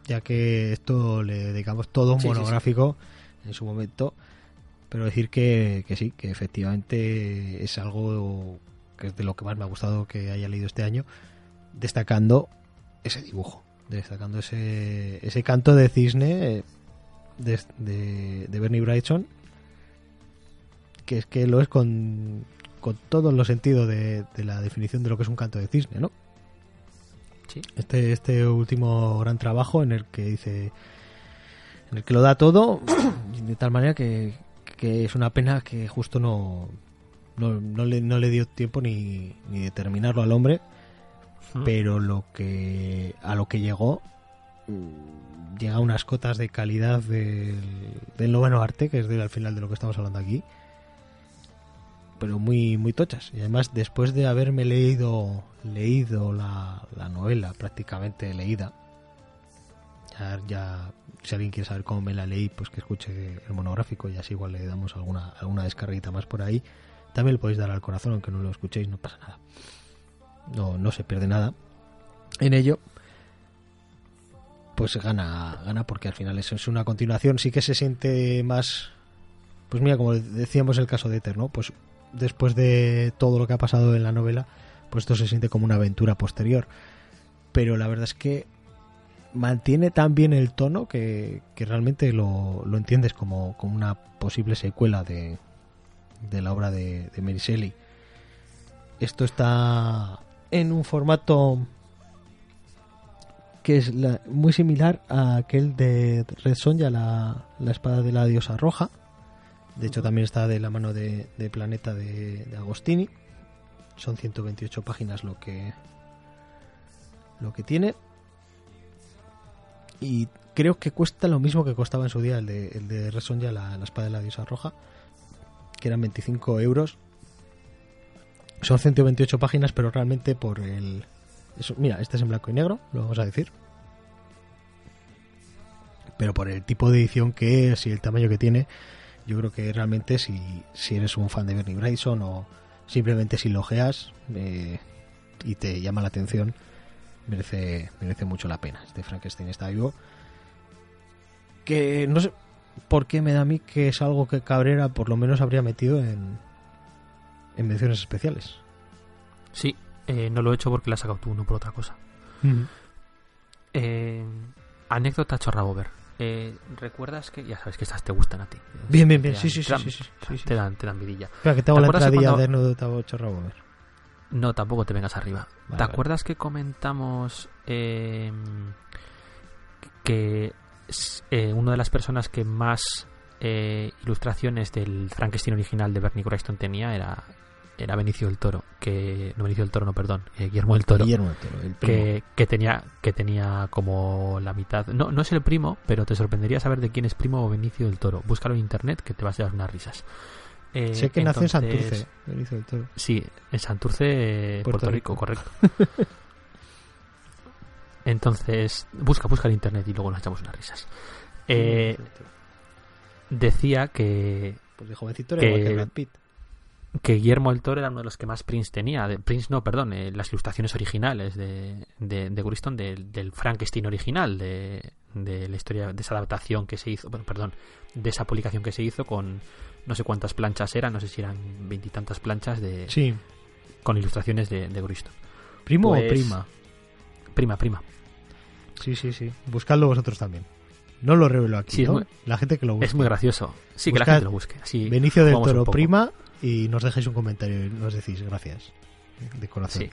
ya que esto le dedicamos todo un monográfico en su momento. Pero decir que, que sí, que efectivamente es algo que es de lo que más me ha gustado que haya leído este año, destacando ese dibujo, destacando ese, ese canto de cisne eh, de, de, de Bernie Bryson, que es que lo es con, con todos los sentidos de, la definición de lo que es un canto de cisne, ¿no? Sí. Este, este último gran trabajo en el que dice, en el que lo da todo, de tal manera que, es una pena que justo no, no, le, no le dio tiempo ni, ni de terminarlo al hombre, pero lo que a lo que llegó mm, llega a unas cotas de calidad del, del noveno arte, que es al final de lo que estamos hablando aquí, pero muy muy tochas. Y además después de haberme leído leído la, novela prácticamente leída ya, si alguien quiere saber cómo me la leí pues que escuche el monográfico y así igual le damos alguna alguna descarguita más por ahí. También le podéis dar al corazón aunque no lo escuchéis no pasa nada. No no se pierde nada en ello. Pues gana gana porque al final eso es una continuación. Sí que se siente más pues mira como decíamos el caso de Ether no pues después de todo lo que ha pasado en la novela, pues esto se siente como una aventura posterior. Pero la verdad es que mantiene tan bien el tono que, realmente lo, entiendes como, como, una posible secuela de, de la obra de, de Mary Shelley. Esto está en un formato que es muy similar a aquel de Red Sonja, la, la espada de la diosa roja, de hecho, también está de la mano de, Planeta de, Agostini. Son 128 páginas lo que, lo que tiene. Y creo que cuesta lo mismo que costaba en su día el de, el de Resonja, la, la espada de la diosa roja, que eran 25 euros. Son 128 páginas, pero realmente por el... mira, este es en blanco y negro, lo vamos a decir. Pero por el tipo de edición que es y el tamaño que tiene, yo creo que realmente si, si eres un fan de Bernie Bryson o simplemente si lo ojeas eh, y te llama la atención, merece, merece mucho la pena. Este Frankenstein está vivo. Que no sé por qué me da a mí que es algo que Cabrera por lo menos habría metido en, en menciones especiales. Sí, eh, no lo he hecho porque la has sacado tú, no por otra cosa. Eh, anécdota chorrabover. Eh, ¿Recuerdas que.? Ya sabes que estas te gustan a ti. Bien, bien, bien. Sí, sí, sí, Te dan, te dan vidilla. Espera, que te hago la entradilla de nudo de No, tampoco te vengas arriba. ¿Te acuerdas que comentamos eh, que eh, una de las personas que más eh, ilustraciones del Frankenstein original de Bernie Wrightson tenía era era Benicio del Toro, que no Benicio del Toro, no, perdón, eh, Guillermo del Toro, Guillermo del Toro el que, que, tenía que tenía como la mitad, no no es el primo, pero te sorprendería saber de quién es primo o Benicio del Toro. Búscalo en internet que te vas a dar unas risas. Eh, sé que nació en Santurce, Benicio del Toro. Sí, en Santurce, Puerto, Rico. correcto. Entonces, busca, busca en internet y luego nos echamos unas risas. Eh, decía que. Pues de jovencito era igual que Brad Pitt. Que Guillermo del Toro era uno de los que más prints tenía. De, prints no, perdón, eh, las ilustraciones originales de, de, de Guriston, del Frankenstein original, de, de la historia, de esa adaptación que se hizo, bueno, perdón, de esa publicación que se hizo con no sé cuántas planchas eran, no sé si eran veintitantas planchas de Sí. con ilustraciones de, de Guriston. ¿Primo Pues- o prima? Prima, prima. Sí, sí, sí. Buscadlo vosotros también. No lo revelo aquí, Sí, ¿no? muy- La gente que lo busque. Es muy gracioso. Sí, que la gente lo busque. Así Benicio del Toro, prima, y nos dejáis un comentario y nos decís gracias. De corazón. Sí.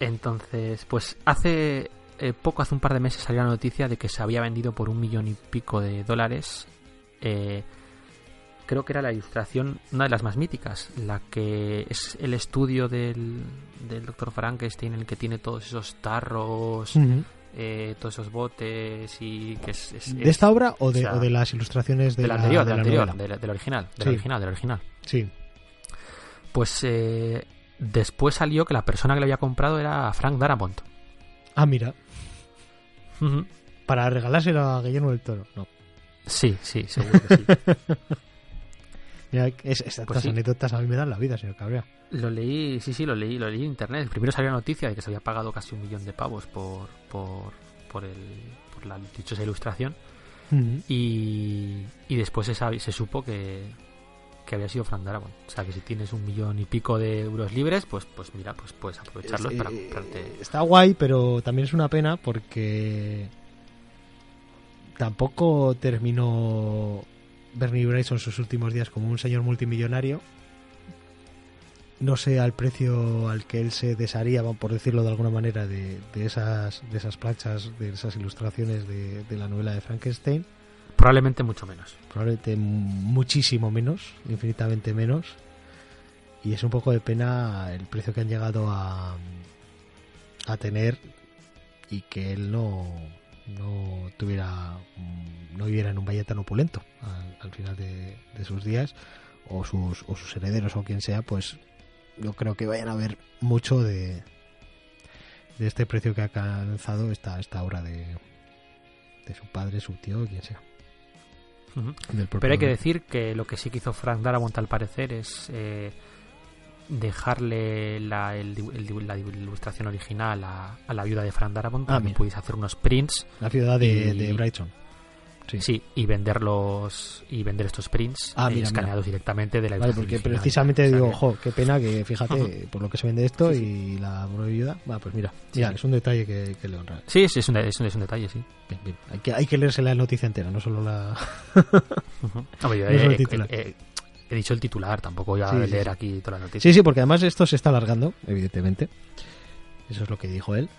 Entonces, pues hace eh, poco, hace un par de meses salió la noticia de que se había vendido por un millón y pico de dólares. eh, creo que era la ilustración, una de las más míticas, la que es el estudio del, del Dr. Frankenstein, en el que tiene todos esos tarros, eh, todos esos botes y que es... es- ¿De es- esta obra o de, o sea, o de las ilustraciones de, de la anterior, de de la anterior, de la- original, Sí. original, del original. Sí. Pues eh, después salió que la persona que le había comprado era Frank Darabont. Ah, mira. Para regalárselo a Guillermo del Toro. No. Sí, sí, seguro que sí. Mira, es, estas Pues sí. anécdotas a mí me dan la vida, señor Cabrera. Lo leí, sí, sí, lo leí, lo leí en internet. Primero salió la noticia de que se había pagado casi un millón de pavos por, por, por, el, por la dichosa ilustración. Y, y después se, se supo que, que había sido Frank Darabont. O sea, que si tienes un millón y pico de euros libres, pues, pues mira, pues puedes aprovecharlos para eh, comprarte. Está guay, pero también es una pena porque tampoco terminó Bernie Bryson sus últimos días como un señor multimillonario. No sé al precio al que él se desharía, por decirlo de alguna manera, de, de esas de esas planchas, de esas ilustraciones de, de la novela de Frankenstein. Probablemente mucho menos. Probablemente muchísimo menos, infinitamente menos. Y es un poco de pena el precio que han llegado a, a tener y que él no, no tuviera, mm, no viviera en un valle tan opulento al, al final de, de sus días, o sus, o sus herederos o quien sea, pues yo creo que vayan a ver mucho de, de este precio que ha alcanzado esta, esta obra de, de su padre, su tío, quien sea. Del Pero hay que decir que lo que sí que hizo Frank Darabont al parecer es eh, dejarle la, el dibu- el dibu- la ilustración original a, a la viuda de Frank Darabont para Ah, que mira. pudiese hacer unos prints La ciudad de, Y- de Brighton. Sí. sí. y venderlos y vender estos prints Ah, eh, mira, escaneados directamente de la Vale, porque original. precisamente O sea digo, que- ojo, qué pena que fíjate por lo que se vende esto Sí, sí. y la viuda. Va, pues mira, es un detalle que, que le honra. Sí, sí, es un, es un- es un detalle, sí. Bien, bien. Hay, que, hay que leerse la noticia entera, no solo la. Ujú. Hombre, yo No solo el he, dicho el titular, tampoco voy a leer aquí toda la noticia. Sí, sí, porque además esto se está alargando, evidentemente. Eso es lo que dijo él.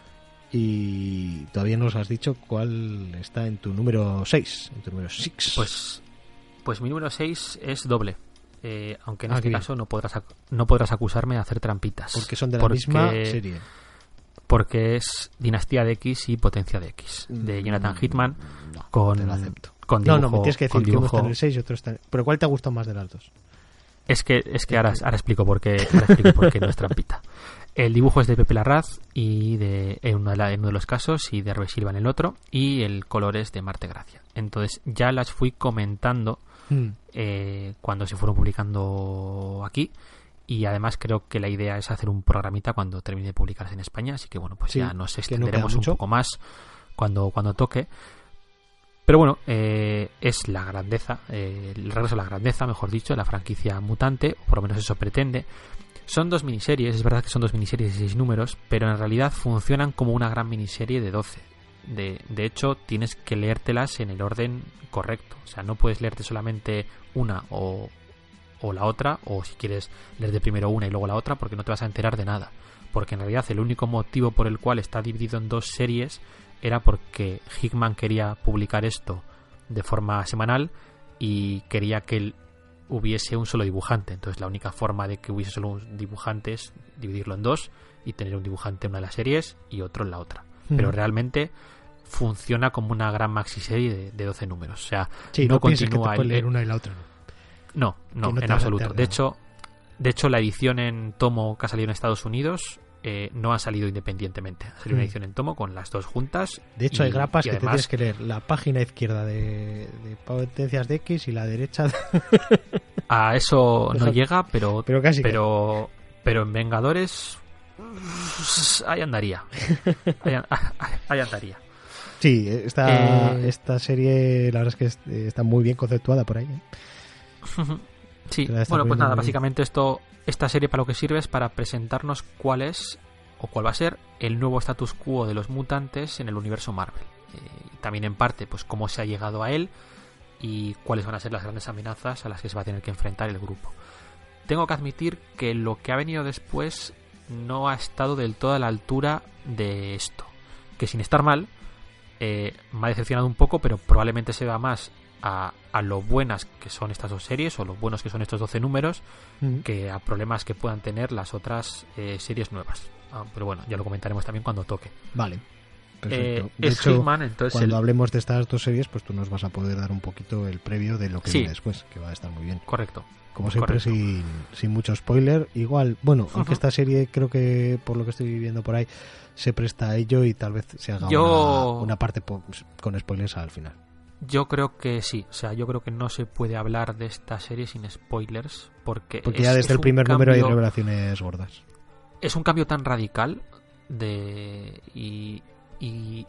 Y todavía no nos has dicho cuál está en tu número 6, en tu número 6. Pues, pues mi número 6 es doble. Eh, aunque en Ah, este bien. caso no podrás, no podrás acusarme de hacer trampitas. porque son de la porque- misma serie. Porque es Dinastía de X y Potencia de X, de Jonathan Hitman, No, con, te lo acepto. con No, dibujo. no, me tienes que decir que uno está en el 6 y otro está en ¿Pero cuál te ha gustado más de las dos? Es que, es que ahora, ahora explico por qué, ahora explico por qué no es trampita. El dibujo es de Pepe Larraz y de, en, uno de la- en uno de los casos y de Herbert Silva en el otro y el color es de Marte Gracia. Entonces ya las fui comentando Hmm. eh, cuando se fueron publicando aquí y además creo que la idea es hacer un programita cuando termine de publicarse en España así que bueno pues Sí, ya nos no extenderemos un poco más cuando cuando toque pero bueno eh, es la grandeza eh, el regreso a la grandeza mejor dicho de la franquicia mutante o por lo menos eso pretende son dos miniseries, es verdad que son dos miniseries de seis números, pero en realidad funcionan como una gran miniserie de 12. De, de hecho, tienes que leértelas en el orden correcto. O sea, no puedes leerte solamente una o, o la otra, o si quieres leerte primero una y luego la otra, porque no te vas a enterar de nada. Porque en realidad el único motivo por el cual está dividido en dos series era porque Hickman quería publicar esto de forma semanal y quería que el- hubiese un solo dibujante. Entonces la única forma de que hubiese solo un dibujante es dividirlo en dos y tener un dibujante en una de las series y otro en la otra. Pero realmente funciona como una gran maxiserie de, de 12 números. O sea, Sí, no no, que te continúa el- leer una y la otra. no. no, no, Que no en absoluto. de hecho, de hecho, la edición en tomo que ha salido en Estados Unidos eh, no ha salido independientemente. Ha salido una Hmm. edición en tomo con las dos juntas. De hecho, y- hay grapas que te además- tienes que leer la página izquierda de, de potencias de X y la derecha de... A eso no llega, pero, Pero casi pero, pero en Vengadores ahí andaría. Ahí, an- ahí andaría. Sí, esta, Eh, esta serie la verdad es que eh, está muy bien conceptuada por ahí. ¿eh? Sí, bueno, pues nada, básicamente esto, esta serie para lo que sirve es para presentarnos cuál es o cuál va a ser el nuevo status quo de los mutantes en el universo Marvel. Eh, también en parte, pues cómo se ha llegado a él y cuáles van a ser las grandes amenazas a las que se va a tener que enfrentar el grupo. Tengo que admitir que lo que ha venido después no ha estado del todo a la altura de esto. Que sin estar mal, eh, me ha decepcionado un poco, pero probablemente se va más a, a lo buenas que son estas dos series o lo buenos que son estos 12 números Mm. que a problemas que puedan tener las otras eh, series nuevas. Ah, pero bueno, ya lo comentaremos también cuando toque. Vale. Eh, de es hecho, Hickman, entonces cuando el- hablemos de estas dos series, pues tú nos vas a poder dar un poquito el previo de lo que Sí. viene después, que va a estar muy bien. Correcto. Como siempre, Correcto. sin, sin mucho spoiler. Igual, bueno, aunque esta serie creo que, por lo que estoy viendo por ahí, se presta a ello y tal vez se haga Yo- una, una parte con spoilers al final. Yo creo que sí, o sea, yo creo que no se puede hablar de esta serie sin spoilers, porque, Porque es- ya es desde el primer número hay revelaciones gordas. es un cambio tan radical de y, y,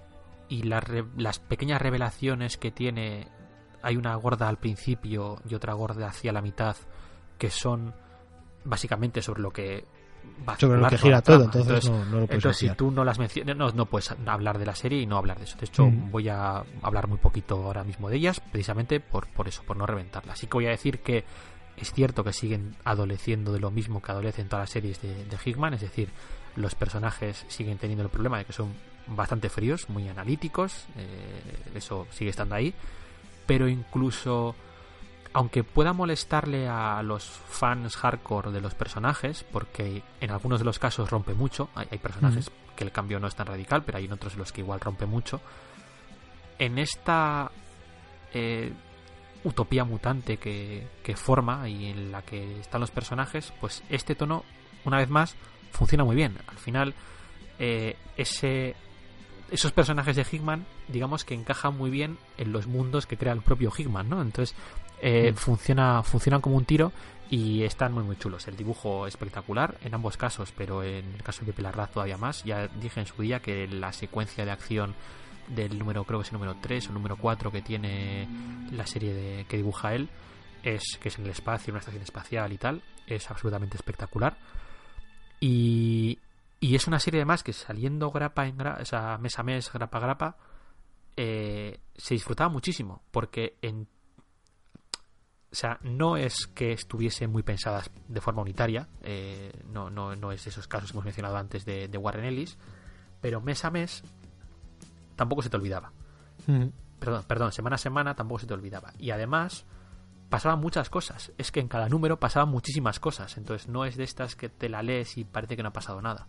y las pequeñas revelaciones que tiene hay una gorda al principio y otra gorda hacia la mitad que son básicamente sobre lo que Sobre lo que gira todo, trama. entonces, no, no lo puedes entonces, si tú no las mencionas, no, no puedes hablar de la serie y no hablar de eso. De hecho, Mm. voy a hablar muy poquito ahora mismo de ellas, precisamente por, por eso, por no reventarlas. Así que voy a decir que es cierto que siguen adoleciendo de lo mismo que adolecen todas las series de, de Hickman, es decir, los personajes siguen teniendo el problema de que son bastante fríos, muy analíticos, eh, eso sigue estando ahí, pero incluso aunque pueda molestarle a los fans hardcore de los personajes, porque en algunos de los casos rompe mucho, hay, hay personajes que el cambio no es tan radical, pero hay en otros en los que igual rompe mucho, en esta eh, utopía mutante que, que forma y en la que están los personajes, pues este tono, una vez más, funciona muy bien. Al final, eh, ese, esos personajes de Hickman, digamos que encajan muy bien en los mundos que crea el propio Hickman, ¿no? Entonces, eh, Mm. funciona, funcionan como un tiro y están muy muy chulos. El dibujo espectacular en ambos casos, pero en el caso de Pepe Larraz todavía más. Ya dije en su día que la secuencia de acción del número, creo que es el número 3 o número 4 que tiene la serie de, que dibuja él, es que es en el espacio, en una estación espacial y tal, es absolutamente espectacular. Y, y es una serie además que saliendo grapa en gra, o sea, mes a mes, grapa a grapa, eh, se disfrutaba muchísimo, porque en o sea, no es que estuviesen muy pensadas de forma unitaria, eh, no, no, no es esos casos que hemos mencionado antes de, de Warren Ellis, pero mes a mes tampoco se te olvidaba. Mm. Perdón, perdón, semana a semana tampoco se te olvidaba. Y además pasaban muchas cosas. Es que en cada número pasaban muchísimas cosas. Entonces no es de estas que te la lees y parece que no ha pasado nada.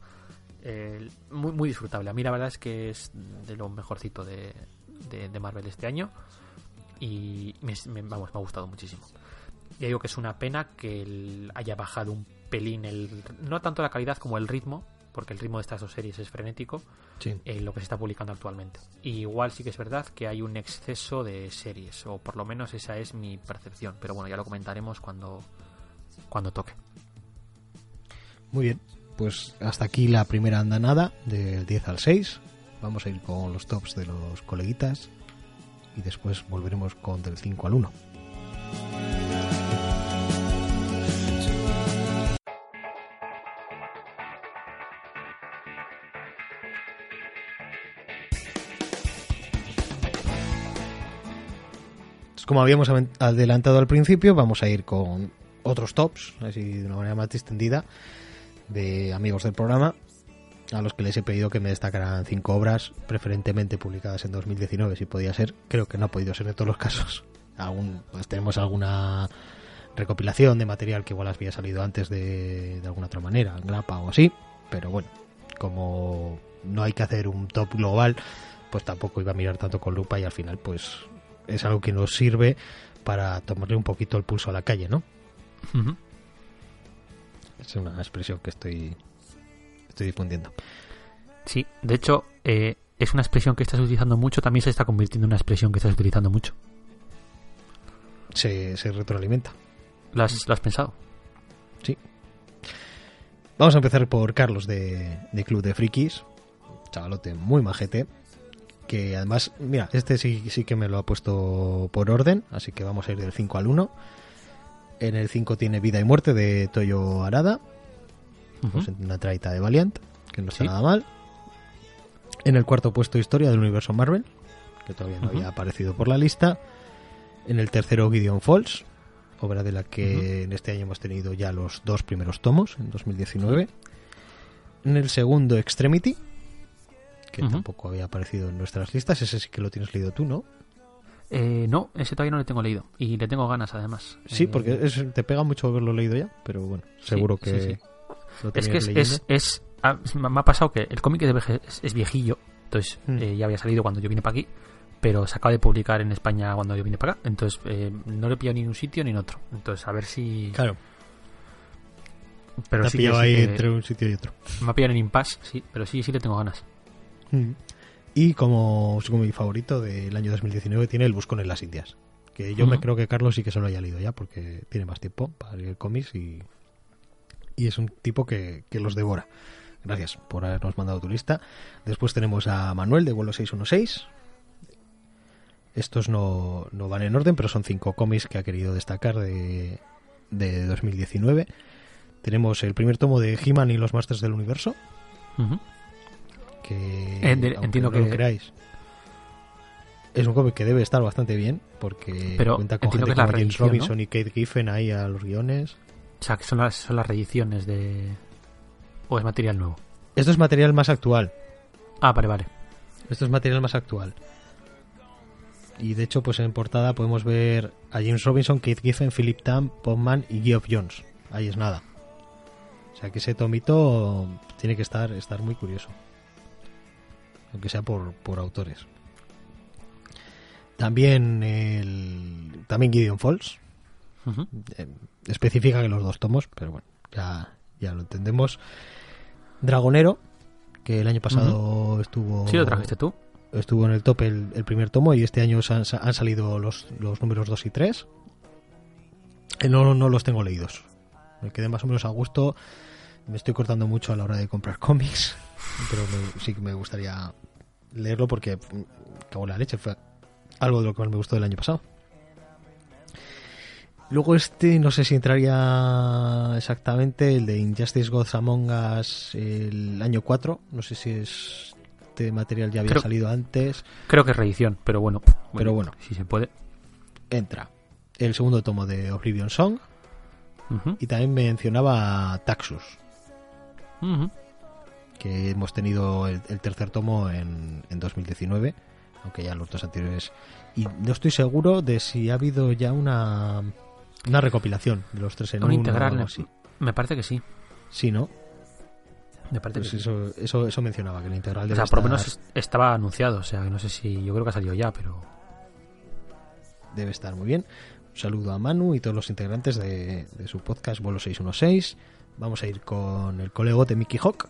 Eh, muy, muy disfrutable. A mí la verdad es que es de lo mejorcito de, de, de Marvel este año. Y me, me- vamos, me ha gustado muchísimo. Ya digo que es una pena que el- haya bajado un pelín el. No tanto la calidad como el ritmo, porque el ritmo de estas dos series es frenético Sí. en lo que se está publicando actualmente. Y igual sí que es verdad que hay un exceso de series, o por lo menos esa es mi percepción. Pero bueno, ya lo comentaremos cuando, cuando toque. Muy bien. Pues hasta aquí la primera andanada del 10 al 6. Vamos a ir con los tops de los coleguitas y después volveremos con del 5 al 1. Pues Como habíamos adelantado al principio, vamos a ir con otros tops, así de una manera más distendida, de amigos del programa, a los que les he pedido que me destacaran cinco obras, preferentemente publicadas en 2019, si podía ser. Creo que no ha podido ser en todos los casos. Aún pues, tenemos alguna recopilación de material que igual había salido antes de, de alguna otra manera, en grapa o así, pero bueno, como no hay que hacer un top global, pues tampoco iba a mirar tanto con lupa y al final pues es algo que nos sirve para tomarle un poquito el pulso a la calle, ¿no? Es una expresión que estoy estoy difundiendo. Sí, de hecho, eh, es una expresión que estás utilizando mucho, también se está convirtiendo en una expresión que estás utilizando mucho. Se, se retroalimenta. ¿Lo has, lo has pensado? Sí. Vamos a empezar por Carlos de, de Club de Frikis. Chavalote muy majete. Que además, mira, este sí, sí que me lo ha puesto por orden. Así que vamos a ir del 5 al 1. En el 5 tiene Vida y Muerte de Toyo Arada. Pues Ujú. una traita de Valiant, que no está Sí. nada mal. En el cuarto puesto Historia del universo Marvel, que todavía no había aparecido por la lista. En el tercero Gideon Falls, obra de la que en este año hemos tenido ya los dos primeros tomos, en 2019. En el segundo Extremity, que tampoco había aparecido en nuestras listas, ese sí que lo tienes leído tú, ¿no? Eh, no, ese todavía no le tengo leído. Y le tengo ganas, además. Sí, Eh, porque es- te pega mucho haberlo leído ya, pero bueno, seguro sí, que sí. Es que es, es, es- ah, me ha pasado que el cómic es, es- viejillo, entonces Mm. eh, ya había salido cuando yo vine para aquí, pero se acaba de publicar en España cuando yo vine para acá, entonces eh, no lo he pillado ni en un sitio ni en otro. Entonces a ver si... Claro, pero te ha sí pillado ahí entre un sitio y otro. Me ha pillado en impasse, sí, pero sí, sí le tengo ganas. Mm. Y como, como mi favorito del año 2019 tiene El Buscón en las Indias. Que yo me creo que Carlos sí que se lo haya leído ya porque tiene más tiempo para leer cómics y, y es un tipo que, que los devora. Gracias por habernos mandado tu lista. Después tenemos a Manuel de vuelo 616. Estos no, no van en orden, pero son cinco cómics que ha querido destacar de, de 2019. Tenemos el primer tomo de He-Man y los Masters del Universo que Eh, entiendo no lo que- creáis es un cómic que debe estar bastante bien porque Pero cuenta con gente que como James Robinson y Kate Giffen ahí a los guiones O sea, que son las, son las reediciones de... ¿O es material nuevo? esto es material más actual. Ah, vale, vale. esto es material más actual. Y de hecho pues en portada podemos ver a James Robinson, Kate Giffen, Philip Tam, Popman y Geoff Jones ahí es nada. O sea que ese tomito tiene que estar, estar muy curioso. Aunque sea por, por autores. También el también Gideon Falls. Eh, especifica que los dos tomos, pero bueno, ya, ya lo entendemos. Dragonero, que el año pasado estuvo Sí, lo trajiste tú. estuvo en el top el, el primer tomo y este año han, han salido los, los números 2 y 3. Eh, No, no los tengo leídos. Me quedé más o menos a gusto. Me estoy cortando mucho a la hora de comprar cómics, pero me- sí que me gustaría leerlo porque mm, cago en la leche. Fue algo de lo que más me gustó del año pasado. Luego este, no sé si entraría exactamente, el de Injustice Gods Among Us el año 4. No sé si es este material ya había Creo- salido antes. Creo que es reedición, pero bueno. Pero bueno. Si se puede. Entra el segundo tomo de Oblivion Song y también mencionaba Taxus, que hemos tenido el, el tercer tomo en, en 2019, aunque ya los dos anteriores. Y no estoy seguro de si ha habido ya una, una recopilación de los tres en Un uno o integral. así. Me parece que sí. Sí, ¿no? Me parece Pues que sí. eso, eso, eso mencionaba, que el integral O debe sea, por lo menos es- estaba anunciado. O sea, no sé si. Yo creo que ha salido ya, pero. debe estar muy bien. Un saludo a Manu y todos los integrantes de, de su podcast Vuelo 616. Vamos a ir con el colegote Mickey Hawk,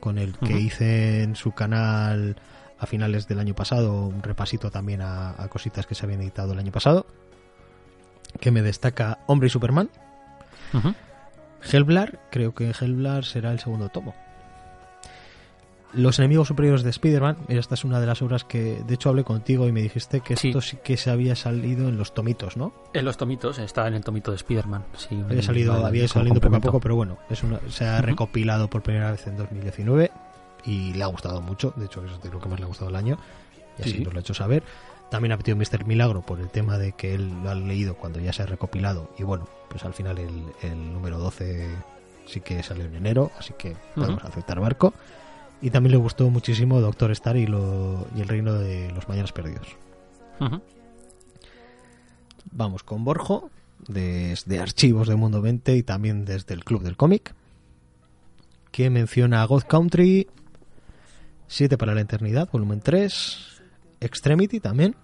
con el que hice en su canal a finales del año pasado un repasito también a, a cositas que se habían editado el año pasado. Que me destaca Hombre y Superman. Ujú. Hellblar, creo que Hellblar será el segundo tomo. Los enemigos superiores de Spider-Man, esta es una de las obras que de hecho hablé contigo y me dijiste que Sí. esto sí que se había salido en los tomitos, ¿no? En los tomitos, está en el tomito de Spider-Man. Sí, Había salido, había ido como saliendo poco a poco, pero bueno, es una, se ha recopilado por primera vez en 2019 y le ha gustado mucho, de hecho es de lo que más le ha gustado el año y así Sí. nos lo ha hecho saber. También ha pedido Mr. Milagro por el tema de que él lo ha leído cuando ya se ha recopilado y bueno, pues al final el, el número 12 sí que salió en enero, así que podemos aceptar barco. Y también le gustó muchísimo Doctor Star y, lo, y el reino de los mañanas perdidos. Ujú. Vamos con Borjo, desde Archivos de Mundo 20 y también desde el Club del Cómic, que menciona God Country, 7 para la Eternidad, volumen 3, Extremity también.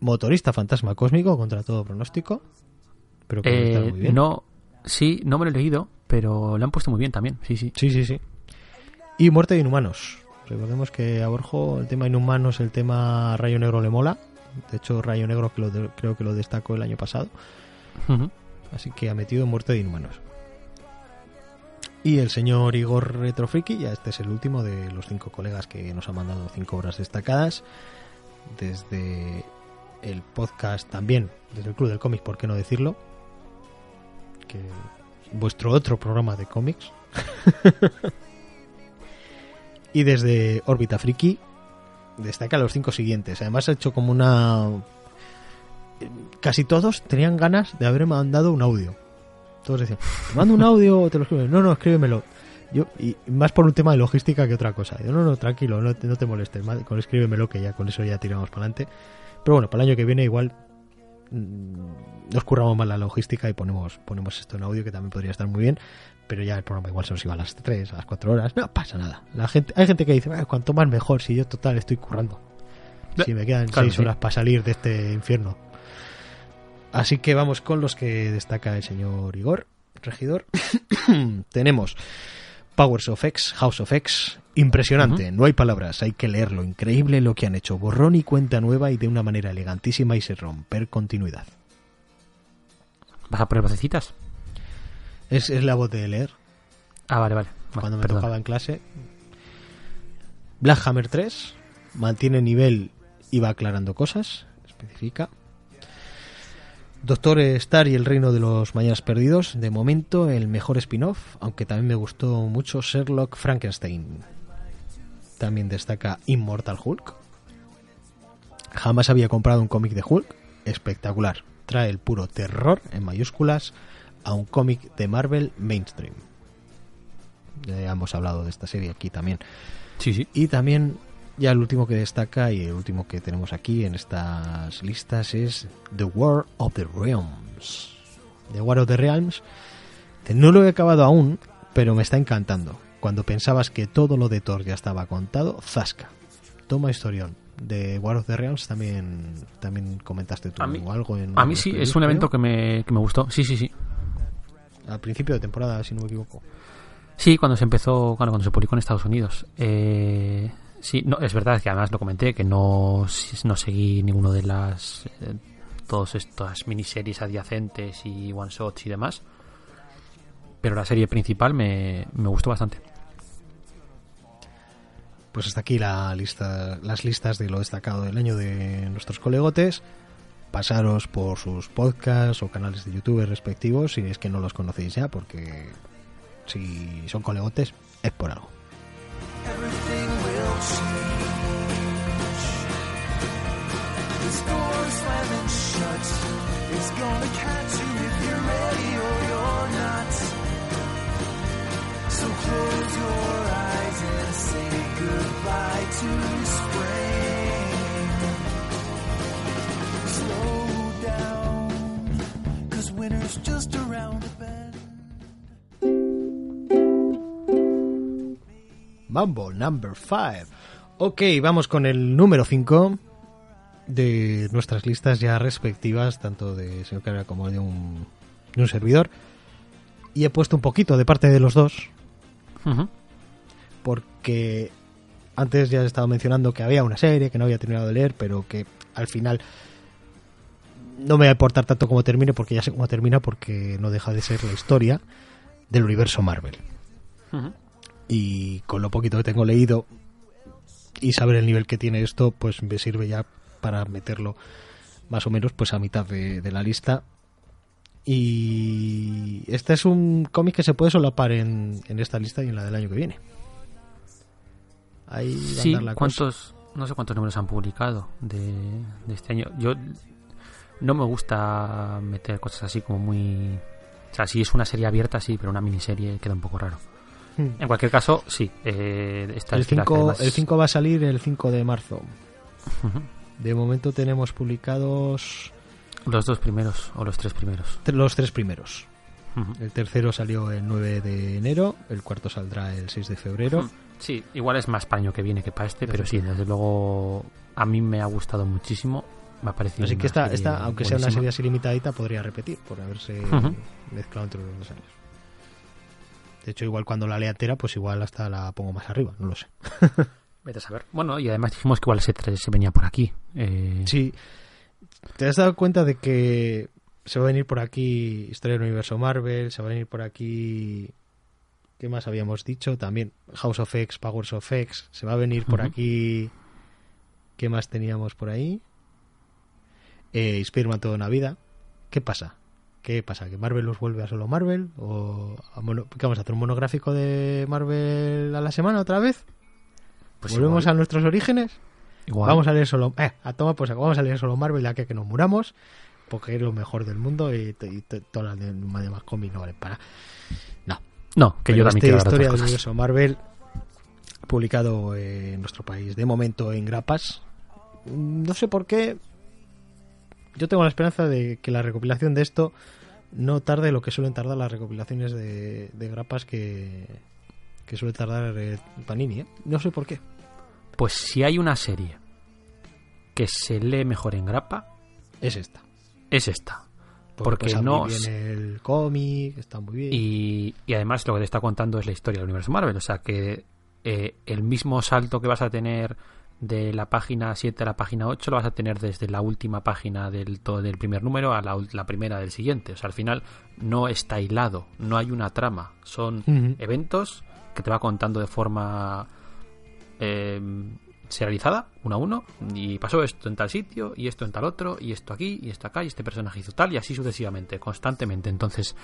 Motorista Fantasma Cósmico contra todo pronóstico, pero que Eh, muy bien. no, sí, no me lo he leído, pero lo han puesto muy bien también. Sí, sí. Sí, sí, sí. Y Muerte de Inhumanos. Recordemos que a Borjo el tema Inhumanos, el tema Rayo Negro le mola. De hecho, Rayo Negro que lo de- creo que lo destacó el año pasado. Así que ha metido muerte de inhumanos. Y el señor Igor Retrofriki, ya este es el último de los cinco colegas que nos ha mandado cinco horas destacadas. Desde el podcast también, desde el Club del Cómic, ¿por qué no decirlo? Que vuestro otro programa de cómics. y desde Órbita Friki destaca los cinco siguientes. Además ha hecho como una... Casi todos tenían ganas de haber mandado un audio. Todos decían, ¿te mando un audio o te lo escribes? No, no, escríbemelo. Yo, y más por un tema de logística que otra cosa. Yo, no, no, tranquilo, no te, no te molestes. ma- Con escríbemelo que ya con eso ya tiramos para adelante. Pero bueno, para el año que viene igual mm, nos curramos más la logística y ponemos, ponemos esto en audio que también podría estar muy bien. Pero ya el programa igual se nos iba a las 3, a las 4 horas. No pasa nada. La gente, hay gente que dice, "Ah, cuanto más mejor, si yo total estoy currando. Si me quedan Claro, 6 sí. horas para salir de este infierno. Así que vamos con los que destaca el señor Igor, regidor. Tenemos Powers of X, House of X. Impresionante, no hay palabras, hay que leerlo. Increíble lo que han hecho. Borrón y cuenta nueva y de una manera elegantísima y sin romper continuidad. ¿Vas a poner vocecitas? Es, es la voz de leer. Ah, vale, vale. Vale, cuando me perdón. tocaba en clase. Black Hammer 3 mantiene nivel y va aclarando cosas, especifica. Doctor Star y el Reino de los Mañanas Perdidos, de momento el mejor spin-off, aunque también me gustó mucho Sherlock Frankenstein. También destaca Immortal Hulk. Jamás había comprado un cómic de Hulk, espectacular. Trae el puro terror en mayúsculas a un cómic de Marvel mainstream. Ya hemos hablado de esta serie aquí también. Sí, sí. Y también, ya el último que destaca y el último que tenemos aquí en estas listas es The War of the Realms. The War of the Realms. No lo he acabado aún, pero me está encantando. Cuando pensabas que todo lo de Thor ya estaba contado, Zasca. Toma historión. De War of the Realms también, también comentaste tú mí- algo en A mí sí, es un evento que me, que me gustó. Sí, sí, sí. Al principio de temporada, si no me equivoco. Sí, cuando se empezó, bueno, cuando se publicó en Estados Unidos. Eh, sí, no, es verdad que además lo comenté, que no, no seguí ninguno de las. eh, todas estas miniseries adyacentes y one shots y demás. Pero la serie principal me, me gustó bastante. Pues hasta aquí la lista, las listas de lo destacado del año de nuestros colegotes. Pasaros por sus podcasts o canales de YouTube respectivos si es que no los conocéis ya, porque si son colegotes es por algo. This slamming shut gonna catch you if you're ready or you're not. So close your eyes and say goodbye to spring. Slow down, cause winter's just around Mambo number 5. Ok, vamos con el número 5 de nuestras listas ya respectivas, tanto de señor Carrera como de un, de un servidor. Y he puesto un poquito de parte de los dos, porque antes ya he estado mencionando que había una serie que no había terminado de leer, pero que al final no me va a importar tanto como termine, porque ya sé cómo termina, porque no deja de ser la historia del universo Marvel. Y con lo poquito que tengo leído y saber el nivel que tiene esto, pues me sirve ya para meterlo más o menos pues a mitad de, de la lista. Y este es un cómic que se puede solapar en, en esta lista y en la del año que viene. Ahí va a Sí, andar la cosa. ¿cuántos, no sé cuántos números han publicado de, de este año. Yo no me gusta meter cosas así como muy... O sea, si es una serie abierta, sí, pero una miniserie queda un poco raro. Hmm. En cualquier caso, sí. Eh, esta El es la que 5, además- el 5 va a salir el 5 de marzo. De momento tenemos publicados Los dos primeros o los tres primeros. los tres primeros. El tercero salió el 9 de enero, el cuarto saldrá el 6 de febrero. Sí, igual es más para año que viene que para este, pero sí, desde luego a mí me ha gustado muchísimo. Me ha parecido Así que esta, esta, aunque sea una serie así limitadita, podría repetir por haberse mezclado entre los dos años. De hecho, igual cuando la lea entera, pues igual hasta la pongo más arriba, no lo sé. Vete a saber. Bueno, y además dijimos que igual ese 3 se venía por aquí. Eh, Sí, ¿te has dado cuenta de que Se va a venir por aquí Historia del Universo Marvel, se va a venir por aquí... ¿Qué más habíamos dicho? También House of X, Powers of X. Se va a venir por aquí... ¿Qué más teníamos por ahí? Eh, Spider-Man toda una vida. ¿Qué pasa? ¿Qué pasa? ¿Que Marvel los vuelve a solo Marvel? ¿O a mono- qué vamos a hacer? ¿Un monográfico de Marvel a la semana otra vez? Pues ¿Volvemos igual, a nuestros orígenes? igual. Vamos a leer solo... Eh, a toma pues vamos a leer solo Marvel ya que, que nos muramos. Porque es lo mejor del mundo y, to- y to- todas las de- demás cómics no valen para... No. No, que yo también de historia del universo Marvel publicado en nuestro país de momento en grapas no sé por qué yo tengo la esperanza de que la recopilación de esto no tarde lo que suelen tardar las recopilaciones de, de grapas que que suele tardar eh, Panini ¿eh? no sé por qué Pues si hay una serie que se lee mejor en grapa, es esta es esta. Porque pasa no muy bien el cómic está muy bien Y, y además lo que te está contando es la historia del universo Marvel. O sea que eh, el mismo salto que vas a tener de la página 7 a la página 8 lo vas a tener desde la última página del, todo, del primer número a la, la primera del siguiente. O sea, al final no está hilado, no hay una trama. Son eventos que te va contando de forma eh, serializada, uno a uno, y pasó esto en tal sitio, y esto en tal otro, y esto aquí, y esto acá, y este personaje hizo tal, y así sucesivamente, constantemente. Entonces,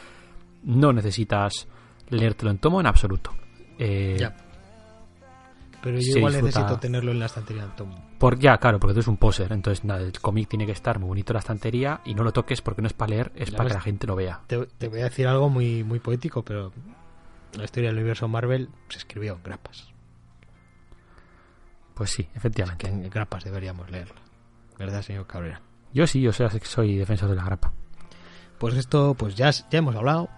no necesitas leértelo en tomo en absoluto. Eh. Pero yo igual disfruta- necesito tenerlo en la estantería en tomo Por, ya, claro, porque tú eres un poser. Entonces, nada, el cómic tiene que estar muy bonito en la estantería y no lo toques porque no es para leer, es La para que la gente lo vea. Te, te voy a decir algo muy, muy poético, pero la historia del universo Marvel se escribió en grapas. Pues sí, Que efectivamente. en grapas deberíamos leerla. ¿Verdad, señor Cabrera? Yo sí, yo soy, soy defensor de la grapa. Pues esto, pues ya, ya hemos hablado.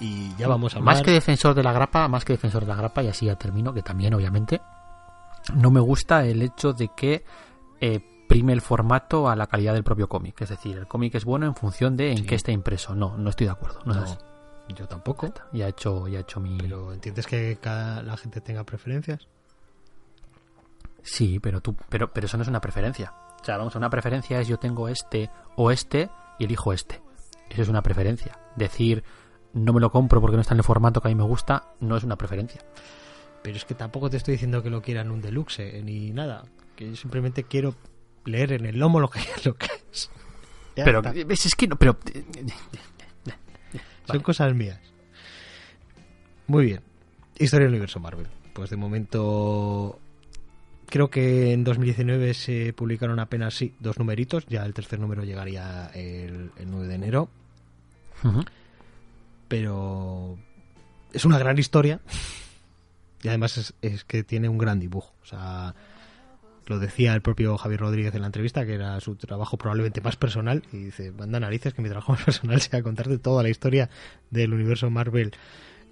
Y ya vamos a hablar. Más que defensor de la grapa, más que defensor de la grapa, y así ya termino, que también, obviamente, no me gusta el hecho de que eh, prime el formato a la calidad del propio cómic. Es decir, el cómic es bueno en función de en Sí. qué está impreso. No, no estoy de acuerdo. No, No, es yo tampoco. Ya he hecho, ya he hecho mi. Pero ¿entiendes que cada, la gente tenga preferencias? Sí, pero tú, pero, pero eso no es una preferencia. O sea, vamos, una preferencia es yo tengo este o este y elijo este. Eso es una preferencia. Decir no me lo compro porque no está en el formato que a mí me gusta, no es una preferencia. Pero es que tampoco te estoy diciendo que lo quieran un deluxe eh, ni nada. Que yo simplemente quiero leer en el lomo lo que, lo que es. Ya pero está. ves, es que no, pero Son Vale. cosas mías. Muy bien. Historia del universo Marvel. Pues de momento. Creo que en 2019 se publicaron apenas sí, dos numeritos. Ya el tercer número llegaría el, el 9 de enero. Pero es una gran historia. Y además es, es que tiene un gran dibujo. O sea, lo decía el propio Javier Rodríguez en la entrevista, que era su trabajo probablemente más personal. Y dice, manda narices que mi trabajo más personal sea contarte toda la historia del universo Marvel.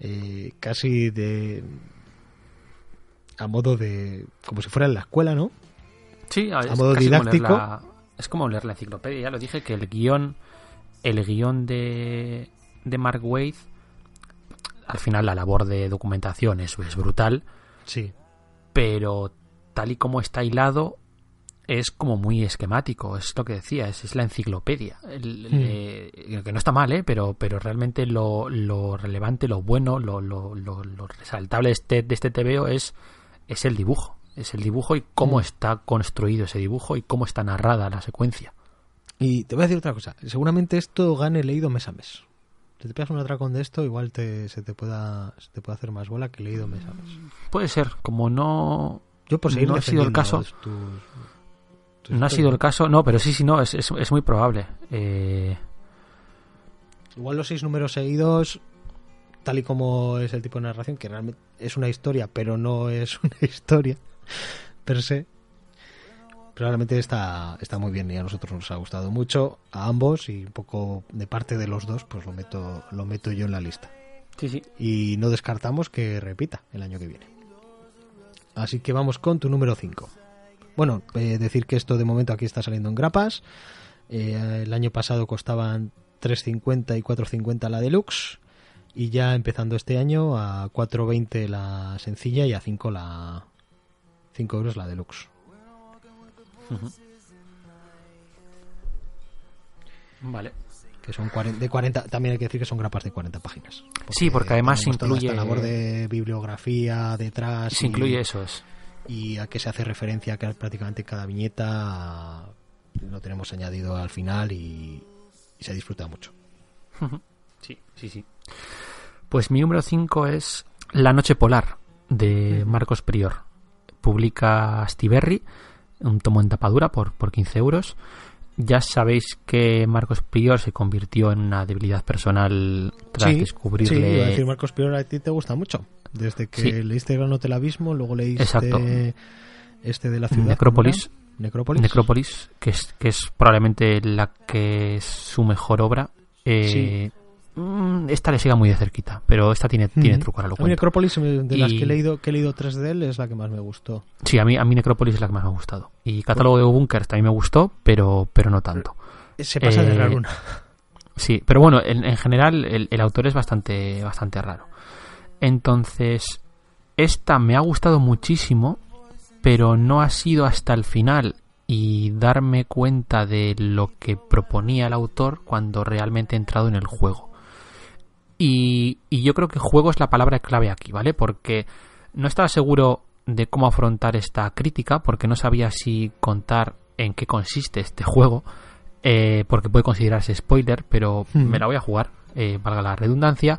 eh, casi de... A modo de... Como si fuera en la escuela, ¿no? Sí, a, A modo como didáctico. la- es como leer la enciclopedia. Ya lo dije que el guion, el guion de, de Mark Waid, al final la labor de documentación es, es brutal, Sí. pero tal y como está hilado es como muy esquemático. Es lo que decía, es, es la enciclopedia. El- Hmm. eh, que no está mal, ¿eh? pero, pero realmente lo, lo relevante, lo bueno, lo, lo, lo- lo resaltable de este, de este TVO es, es el dibujo. Es el dibujo y cómo Mm. está construido ese dibujo y cómo está narrada la secuencia. Y te voy a decir otra cosa. Seguramente esto gane leído mes a mes. Si te pegas un atracón de esto, igual te, se, te pueda, se te puede hacer más bola que leído mes a mes. Puede ser, como no, Yo por seguir No ha sido el caso. tus- tus no ha sido el caso, no, pero sí, sí, no, es, es, es muy probable. Eh, Igual los seis números seguidos, tal y como es el tipo de narración, que realmente es una historia, pero no es una historia per se. Pero realmente está, está muy bien y a nosotros nos ha gustado mucho, a ambos, y un poco de parte de los dos, pues lo meto, lo meto yo en la lista. sí, sí. y no descartamos que repita el año que viene. Así que vamos con tu número 5. Bueno, eh, decir que esto de momento aquí está saliendo en grapas. Eh, el año pasado costaban 3.50 y 4.50 la deluxe. Y ya empezando este año a 4.20 la sencilla y a 5 la 5 euros la deluxe. Vale. que son 40, de 40, también hay que decir que son grapas de 40 páginas. Sí, porque además toda incluye- esta labor de bibliografía detrás. Se y- incluye eso, es. y a que se hace referencia que prácticamente cada viñeta lo tenemos añadido al final y, y se disfruta mucho. Sí, sí, sí. Pues mi número 5 es La Noche Polar, de Marcos Prior. Publica Stiberri, un tomo en tapadura por, por 15 euros. Ya sabéis que Marcos Prior se convirtió en una debilidad personal tras sí, descubrirle... sí, iba a decir Marcos Pior, a ti te gusta mucho. Desde que Sí. leíste Gran Hotel Abismo, luego leíste Exacto. este de la ciudad. Necrópolis. Necrópolis. Necrópolis, que es, que es probablemente la que es su mejor obra. Eh, mm, Esta le siga muy de cerquita, pero esta tiene, tiene truco, ahora lo A mí. Necrópolis, eh, de las Y- que he leído, que he leído tres de él, es la que más me gustó. Sí, a mí, a mí Necrópolis es la que más me ha gustado. Y Catálogo de Bunkers también me gustó, pero, pero no tanto. Se pasa de Eh, raro una. Sí, pero bueno, en, en general el, el autor es bastante, bastante raro. Entonces, esta me ha gustado muchísimo, pero no ha sido hasta el final y darme cuenta de lo que proponía el autor cuando realmente he entrado en el juego. Y, y yo creo que juego es la palabra clave aquí, ¿vale? Porque no estaba seguro de cómo afrontar esta crítica, porque no sabía si contar en qué consiste este juego, eh, porque puede considerarse spoiler, pero Hmm. me la voy a jugar, eh, valga la redundancia,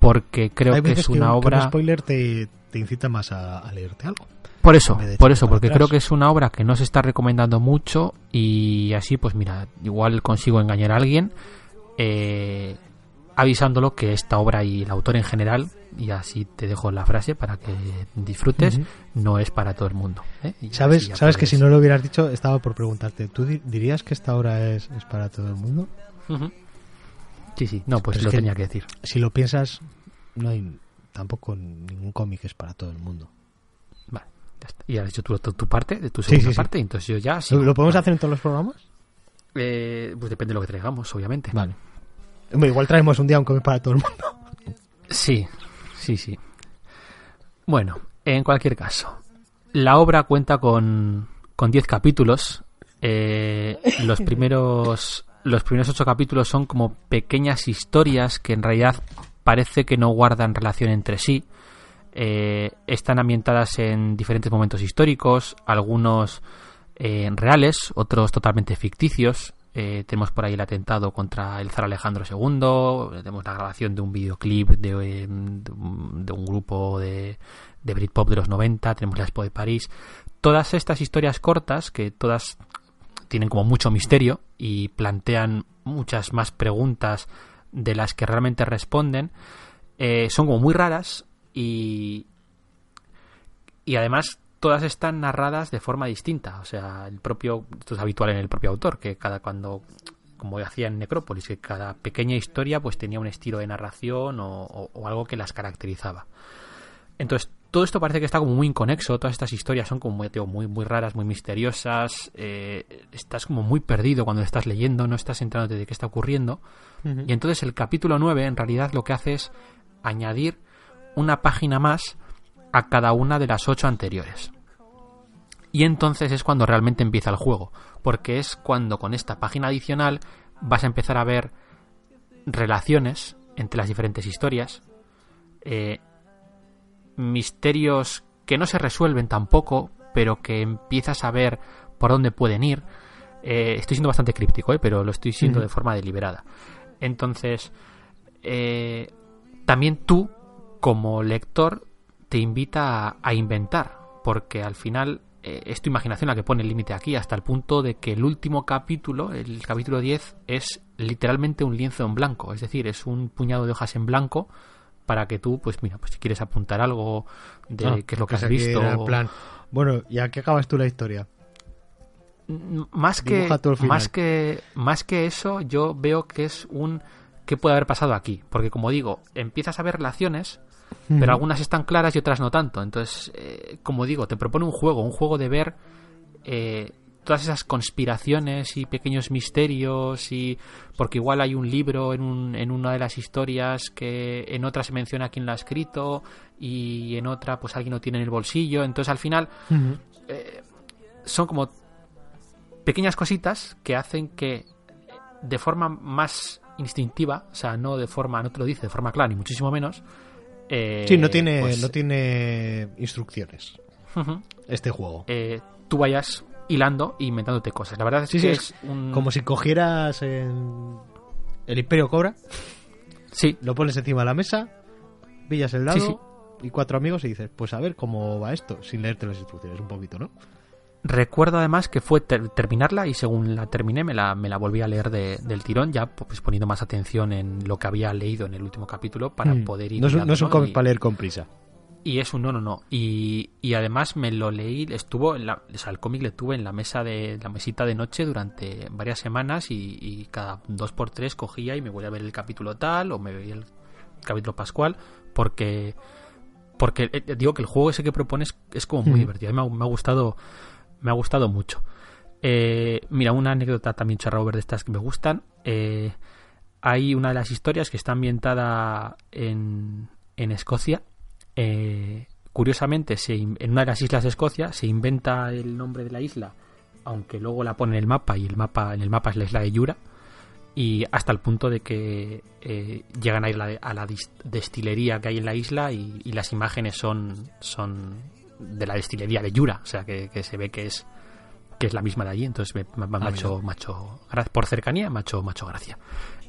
porque creo Hay que es una un- obra... un spoiler te, te incita más a, a leerte algo. Por eso, por eso, porque atrás. creo que es una obra que no se está recomendando mucho y así, pues mira, igual consigo engañar a alguien eh, avisándolo que esta obra y el autor en general, y así te dejo la frase para que disfrutes, no es para todo el mundo. ¿eh? ¿Sabes, sabes que si no lo hubieras dicho, estaba por preguntarte, ¿tú di- dirías que esta obra es, es para todo el mundo? Sí, sí, no, pues Pero lo que- tenía que decir. Si lo piensas, no hay tampoco ningún cómic es para todo el mundo. Vale, ya está. Y has dicho tu, tu, tu parte, de tu segunda sí, sí. parte, entonces yo ya... ¿Lo, podemos Vale. hacer en todos los programas? Eh, pues depende de lo que traigamos, obviamente. Vale. Igual traemos un día un cómic para todo el mundo. Sí, sí, sí. Bueno, en cualquier caso, la obra cuenta con, con 10 capítulos. Eh, los primeros los primeros 8 capítulos son como pequeñas historias que en realidad parece que no guardan relación entre sí. Eh, están ambientadas en diferentes momentos históricos, algunos eh, reales, otros totalmente ficticios. Eh, tenemos por ahí el atentado contra el zar Alejandro II, tenemos la grabación de un videoclip de, eh, de un grupo de, de Britpop de los 90, tenemos la Expo de París. Todas estas historias cortas, que todas tienen como mucho misterio y plantean muchas más preguntas de las que realmente responden, eh, son como muy raras y, y además todas están narradas de forma distinta. O sea, el propio, esto es habitual en el propio autor, que cada cuando, como hacía en Necrópolis, que cada pequeña historia pues tenía un estilo de narración o, o- o algo que las caracterizaba. Entonces, todo esto parece que está como muy inconexo, todas estas historias son como digo, muy, muy raras, muy misteriosas, eh, estás como muy perdido cuando estás leyendo, no estás enterándote de qué está ocurriendo. Y entonces el capítulo 9 en realidad lo que hace es añadir una página más a cada una de las ocho anteriores. Y entonces es cuando realmente empieza el juego, porque es cuando con esta página adicional vas a empezar a ver relaciones entre las diferentes historias, eh, misterios que no se resuelven tampoco, pero que empiezas a ver por dónde pueden ir. Eh, estoy siendo bastante críptico, ¿eh? pero lo estoy siendo de forma deliberada. Entonces, eh, también tú, como lector, te invita a, a inventar, porque al final eh, es tu imaginación la que pone el límite aquí, hasta el punto de que el último capítulo, el capítulo 10, es literalmente un lienzo en blanco, es decir, es un puñado de hojas en blanco para que tú, pues mira, pues si quieres apuntar algo de Ah, qué es lo que has visto. en plan, bueno, ¿y a qué acabas tú la historia? Más que más que más que eso yo veo que es un qué puede haber pasado aquí porque como digo empiezas a ver relaciones pero algunas están claras y otras no tanto entonces eh, como digo te propone un juego un juego de ver eh, todas esas conspiraciones y pequeños misterios y porque igual hay un libro en, un, en una de las historias que en otra se menciona quién lo ha escrito y en otra pues alguien lo tiene en el bolsillo entonces al final Ujú. son como pequeñas cositas que hacen que de forma más instintiva, o sea, no de forma, no te lo dice de forma clara, ni muchísimo menos. Eh, Sí, no tiene, pues, no tiene instrucciones este juego. eh, tú vayas hilando e inventándote cosas. La verdad es Sí, que sí, es un... Como si cogieras en el Imperio Cobra, Sí, lo pones encima de la mesa, pillas el dado sí. y cuatro amigos y dices, pues a ver cómo va esto, sin leerte las instrucciones un poquito, ¿no? Recuerdo además que fue ter- terminarla y según la terminé me la, me la volví a leer de- del tirón, ya pues poniendo más atención en lo que había leído en el último capítulo para Mm. poder ir. no, es, un- hilando, no es un cómic para leer con prisa. Y es un no, no, no. Y, y además me lo leí, estuvo, en la, o sea, el cómic le tuve en la mesa de la mesita de noche durante varias semanas y, y cada dos por tres cogía y me voy a ver el capítulo tal o me veía el capítulo pascual porque porque eh, digo que el juego ese que propones es como muy Mm. divertido. A mí me ha, me ha gustado me ha gustado mucho. Eh, mira, una anécdota también charrover de estas que me gustan. Eh, hay una de las historias que está ambientada en, en Escocia. Eh, curiosamente, se en una de las islas de Escocia se inventa el nombre de la isla, aunque luego la pone en el mapa y el mapa en el mapa es la isla de Yura. Y hasta el punto de que eh, llegan a ir la- a la destilería que hay en la isla y, y las imágenes son, son de la destilería de Yura, o sea que, que se ve que es que es la misma de allí, entonces me, me- me ha Ah, ha hecho gra- por cercanía ha hecho gracia.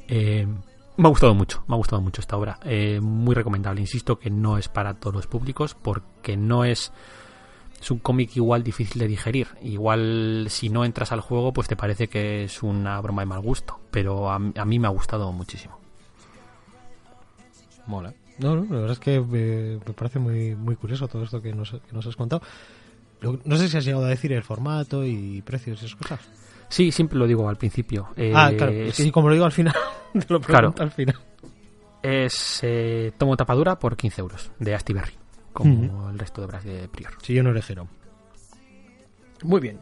Eh, me ha gustado mucho, me ha gustado mucho esta obra. Eh, muy recomendable. Insisto que no es para todos los públicos porque no es. Es un cómic igual difícil de digerir. Igual si no entras al juego, pues te parece que es una broma de mal gusto. Pero a, a mí me ha gustado muchísimo. Mola. No, no, la verdad es que eh, me parece muy, muy curioso todo esto que nos, que nos has contado. Lo- no sé si has llegado a decir el formato y precios y esas cosas. Sí, siempre lo digo al principio. Eh, ah, claro, es que como lo digo al final, te lo Claro. al final. es, eh, tomo tapadura por 15 euros de Astiberri. Como Ujú. el resto de obras de Prior. Si yo no orejero. Muy bien.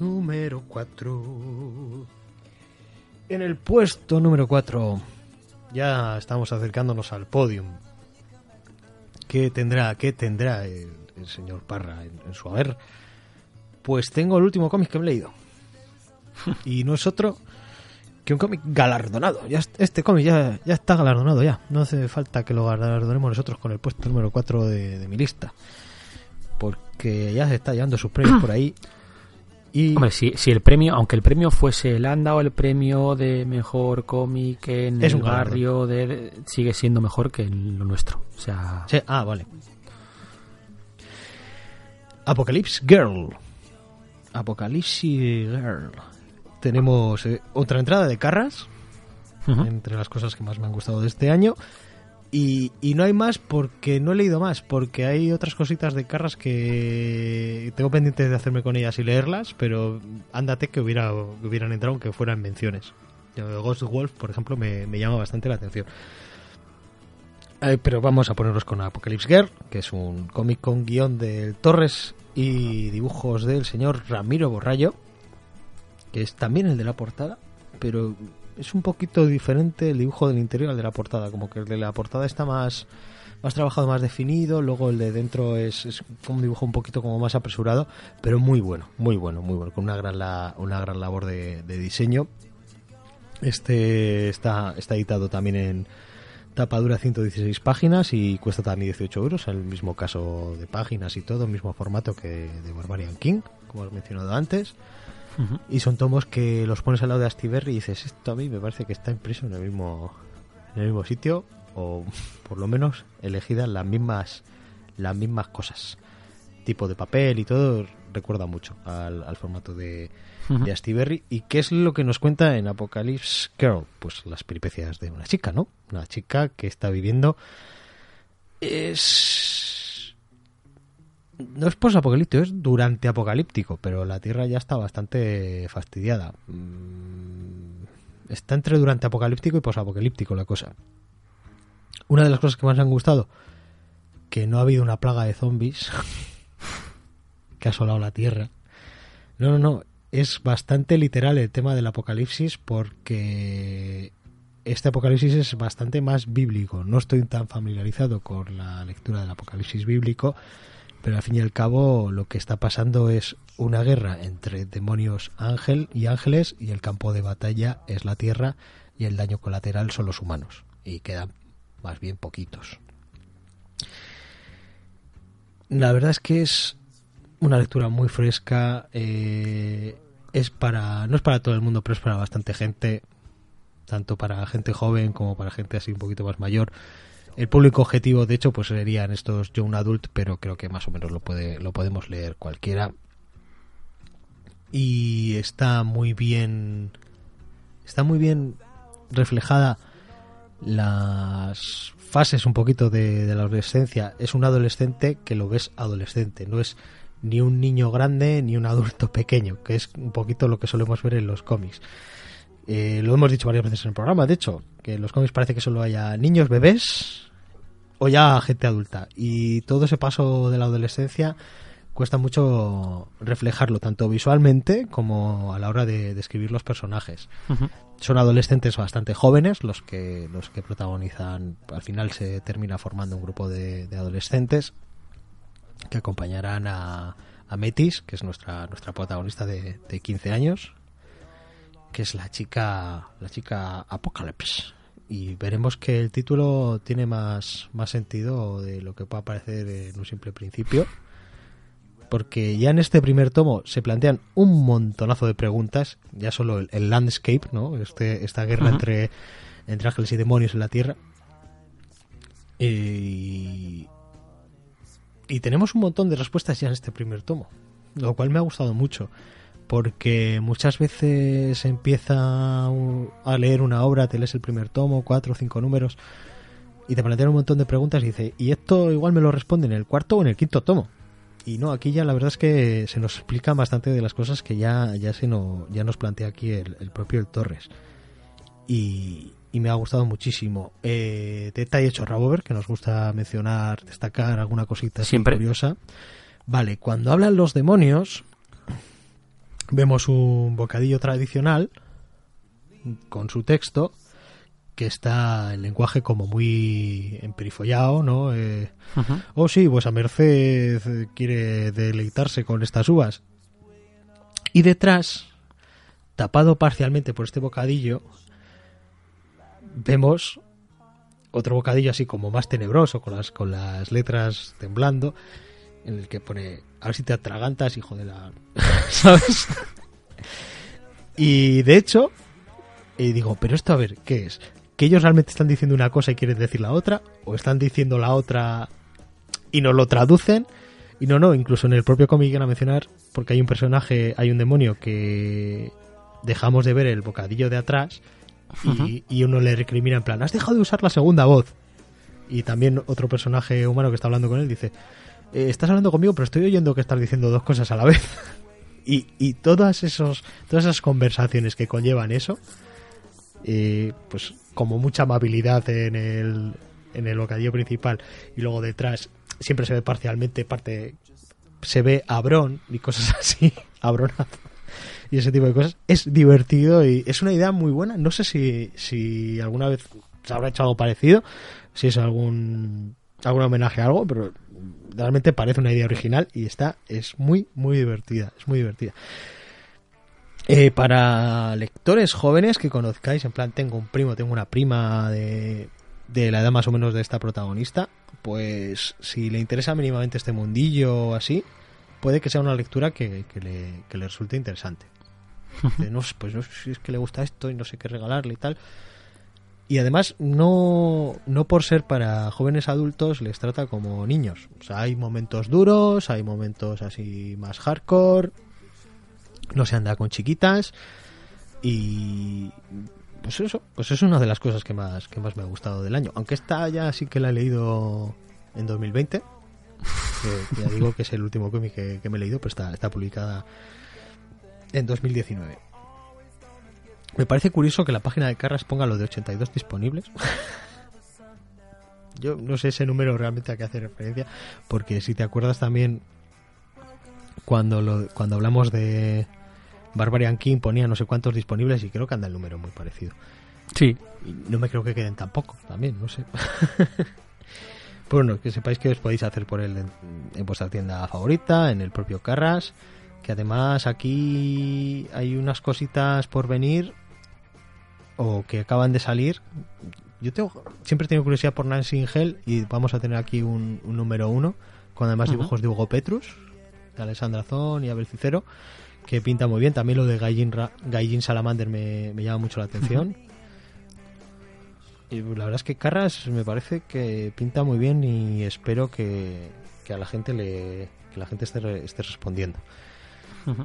Número 4. En el puesto número 4 ya estamos acercándonos al podium. ¿Qué tendrá, qué tendrá el, señor Parra en, su haber? Pues tengo el último cómic que he leído. Y no es otro que un cómic galardonado. Ya, est- este cómic ya, ya está galardonado ya. No hace falta que lo galardonemos nosotros con el puesto número 4 de, de mi lista. Porque ya se está llevando sus premios por ahí. Y Hombre, si, si el premio, aunque el premio fuese, le han dado el premio de mejor cómic en Es el un barrio, de, sigue siendo mejor que lo nuestro. O sea, Sí, ah, vale. Apocalypse Girl. Apocalypse Girl. Tenemos eh, otra entrada de Carras, entre las cosas que más me han gustado de este año. Y, y no hay más porque no he leído más, porque hay otras cositas de Carras que tengo pendientes de hacerme con ellas y leerlas, pero ándate que, hubiera, que hubieran entrado aunque fueran menciones. Ghost Wolf, por ejemplo, me, llama bastante la atención. Eh, pero vamos a ponernos con Apocalypse Girl, que es un cómic con guion del Torres y dibujos del señor Ramiro Borrallo, que es también el de la portada, pero es un poquito diferente el dibujo del interior al de la portada, como que el de la portada está más más trabajado, más definido, luego el de dentro es, es un dibujo un poquito como más apresurado, pero muy bueno, muy bueno, muy bueno, con una gran la- una gran labor de, diseño. Este está, está editado también en tapadura 116 páginas y cuesta también 18 euros, el mismo caso de páginas y todo, mismo formato que de Barbarian King, como he mencionado antes. Y son tomos que los pones al lado de Astiberri y dices, esto a mí me parece que está impreso en el mismo, en el mismo sitio, o por lo menos elegidas las mismas, las mismas cosas. Tipo de papel y todo, recuerda mucho al, al formato de, Ujú. de Astiberri. ¿Y qué es lo que nos cuenta en Apocalypse Girl? Pues las peripecias de una chica, ¿no? Una chica que está viviendo. Es. No es posapocalíptico, es durante apocalíptico, pero la Tierra ya está bastante fastidiada. Mm, Está entre durante apocalíptico y posapocalíptico la cosa. Una de las cosas que más me han gustado, que no ha habido una plaga de zombies que ha asolado la Tierra. No, no, no. Es bastante literal el tema del apocalipsis porque este Apocalipsis es bastante más bíblico. No estoy tan familiarizado con la lectura del Apocalipsis bíblico, pero al fin y al cabo lo que está pasando es una guerra entre demonios ángel y ángeles y el campo de batalla es la tierra y el daño colateral son los humanos y quedan más bien poquitos. La verdad es que es una lectura muy fresca. eh, es para no es para todo el mundo, pero es para bastante gente, tanto para gente joven como para gente así un poquito más mayor. El público objetivo, de hecho, pues serían estos young adult, pero creo que más o menos lo puede lo podemos leer cualquiera. Y está muy bien está muy bien reflejada las fases un poquito de, de la adolescencia. Es un adolescente que lo ves adolescente, no es ni un niño grande ni un adulto pequeño, que es un poquito lo que solemos ver en los cómics. Eh, lo hemos dicho varias veces en el programa, de hecho, que en los cómics parece que solo haya niños, bebés o ya gente adulta. Y todo ese paso de la adolescencia cuesta mucho reflejarlo, tanto visualmente como a la hora de describir los personajes. Son adolescentes bastante jóvenes los que, los que protagonizan. Al final se termina formando un grupo de, de adolescentes que acompañarán a, a Metis, que es nuestra, nuestra protagonista de, de 15 años, que es la chica, la chica Apocalypse. Y veremos que el título tiene más, más sentido de lo que pueda parecer en un simple principio. Porque ya en este primer tomo se plantean un montonazo de preguntas, ya solo el, el landscape, ¿no? Este, esta guerra entre, entre ángeles y demonios en la Tierra. Y, y tenemos un montón de respuestas ya en este primer tomo, lo cual me ha gustado mucho, porque muchas veces empieza a leer una obra, te lees el primer tomo, cuatro o cinco números, y te plantean un montón de preguntas y dice, y esto igual me lo responde en el cuarto o en el quinto tomo. Y no, aquí ya la verdad es que se nos explica bastante de las cosas que ya, ya, se no, ya nos plantea aquí el, el propio el Torres. Y, y me ha gustado muchísimo. Eh, detalle hecho Rabover, que nos gusta mencionar, destacar alguna cosita Siempre. curiosa. Vale, cuando hablan los demonios, vemos un bocadillo tradicional con su texto que está en lenguaje como muy emperifollado, ¿no? Eh, oh sí, vuesa merced eh, quiere deleitarse con estas uvas. Y detrás, tapado parcialmente por este bocadillo, vemos otro bocadillo así como más tenebroso, con las, con las letras temblando, en el que pone, a ver si te atragantas, hijo de la... ¿Sabes? Y de hecho, y digo, pero esto a ver, ¿qué es? ¿Que ellos realmente están diciendo una cosa y quieren decir la otra? ¿O están diciendo la otra y no lo traducen? Y no, no, incluso en el propio cómic van a mencionar, porque hay un personaje, hay un demonio que dejamos de ver el bocadillo de atrás y, y uno le recrimina en plan, has dejado de usar la segunda voz. Y también otro personaje humano que está hablando con él dice, "Eh, estás hablando conmigo pero estoy oyendo que estás diciendo dos cosas a la vez. y, y todas, esos, todas esas conversaciones que conllevan eso, eh, pues como mucha amabilidad en el, en el bocadillo principal y luego detrás siempre se ve parcialmente parte se ve a Bron y cosas así abronazo y ese tipo de cosas es divertido y es una idea muy buena no sé si, si alguna vez se habrá hecho algo parecido si es algún algún homenaje a algo pero realmente parece una idea original y está es muy muy divertida es muy divertida eh, para lectores jóvenes que conozcáis, en plan, tengo un primo, tengo una prima de, de la edad más o menos de esta protagonista, pues si le interesa mínimamente este mundillo o así, puede que sea una lectura que, que le, que le resulte interesante. Dice, no, pues no sé si es que le gusta esto y no sé qué regalarle y tal. Y además, no, no por ser para jóvenes adultos, les trata como niños. O sea, hay momentos duros, hay momentos así más hardcore, no se anda con chiquitas y pues eso pues es una de las cosas que más que más me ha gustado del año aunque esta ya sí que la he leído en 2020 que, ya digo que es el último cómic que, que me he leído pero está, está publicada en 2019 me parece curioso que la página de Carras ponga lo de 82 disponibles yo no sé ese número realmente a qué hace referencia porque si te acuerdas también cuando lo, cuando hablamos de Barbarian King ponía no sé cuántos disponibles y creo que anda el número muy parecido. Sí. Y no me creo que queden tampoco, también, no sé. bueno, que sepáis que os podéis hacer por él en, en vuestra tienda favorita, en el propio Carras. Que además aquí hay unas cositas por venir o que acaban de salir. Yo tengo, siempre tengo curiosidad por Nancy Hell y vamos a tener aquí un, un número uno con además dibujos de Hugo Petrus, de Alessandra Zon y Abel Cicero, que pinta muy bien. También lo de Ra- Gaijin Salamander me, me llama mucho la atención. Y la verdad es que Carras me parece que pinta muy bien y espero que, que a la gente le que la gente esté, esté respondiendo.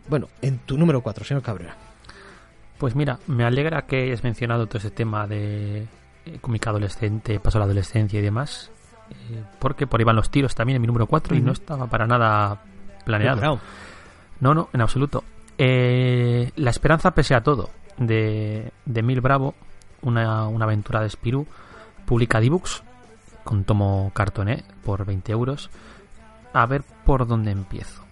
Bueno, en tu número 4, señor Cabrera. Pues mira, me alegra que hayas mencionado todo ese tema de eh, cómic adolescente, paso a la adolescencia y demás. eh, porque por ahí van los tiros también en mi número 4 y no estaba para nada planeado. No, no, en absoluto. Eh, la esperanza pese a todo, de, de Mil Bravo, una, una aventura de Spirou, publica D-Books con tomo cartoné por 20 euros. A ver por dónde empiezo.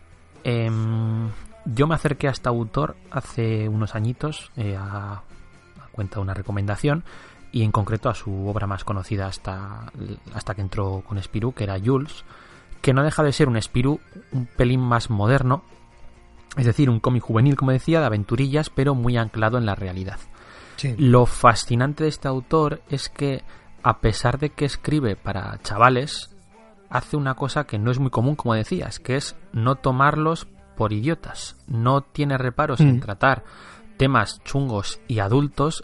Em, yo me acerqué a este autor hace unos añitos eh, a, a cuenta de una recomendación y en concreto a su obra más conocida hasta, hasta que entró con Spirou, que era Jules, que no deja de ser un Spirou un pelín más moderno, es decir, un cómic juvenil, como decía, de aventurillas, pero muy anclado en la realidad. Sí. Lo fascinante de este autor es que, a pesar de que escribe para chavales, hace una cosa que no es muy común, como decías, que es no tomarlos por idiotas. No tiene reparos en Mm. tratar temas chungos y adultos,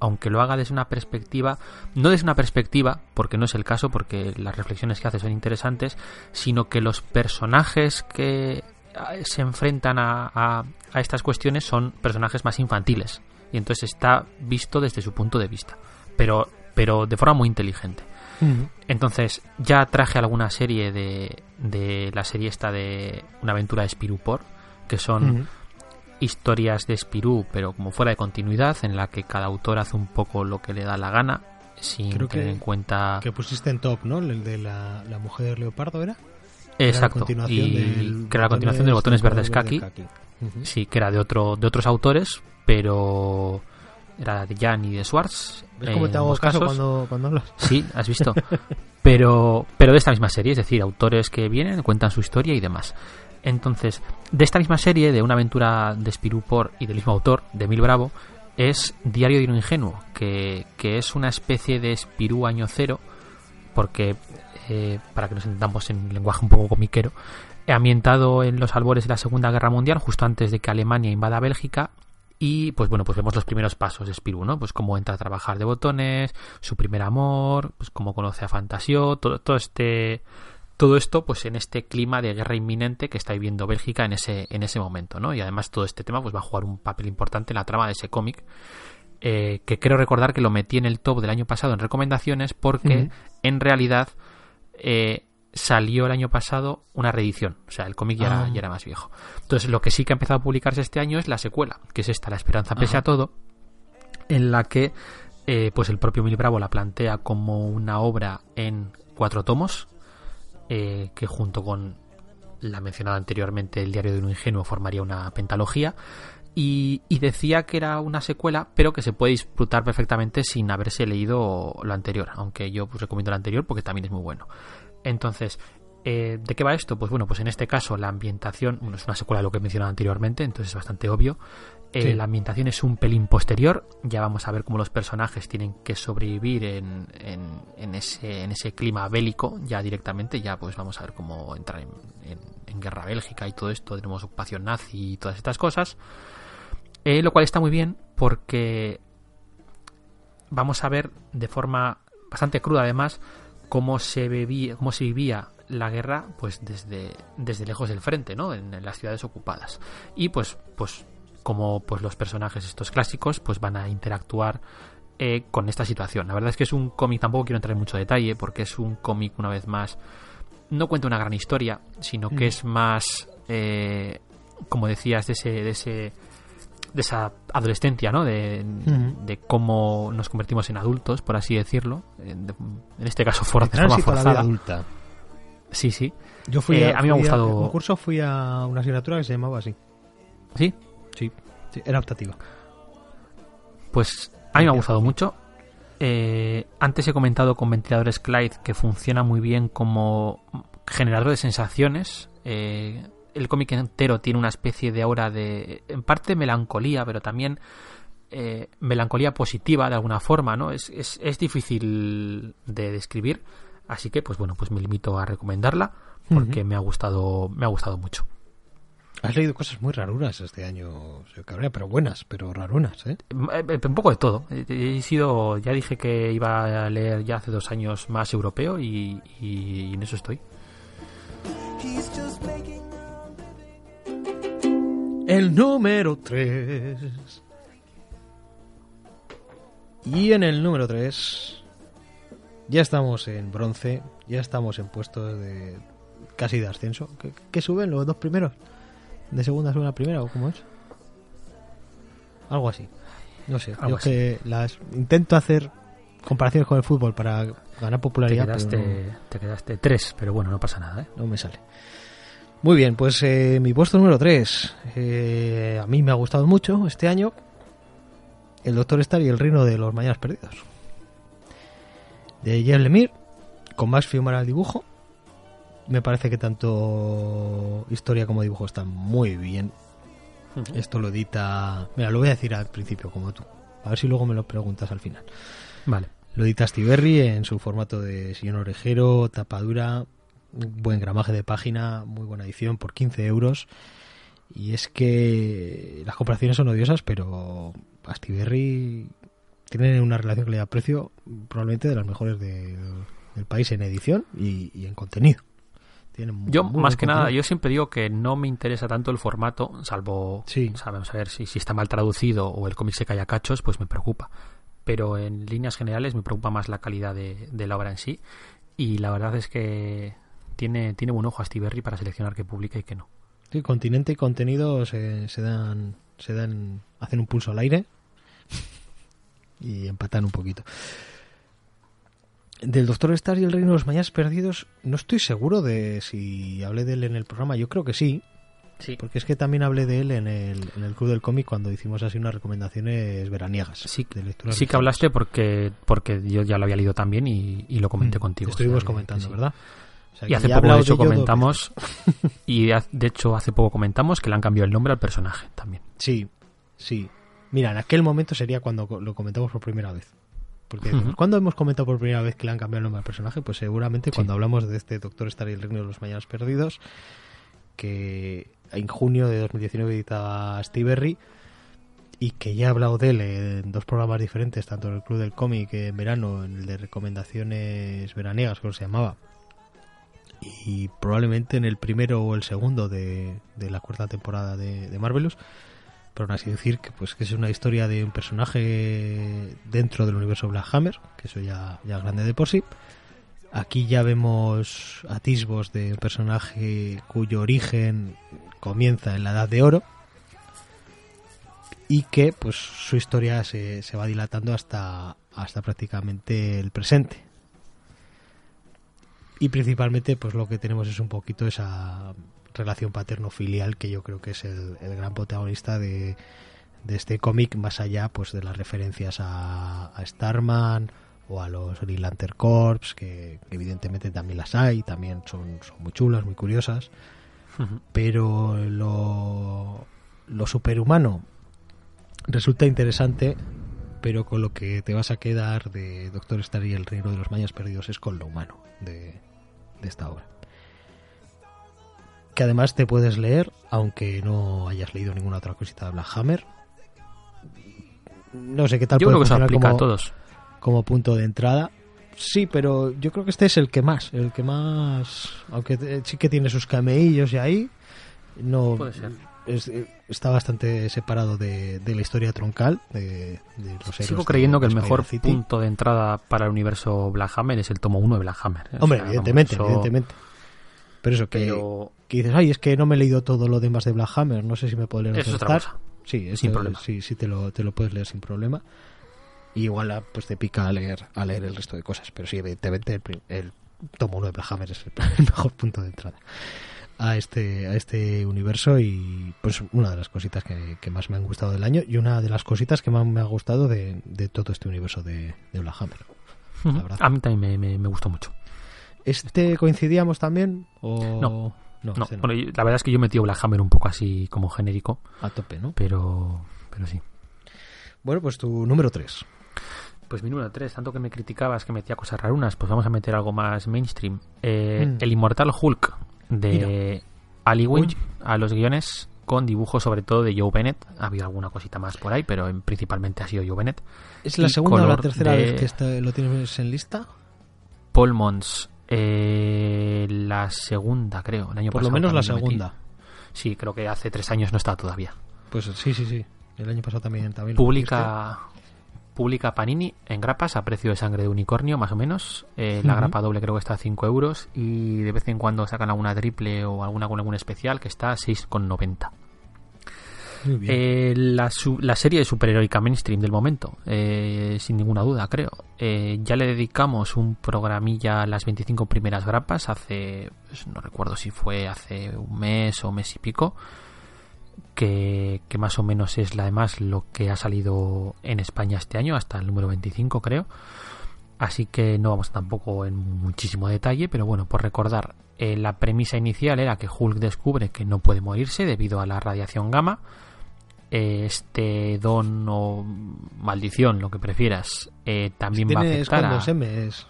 aunque lo haga desde una perspectiva, no desde una perspectiva, porque no es el caso, porque las reflexiones que hace son interesantes, sino que los personajes que ah, se enfrentan a, a- a estas cuestiones son personajes más infantiles. Y entonces está visto desde su punto de vista. Pero, pero de forma muy inteligente. Entonces, ya traje alguna serie de, de la serie esta de Una aventura de Spirou por, que son historias de Spirou, pero como fuera de continuidad, en la que cada autor hace un poco lo que le da la gana, sin Creo tener que- en cuenta. Que pusiste en top, ¿no? El de la, la mujer leopardo, ¿era? Exacto. Y del que era la continuación de Botones Verdes Kaki. Sí, que era de otro de otros autores, pero era de Jan y de Schwartz. ¿Ves cómo te hago caso casos. cuando, cuando hablas? Sí, has visto. pero, pero de esta misma serie, es decir, autores que vienen, cuentan su historia y demás. Entonces, de esta misma serie, de una aventura de Spirou por y del mismo autor, de Mil Bravo, es Diario de un ingenuo, que, que es una especie de Spirou año cero, porque, eh, para que nos entendamos en lenguaje un poco comiquero, ambientado en los albores de la Segunda Guerra Mundial, justo antes de que Alemania invada Bélgica, y pues bueno, pues vemos los primeros pasos de Spirou, ¿no? Pues cómo entra a trabajar de botones, su primer amor, pues cómo conoce a Fantasio, todo, todo este todo esto pues en este clima de guerra inminente que está viviendo Bélgica en ese en ese momento, ¿no? Y además todo este tema pues va a jugar un papel importante en la trama de ese cómic. eh, que creo recordar que lo metí en el top del año pasado en recomendaciones porque en realidad eh, salió el año pasado una reedición. O sea, el cómic ya, Ah. era, ya era más viejo. Entonces, lo que sí que ha empezado a publicarse este año es la secuela, que es esta, La Esperanza pese Ajá. a todo, en la que eh, pues el propio Mil Bravo la plantea como una obra en cuatro tomos, eh, que junto con la mencionada anteriormente El diario de un ingenuo formaría una pentalogía. Y, y decía que era una secuela, pero que se puede disfrutar perfectamente sin haberse leído lo anterior. Aunque yo pues, recomiendo lo anterior porque también es muy bueno. Entonces, eh, ¿de qué va esto? Pues bueno, pues en este caso la ambientación, bueno, es una secuela de lo que he mencionado anteriormente, entonces es bastante obvio. Eh, Sí. La ambientación es un pelín posterior, ya vamos a ver cómo los personajes tienen que sobrevivir en, en- en ese, en ese clima bélico, ya directamente, ya pues vamos a ver cómo entrar en, en- en guerra bélgica y todo esto, tenemos ocupación nazi y todas estas cosas. Eh, lo cual está muy bien porque vamos a ver de forma bastante cruda además cómo se vivía, cómo se vivía la guerra pues desde, desde lejos del frente, ¿no? En, en las ciudades ocupadas. Y pues, pues como pues los personajes estos clásicos pues van a interactuar eh, con esta situación. La verdad es que es un cómic, tampoco quiero entrar en mucho detalle, porque es un cómic una vez más, no cuenta una gran historia, sino que Mm. es más, eh, como decías, de ese, de ese de esa adolescencia, ¿no? De, cómo nos convertimos en adultos, por así decirlo. En, de- en este caso, for, de forma tránsito a la vida forzada. adulta. Sí, sí. Yo fui Eh, a, a mí me ha fui gustado- En un curso fui a una asignatura que se llamaba así. Sí, Sí. sí era optativa. pues a mí me ha gustado mucho. eh, antes he comentado con ventiladores Clyde que funciona muy bien como generador de sensaciones. Eh, el cómic entero tiene una especie de aura de, en parte melancolía, pero también eh, melancolía positiva de alguna forma, ¿no? Es, es, es difícil de describir, así que, pues bueno, pues me limito a recomendarla porque me ha gustado, me ha gustado mucho. Has leído cosas muy rarunas este año, señor Cabrera, pero buenas, pero rarunas, ¿eh? Eh, eh, Un poco de todo. He sido, ya dije que iba a leer ya hace dos años más europeo y, y en eso estoy. He's just making El número 3. Y en el número 3 ya estamos en bronce, ya estamos en puestos de casi de ascenso. ¿Qué, qué suben los dos primeros? ¿De segunda suben a primera o cómo es? Algo así. No sé, Algo yo así. que las intento hacer comparaciones con el fútbol para ganar Te popularidad, quedaste, pero no- te quedaste tres, pero bueno, no pasa nada, ¿eh? no me sale. Muy bien, pues eh, mi puesto número 3. a mí me ha gustado mucho este año. El Doctor Star y el Reino de los Mañanas Perdidos. De Jeff Lemire, con Max Fiumara al dibujo. Me parece que tanto historia como dibujo están muy bien. Esto lo edita... Mira, lo voy a decir al principio como tú. A ver si luego me lo preguntas al final. Vale. Lo edita Stiberri en su formato de sillón orejero, tapadura, buen gramaje de página, muy buena edición por 15 euros. Y es que las comparaciones son odiosas, pero Astiberri tiene una relación calidad-precio probablemente de las mejores del, del país en edición y, y en contenido. Muy- Yo, muy más que nada, yo siempre digo que no me interesa tanto el formato, salvo, Sí. sabemos a ver si, si está mal traducido o el cómic se cae a cachos, pues me preocupa. Pero en líneas generales me preocupa más la calidad de, de la obra en sí. Y la verdad es que tiene, tiene buen ojo a Steve Berry para seleccionar qué publica y qué no. Sí, continente y contenido se, se dan, se dan, hacen un pulso al aire y empatan un poquito. Del Doctor Star y el Reino de los Mañanas Perdidos, no estoy seguro de si hablé de él en el programa. Yo creo que sí, Sí. porque es que también hablé de él en el, en el Club del Cómic cuando hicimos así unas recomendaciones veraniegas. Sí, de sí que hablaste porque, porque yo ya lo había leído también y, y lo comenté Mm, contigo. Estuvimos o sea, que comentando, sí. ¿verdad? O sea, Y que hace poco, de hecho, comentamos, y de hecho hace poco comentamos que le han cambiado el nombre al personaje también. Sí, sí. Mira, en aquel momento sería cuando lo comentamos por primera vez. Porque cuando hemos comentado por primera vez que le han cambiado el nombre al personaje, pues seguramente Sí. cuando hablamos de este Doctor Star y el Reino de los Mañanas Perdidos, que en junio de 2019 editaba Steve Berry y que ya he hablado de él en dos programas diferentes, tanto en el Club del Cómic en verano, en el de recomendaciones veraniegas, como se llamaba, y probablemente en el primero o el segundo de, la cuarta temporada de, Marvelous. Pero aún así decir que pues que es una historia de un personaje dentro del universo Black Hammer, que eso ya, ya grande de por sí. Aquí ya vemos atisbos de un personaje cuyo origen comienza en la Edad de Oro y que pues su historia se, se va dilatando hasta, hasta prácticamente el presente. Y principalmente pues lo que tenemos es un poquito esa relación paterno-filial que yo creo que es el, el gran protagonista de, de este cómic, más allá pues de las referencias a, a Starman o a los Green Lantern Corps, que, evidentemente también las hay, también son, son muy chulas, muy curiosas, pero lo, lo superhumano resulta interesante, pero con lo que te vas a quedar de Doctor Star y el Reino de los Mañas Perdidos es con lo humano de, de esta obra. Que además te puedes leer, aunque no hayas leído ninguna otra cosita de Black Hammer. No sé qué tal Yo puede creo que se aplica como, a todos. como punto de entrada. Sí, pero yo creo que este es el que más, el que más, aunque te- sí que tiene sus cameillos y ahí, no Puede ser. Es- eh, está bastante separado de, de la historia troncal de, de los Sigo creyendo que el mejor City. punto de entrada para el universo Black Hammer es el tomo 1 de Black Hammer. ¿eh? O Hombre, sea, evidentemente, eso- evidentemente. Pero eso, que, Pero que dices, ay, es que no me he leído todo lo demás de Black Hammer, no sé si me puedo leer eso es otra cosa. Sí, esto Sin problema. Sí, sí te lo, te lo puedes leer sin problema. Y igual ah, pues te pica a leer, a leer el resto de cosas. Pero sí, evidentemente el, el tomo 1 de Black Hammer es el, el mejor punto de entrada. A este a este universo y pues una de las cositas que, que más me han gustado del año y una de las cositas que más me ha gustado de, de todo este universo de, de Black Hammer. A mí también me, me- me gustó mucho. ¿Este coincidíamos también? O... No. No, No, este no. bueno, la verdad es que yo metí Black Hammer un poco así como genérico, a tope, ¿no? pero, pero sí. Bueno, pues tu número 3. Pues mi número 3, tanto que me criticabas que metía cosas rarunas, pues vamos a meter algo más mainstream. Eh, Mm. El Inmortal Hulk de Ali Wing Uy. a los guiones con dibujos sobre todo de Joe Bennett. Ha habido alguna cosita más por ahí, pero en- principalmente ha sido Joe Bennett. ¿Es la Y segunda o la tercera de- vez que está- lo tienes en lista? Paul Mons, eh, la segunda creo. El año Por lo menos la segunda. Sí, creo que hace tres años no está todavía. Pues sí, sí, sí. El año pasado también. también Publica, publica Panini en grapas a precio de sangre de unicornio, más o menos. Eh, la grapa doble creo que está a 5 euros. Y de vez en cuando sacan alguna triple o alguna con algún especial que está a 6,90. pusiste. Muy bien. Eh, la, la serie de superheroica mainstream del momento, eh, sin ninguna duda, creo. Eh, ya le dedicamos un programilla a las 25 primeras grapas hace, pues, no recuerdo si fue hace un mes o mes y pico, que, que más o menos es la además lo que ha salido en España este año, hasta el número 25 creo. Así que no vamos tampoco en muchísimo detalle, pero bueno, por recordar, eh, la premisa inicial era que Hulk descubre que no puede morirse debido a la radiación gamma. Eh, Este don o maldición, lo que prefieras, eh, también va a afectar a... dos M's.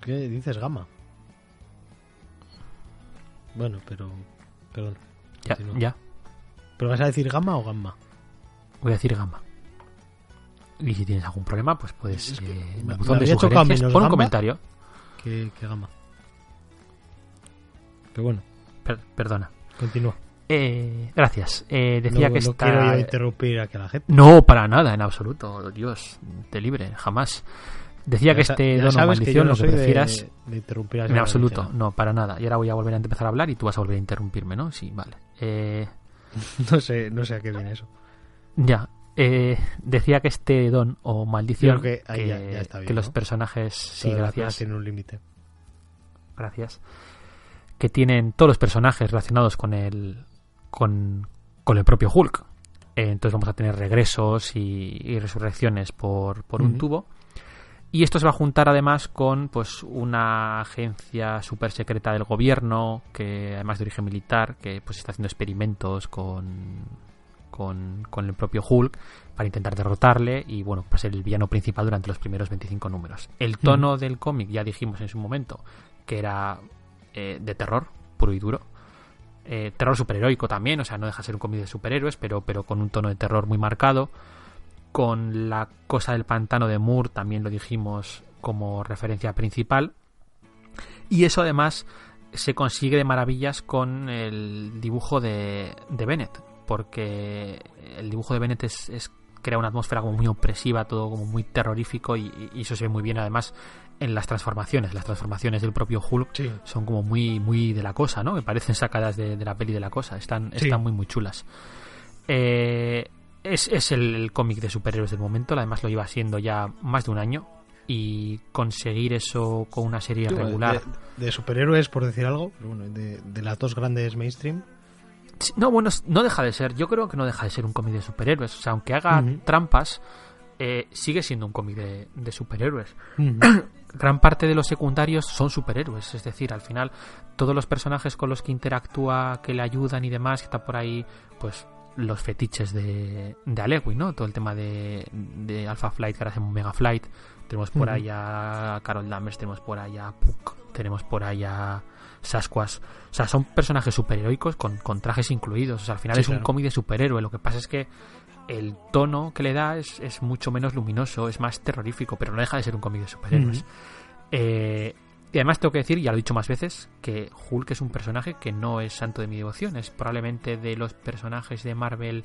¿Qué dices gamma? Bueno, pero... Perdón. Ya, continúa. ya, ¿Pero vas a decir gamma o gamma? voy a decir gamma. Y si tienes algún problema, pues puedes... Es que eh, en el buzón de sugerencias, pon un comentario. ¿Qué, qué gamma? Pero bueno, Per- perdona. continúa. Eh, gracias. Eh, decía no, que no está... quiero interrumpir aquí a la gente. No, para nada, en absoluto. Dios, te libre, jamás. Decía que Ya este don o que maldición, no lo que soy de- prefieras... de, interrumpir En absoluto, no, para nada. Y ahora voy a volver a empezar a hablar y tú vas a volver a interrumpirme, ¿no? Sí, vale. Eh, ¿no? Sé, no sé a qué viene eso. ya. Eh, decía que este don o maldición, Creo que ahí ya- ya está bien, que los ¿no? personajes, sí, Todas gracias, tienen un límite. gracias, que tienen todos los personajes relacionados con el, con, con el propio Hulk. Eh, entonces vamos a tener regresos y, y resurrecciones por, por un tubo. Y esto se va a juntar además con pues una agencia súper secreta del gobierno, que además de origen militar, que pues está haciendo experimentos con, con, con el propio Hulk para intentar derrotarle y bueno, pues ser el villano principal durante los primeros 25 números. El tono del cómic ya dijimos en su momento que era eh, de terror, puro y duro. Eh, terror superheroico también, o sea, no deja de ser un cómic de superhéroes, pero, pero con un tono de terror muy marcado. Con la cosa del pantano de Moore también lo dijimos como referencia principal. Y eso además se consigue de maravillas con el dibujo de, de Bennett, porque el dibujo de Bennett es, es- crea una atmósfera como muy opresiva, todo como muy terrorífico y, y eso se ve muy bien además en las transformaciones. Las transformaciones del propio Hulk Sí. son como muy muy de la cosa, ¿no? Me parecen sacadas de, de la peli de la cosa. Están, Sí. están muy muy chulas. Eh, es, es el, el cómic de superhéroes del momento. Además lo lleva siendo ya más de un año. Y conseguir eso con una serie regular. De, de superhéroes, por decir algo, bueno, de, de las dos grandes mainstream. No, bueno, no deja de ser. Yo creo que no deja de ser un cómic de superhéroes. O sea, aunque haga trampas, eh, sigue siendo un cómic de, de superhéroes. Gran parte de los secundarios son superhéroes, es decir, al final todos los personajes con los que interactúa, que le ayudan y demás, que está por ahí, pues los fetiches de, de Alewi, ¿no? Todo el tema de, de Alpha Flight, que ahora hacemos Mega Flight, tenemos por Ujú. ahí a Carol Danvers, tenemos por ahí a Puck, tenemos por ahí a Sasquatch, o sea, son personajes superheroicos con, con trajes incluidos, o sea, al final Sí, es un cómic de superhéroe, lo que pasa es que el tono que le da es, es mucho menos luminoso, es más terrorífico, pero no deja de ser un cómic de superhéroes. Ujú. Eh, y además tengo que decir, ya lo he dicho más veces, que Hulk es un personaje que no es santo de mi devoción. Es probablemente de los personajes de Marvel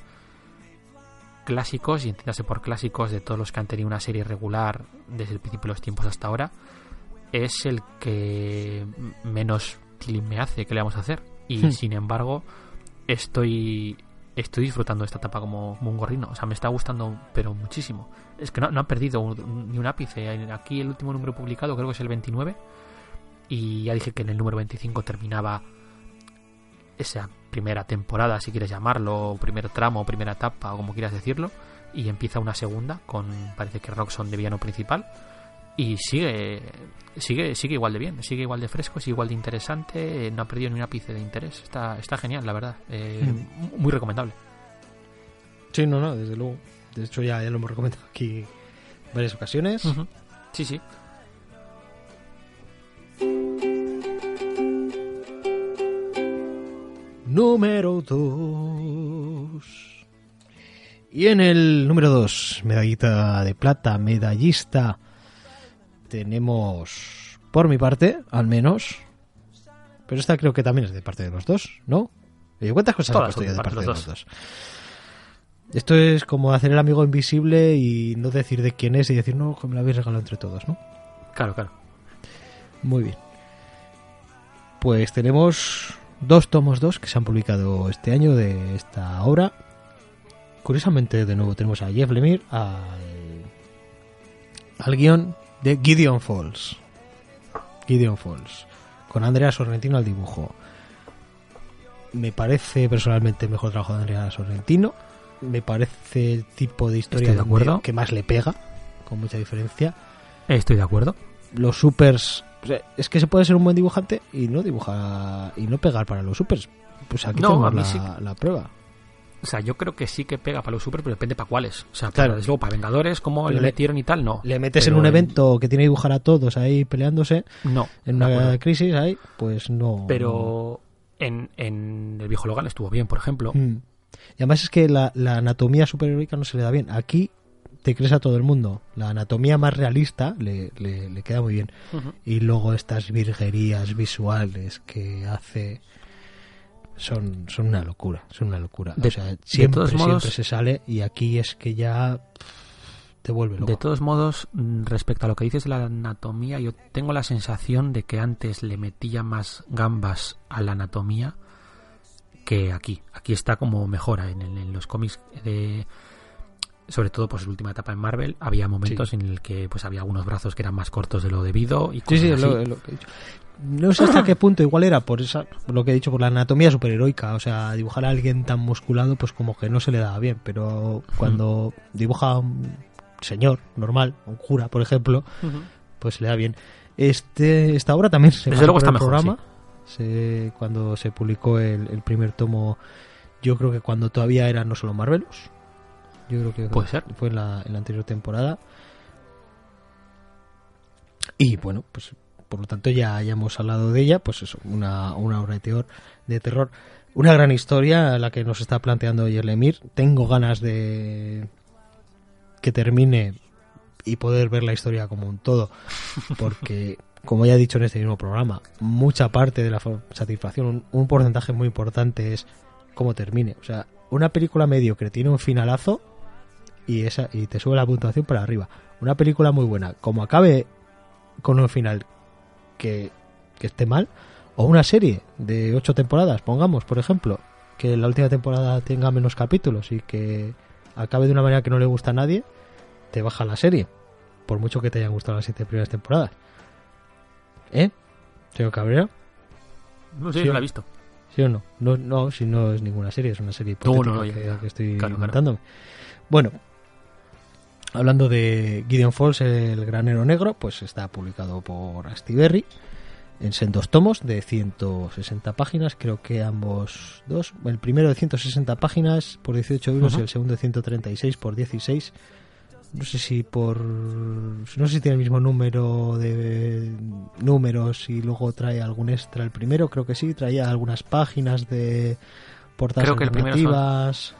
clásicos, y entiéndase por clásicos de todos los que han tenido una serie regular desde el principio de los tiempos hasta ahora, es el que menos tilín me hace, ¿qué le vamos a hacer? Y Hmm. sin embargo, estoy estoy disfrutando de esta etapa como, como un gorrino. O sea, me está gustando, pero muchísimo. Es que no, no han perdido un- un- ni un ápice. Aquí el último número publicado creo que es el 29. Y ya dije que en el número 25 terminaba esa primera temporada, si quieres llamarlo, o primer tramo, primera etapa, o como quieras decirlo, y empieza una segunda con, parece que Roxon de villano principal, y sigue, sigue, sigue igual de bien, sigue igual de fresco, sigue igual de interesante, eh, no ha perdido ni un ápice de interés, está, está genial, la verdad, eh, Mm. muy recomendable. Sí, no, no, desde luego. De hecho, ya, ya lo hemos recomendado aquí varias ocasiones. Ujú. Sí, sí. Número 2. Y en el número 2, medallita de plata, medallista, tenemos, por mi parte, al menos, pero esta creo que también es de parte de los dos, ¿no? Oye, ¿Cuántas cosas Todas puesto son yo de de parte parte de de los los dos? Esto es como hacer el amigo invisible y no decir de quién es y decir, no, me lo habéis regalado entre todos, ¿no? Claro, claro. Muy bien. Pues tenemos dos tomos dos que se han publicado este año de esta obra. Curiosamente, de nuevo tenemos a Jeff Lemire al, al guion de Gideon Falls. Gideon Falls. Con Andrea Sorrentino al dibujo. Me parece personalmente el mejor trabajo de Andrea Sorrentino. Me parece el tipo de historia de acuerdo. que más le pega, con mucha diferencia Estoy de acuerdo. los supers es que se puede ser un buen dibujante y no dibujar y no pegar para los supers pues aquí No, tenemos la, sí la prueba O sea, yo creo que sí que pega para los super, pero depende para cuáles. O sea, Claro. desde luego, para Vengadores, como le metieron y tal, no. le metes Pero en un evento que tiene que dibujar a todos ahí peleándose No. en una acuerdo. crisis ahí pues no Pero en, en el viejo Logan estuvo bien, por ejemplo. Mm. y además es que la, la anatomía superheroica no se le da bien aquí te crees a todo el mundo la anatomía más realista le, le- le queda muy bien y luego estas virguerías visuales que hace son, son una locura, son una locura. De- o sea, siempre, todos modos- siempre se sale y aquí es que ya te vuelve loco. De todos modos, mm, respecto a lo que dices de la anatomía, yo tengo la sensación de que antes le metía más gambas a la anatomía que aquí. Aquí está como mejora en, en- en los cómics de sobre todo pues en la última etapa en Marvel había momentos en el que pues había algunos brazos que eran más cortos de lo debido y Sí, cosas sí, es así. lo, que he dicho. No sé hasta qué punto igual era por esa, por lo que he dicho, por la anatomía superheroica. O sea, dibujar a alguien tan musculado, pues como que no se le daba bien. Pero cuando dibuja a un señor normal, un cura, por ejemplo, pues se le da bien. Este, esta obra también se Desde luego por está el mejor, programa. Se- cuando se publicó el, el primer tomo, yo creo que cuando todavía era no solo Marvelous. Yo creo que Puede ser. fue en la, en la anterior temporada. Y bueno, pues por lo tanto ya, ya hemos hablado de ella, pues eso, una, una obra de terror, de terror, una gran historia la que nos está planteando Yerlemir. Tengo ganas de que termine y poder ver la historia como un todo, porque como ya he dicho en este mismo programa, mucha parte de la fa- satisfacción, un, un porcentaje muy importante es cómo termine. O sea, una película mediocre tiene un finalazo y esa y te sube la puntuación para arriba. Una película muy buena, como acabe con un final que, que esté mal, o una serie de ocho temporadas, pongamos, por ejemplo, que la última temporada tenga menos capítulos y que acabe de una manera que no le gusta a nadie, te baja la serie, por mucho que te hayan gustado las siete primeras temporadas. ¿Eh? Señor Cabrera, No sé, Sí. no la he visto. ¿sí o no? No, no, si no es ninguna serie, es una serie No, no, ya, que, ya. que estoy Claro. Bueno, hablando de Gideon Falls, el granero negro, pues está publicado por Astiberri en sendos tomos de 160 páginas, creo que ambos dos, el primero de 160 páginas por 18 euros y el segundo de 136 por 16. No sé si por no sé si tiene el mismo número de números y luego trae algún extra el primero, creo que sí, traía algunas páginas de portadas Creo que el primero son- alternativas.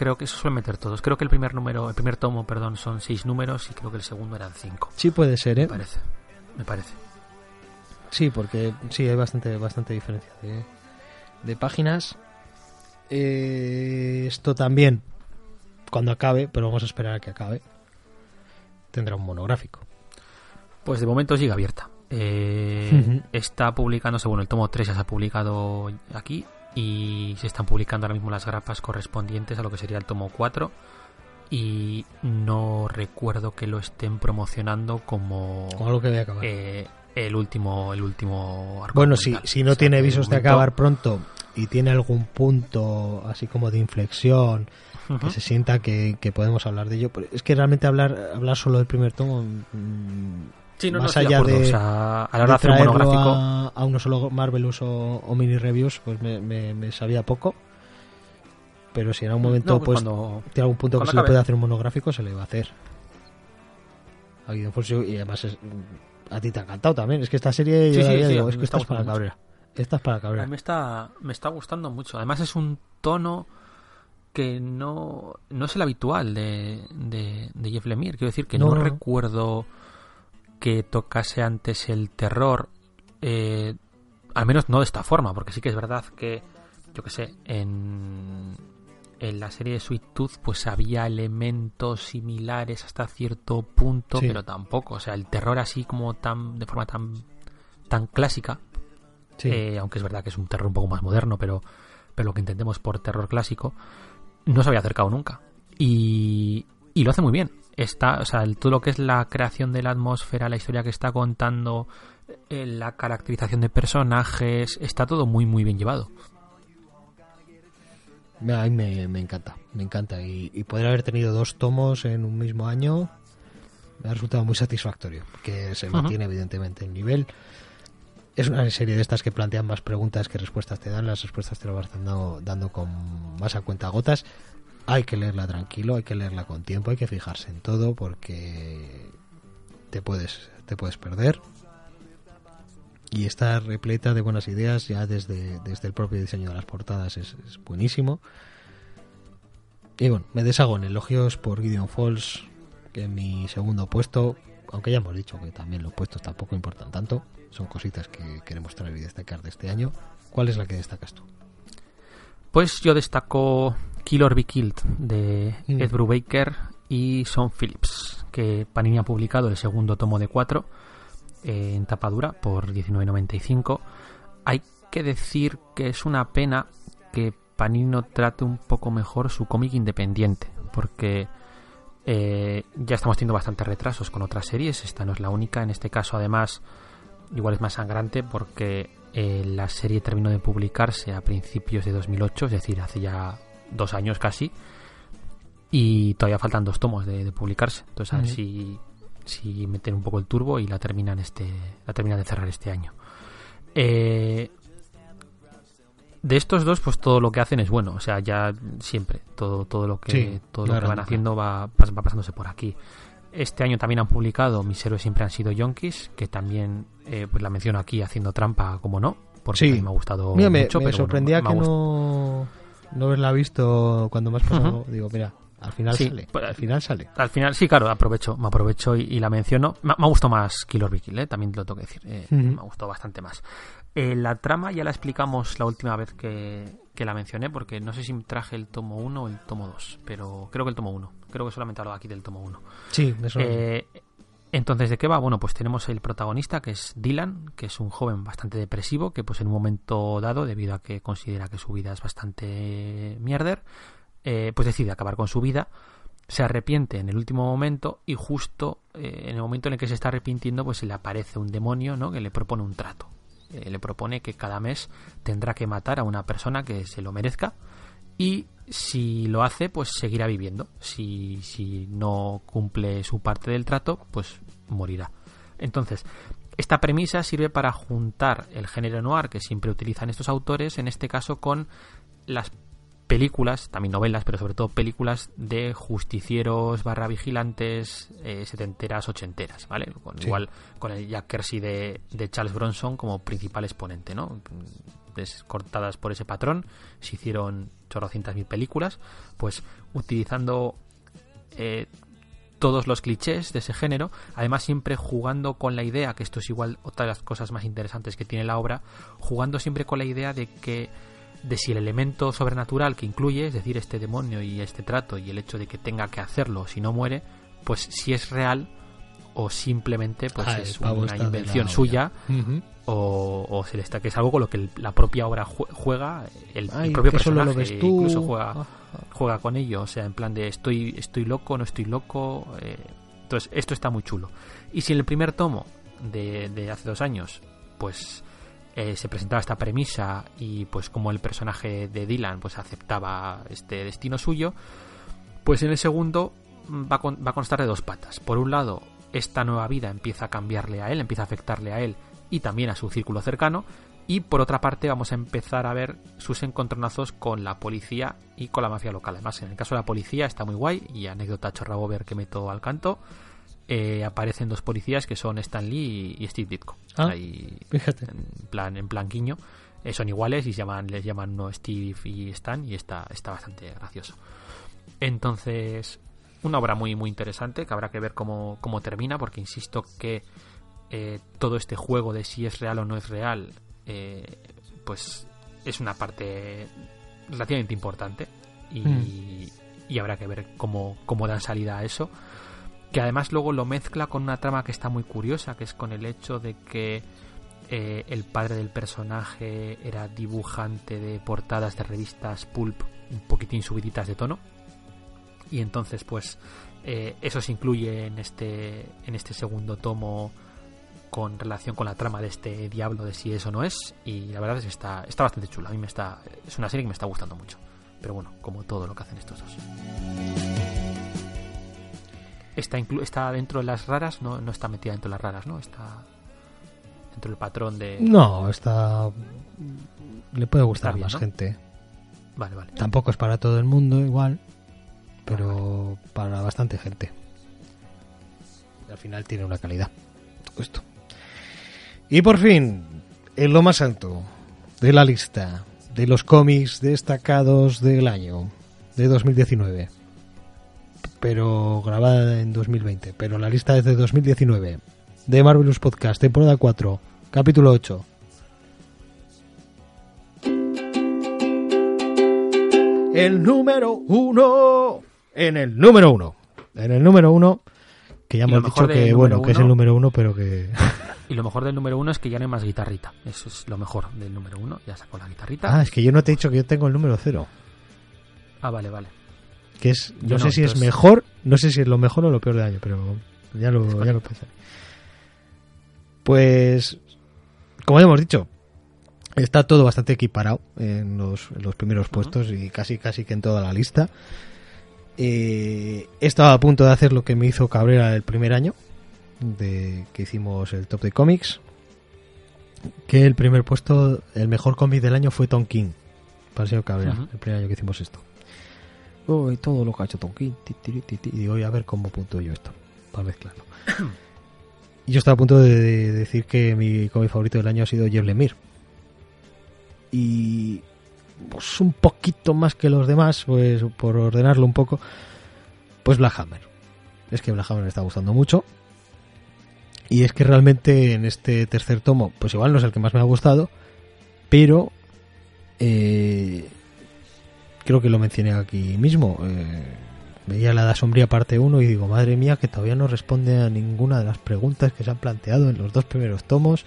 Creo que eso suele meter todos. Creo que el primer número, el primer tomo, perdón, son seis números y creo que el segundo eran cinco. Sí puede ser, ¿eh? Me parece. Me parece. Sí, porque sí, hay bastante, bastante diferencia de, de páginas. Eh, esto también, cuando acabe, pero vamos a esperar a que acabe, tendrá un monográfico. Pues de momento sigue abierta. Eh, Ujú. Está publicándose, bueno, el tomo 3 ya se ha publicado aquí y se están publicando ahora mismo las grapas correspondientes a lo que sería el tomo 4 y no recuerdo que lo estén promocionando como Como algo que acabar. eh, el último, el último arco Bueno, si, si no O sea, tiene visos de acabar pronto y tiene algún punto así como de inflexión que se sienta que, que podemos hablar de ello. Es que realmente hablar hablar solo del primer tomo, mm, Sí, no, no, más allá acuerdo. de, o sea, a la hora de hacer un monográfico, a, a uno solo Marvelous o, o mini reviews, pues me, me- me sabía poco. Pero si en algún momento no, pues pues, cuando- tiene algún punto que se le puede hacer un monográfico, se le va a hacer. A Fulcio, y además es- a ti te ha encantado también. Es que esta serie, Sí, yo sí, digo, a es que esta es para cabrera. Esta es para A cabrera. mí me está, me está gustando mucho. Además es un tono que no, no es el habitual de, de, de Jeff Lemire. Quiero decir que no. recuerdo que tocase antes el terror, eh, al menos no de esta forma, porque sí que es verdad que, yo que sé, en, en la serie de Sweet Tooth pues había elementos similares hasta cierto punto, Sí. pero tampoco. O sea, el terror así como tan de forma tan, tan clásica, Sí. eh, aunque es verdad que es un terror un poco más moderno, pero, pero lo que entendemos por terror clásico, no se había acercado nunca. Y, y lo hace muy bien. Está, o sea, el- todo lo que es la creación de la atmósfera, la historia que está contando, eh, la caracterización de personajes, está todo muy, muy bien llevado. A mí me, me encanta, me encanta. Y, y poder haber tenido dos tomos en un mismo año me ha resultado muy satisfactorio, porque se mantiene evidentemente el nivel. Es una serie de estas que plantean más preguntas que respuestas te dan, las respuestas te lo vas dando, dando con más a cuenta gotas. Hay que leerla tranquilo, hay que leerla con tiempo, hay que fijarse en todo porque te puedes, te puedes perder. Y está repleta de buenas ideas ya desde, desde el propio diseño de las portadas, es, buenísimo. Y bueno, me deshago en elogios por Gideon Falls, que en mi segundo puesto, aunque ya hemos dicho que también los puestos tampoco importan tanto, son cositas que queremos traer y destacar de este año. ¿Cuál es la que destacas tú? Pues yo destaco Kill or Be Killed de Mm. Ed Brubaker y Sean Phillips, que Panini ha publicado el segundo tomo de cuatro eh, en tapadura por 19.95. Hay que decir que es una pena que Panini no trate un poco mejor su cómic independiente, porque eh, ya estamos teniendo bastantes retrasos con otras series, esta no es la única, en este caso además igual es más sangrante porque eh, la serie terminó de publicarse a principios de 2008, es decir, hace ya dos años casi, y todavía faltan dos tomos de, de publicarse, entonces a ver si, si meten un poco el turbo y la terminan este la terminan de cerrar este año. Eh, de estos dos, pues todo lo que hacen es bueno, o sea, ya siempre, todo, todo lo que, Sí, todo lo que van haciendo va, va pasándose por aquí. Este año también han publicado Mis héroes siempre han sido yonkis, que también eh, pues la menciono aquí haciendo trampa, como no, porque Sí. me ha gustado Mira, mucho. me pero sorprendía me ha que no, no haberla visto cuando me has pasado. Ujú. Digo, mira, al final Sí, sale. al final sale. Al final, sí, claro, aprovecho, me aprovecho y, y la menciono. Me, me ha gustado más Killer Be Kill, ¿eh? también te lo tengo que decir. eh, Ujú. Me ha gustado bastante más. Eh, la trama ya la explicamos la última vez que, que la mencioné, porque no sé si traje el tomo 1 o el tomo 2, pero creo que el tomo 1. Creo que solamente hablo aquí del tomo 1. Sí, me suena. Eh, entonces, ¿de qué va? Bueno, pues tenemos el protagonista, que es Dylan, que es un joven bastante depresivo, que pues en un momento dado, debido a que considera que su vida es bastante mierder, eh, pues decide acabar con su vida, se arrepiente en el último momento y justo eh, en el momento en el que se está arrepintiendo, pues se le aparece un demonio, ¿no? Que le propone un trato. Eh, le propone que cada mes tendrá que matar a una persona que se lo merezca y si lo hace, pues seguirá viviendo. Si, si no cumple su parte del trato, pues morirá. Entonces, esta premisa sirve para juntar el género noir que siempre utilizan estos autores, en este caso con las películas, también novelas, pero sobre todo películas de justicieros barra vigilantes eh, setenteras, ochenteras, ¿vale? Con, Sí. Igual con el Jack Kersey de, de Charles Bronson como principal exponente, ¿no? Descortadas por ese patrón, se hicieron chorrocientas mil películas, pues utilizando eh, todos los clichés de ese género, además siempre jugando con la idea, que esto es igual otra de las cosas más interesantes que tiene la obra, jugando siempre con la idea de que de si el elemento sobrenatural que incluye, es decir, este demonio y este trato y el hecho de que tenga que hacerlo si no muere, pues si es real o simplemente pues Ah, es una invención suya. O, o se le está que es algo con lo que el- la propia obra jue- juega el, propio personaje lo incluso juega Ah, juega con ello, o sea, en plan de estoy, estoy loco, no estoy loco. eh, entonces, esto está muy chulo. Y si en el primer tomo de, de hace dos años, pues eh, se presentaba esta premisa y pues como el personaje de Dylan pues aceptaba este destino suyo, pues en el segundo va a, con- va a constar de dos patas. Por un lado, esta nueva vida empieza a cambiarle a él, empieza a afectarle a él y también a su círculo cercano. Y por otra parte vamos a empezar a ver sus encontronazos con la policía y con la mafia local. Además, en el caso de la policía está muy guay y anécdota chorrabover que meto al canto. eh, aparecen dos policías que son Stan Lee y, Steve Ditko. Ah. Ahí Fíjate. en plan en plan guiño. Eh, son iguales y llaman, les llaman uno Steve y Stan y está, está bastante gracioso. Entonces, una obra muy muy interesante que habrá que ver cómo, cómo termina porque insisto que eh, todo este juego de si es real o no es real eh, pues es una parte relativamente importante y, Mm. y habrá que ver cómo, cómo dan salida a eso que además luego lo mezcla con una trama que está muy curiosa que es con el hecho de que eh, el padre del personaje era dibujante de portadas de revistas pulp un poquitín subiditas de tono y entonces pues eso se incluye en este en este segundo tomo con relación con la trama de este diablo de si es o no es y la verdad es que está está bastante chula a mí me está es una serie que me está gustando mucho pero bueno como todo lo que hacen estos dos está inclu- está dentro de las raras no no está metida dentro de las raras no está dentro del patrón de No, está. Le puede gustar bien, a más ¿no? gente. vale vale Tampoco es para todo el mundo igual, pero para bastante gente. Y al final tiene una calidad. Todo esto. Y por fin, en lo más alto de la lista de los cómics destacados del año de 2019. Pero grabada en 2020. Pero la lista es de 2019. De Marvelous Podcast, temporada 4, capítulo 8. El número uno. En el número uno. En el número uno. Que ya hemos dicho que, bueno, que es el número uno, pero que. Y lo mejor del número uno es que ya no hay más guitarrita eso es lo mejor del número uno ya sacó la guitarrita Ah, es que yo no te he dicho que yo tengo el número cero. ah vale vale Que es. No Yo sé no, si es mejor. No sé si es lo mejor o lo peor del año, pero ya lo, ya lo pensaré. Pues. Como ya hemos dicho. Está todo bastante equiparado en los, en los primeros puestos y casi casi que en toda la lista. Eh, he estado a punto de hacer lo que me hizo Cabrera el primer año de que hicimos el top de cómics. Que el primer puesto, el mejor cómic del año fue Tom King. Para el señor Cabrera, el primer año que hicimos esto. Oh, y todo lo que ha hecho Tom King. ti, ti, ti, ti. Y digo, a ver cómo punto yo esto. Para mezclarlo. y yo estaba a punto de, de decir que mi cómic favorito del año ha sido Jeff Lemire. Y pues un poquito más que los demás, pues por ordenarlo un poco, pues Black Hammer. Es que Black Hammer me está gustando mucho. Y es que realmente en este tercer tomo, pues igual no es el que más me ha gustado, pero eh, creo que lo mencioné aquí mismo. eh, veía la Edad Sombría parte 1 y digo, madre mía, que todavía no responde a ninguna de las preguntas que se han planteado en los dos primeros tomos.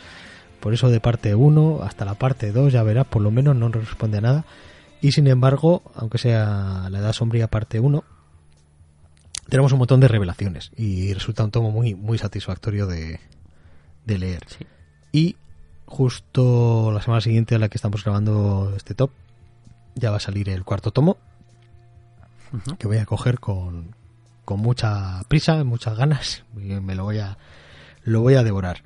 Por eso de parte 1 hasta la parte 2, ya verás, por lo menos no responde a nada. Y sin embargo, aunque sea la Edad Sombría parte 1, tenemos un montón de revelaciones y resulta un tomo muy, muy satisfactorio de, de leer. sí Y justo la semana siguiente a la que estamos grabando este top, ya va a salir el cuarto tomo, que voy a coger con, con mucha prisa, muchas ganas, y me lo voy a, lo voy a devorar.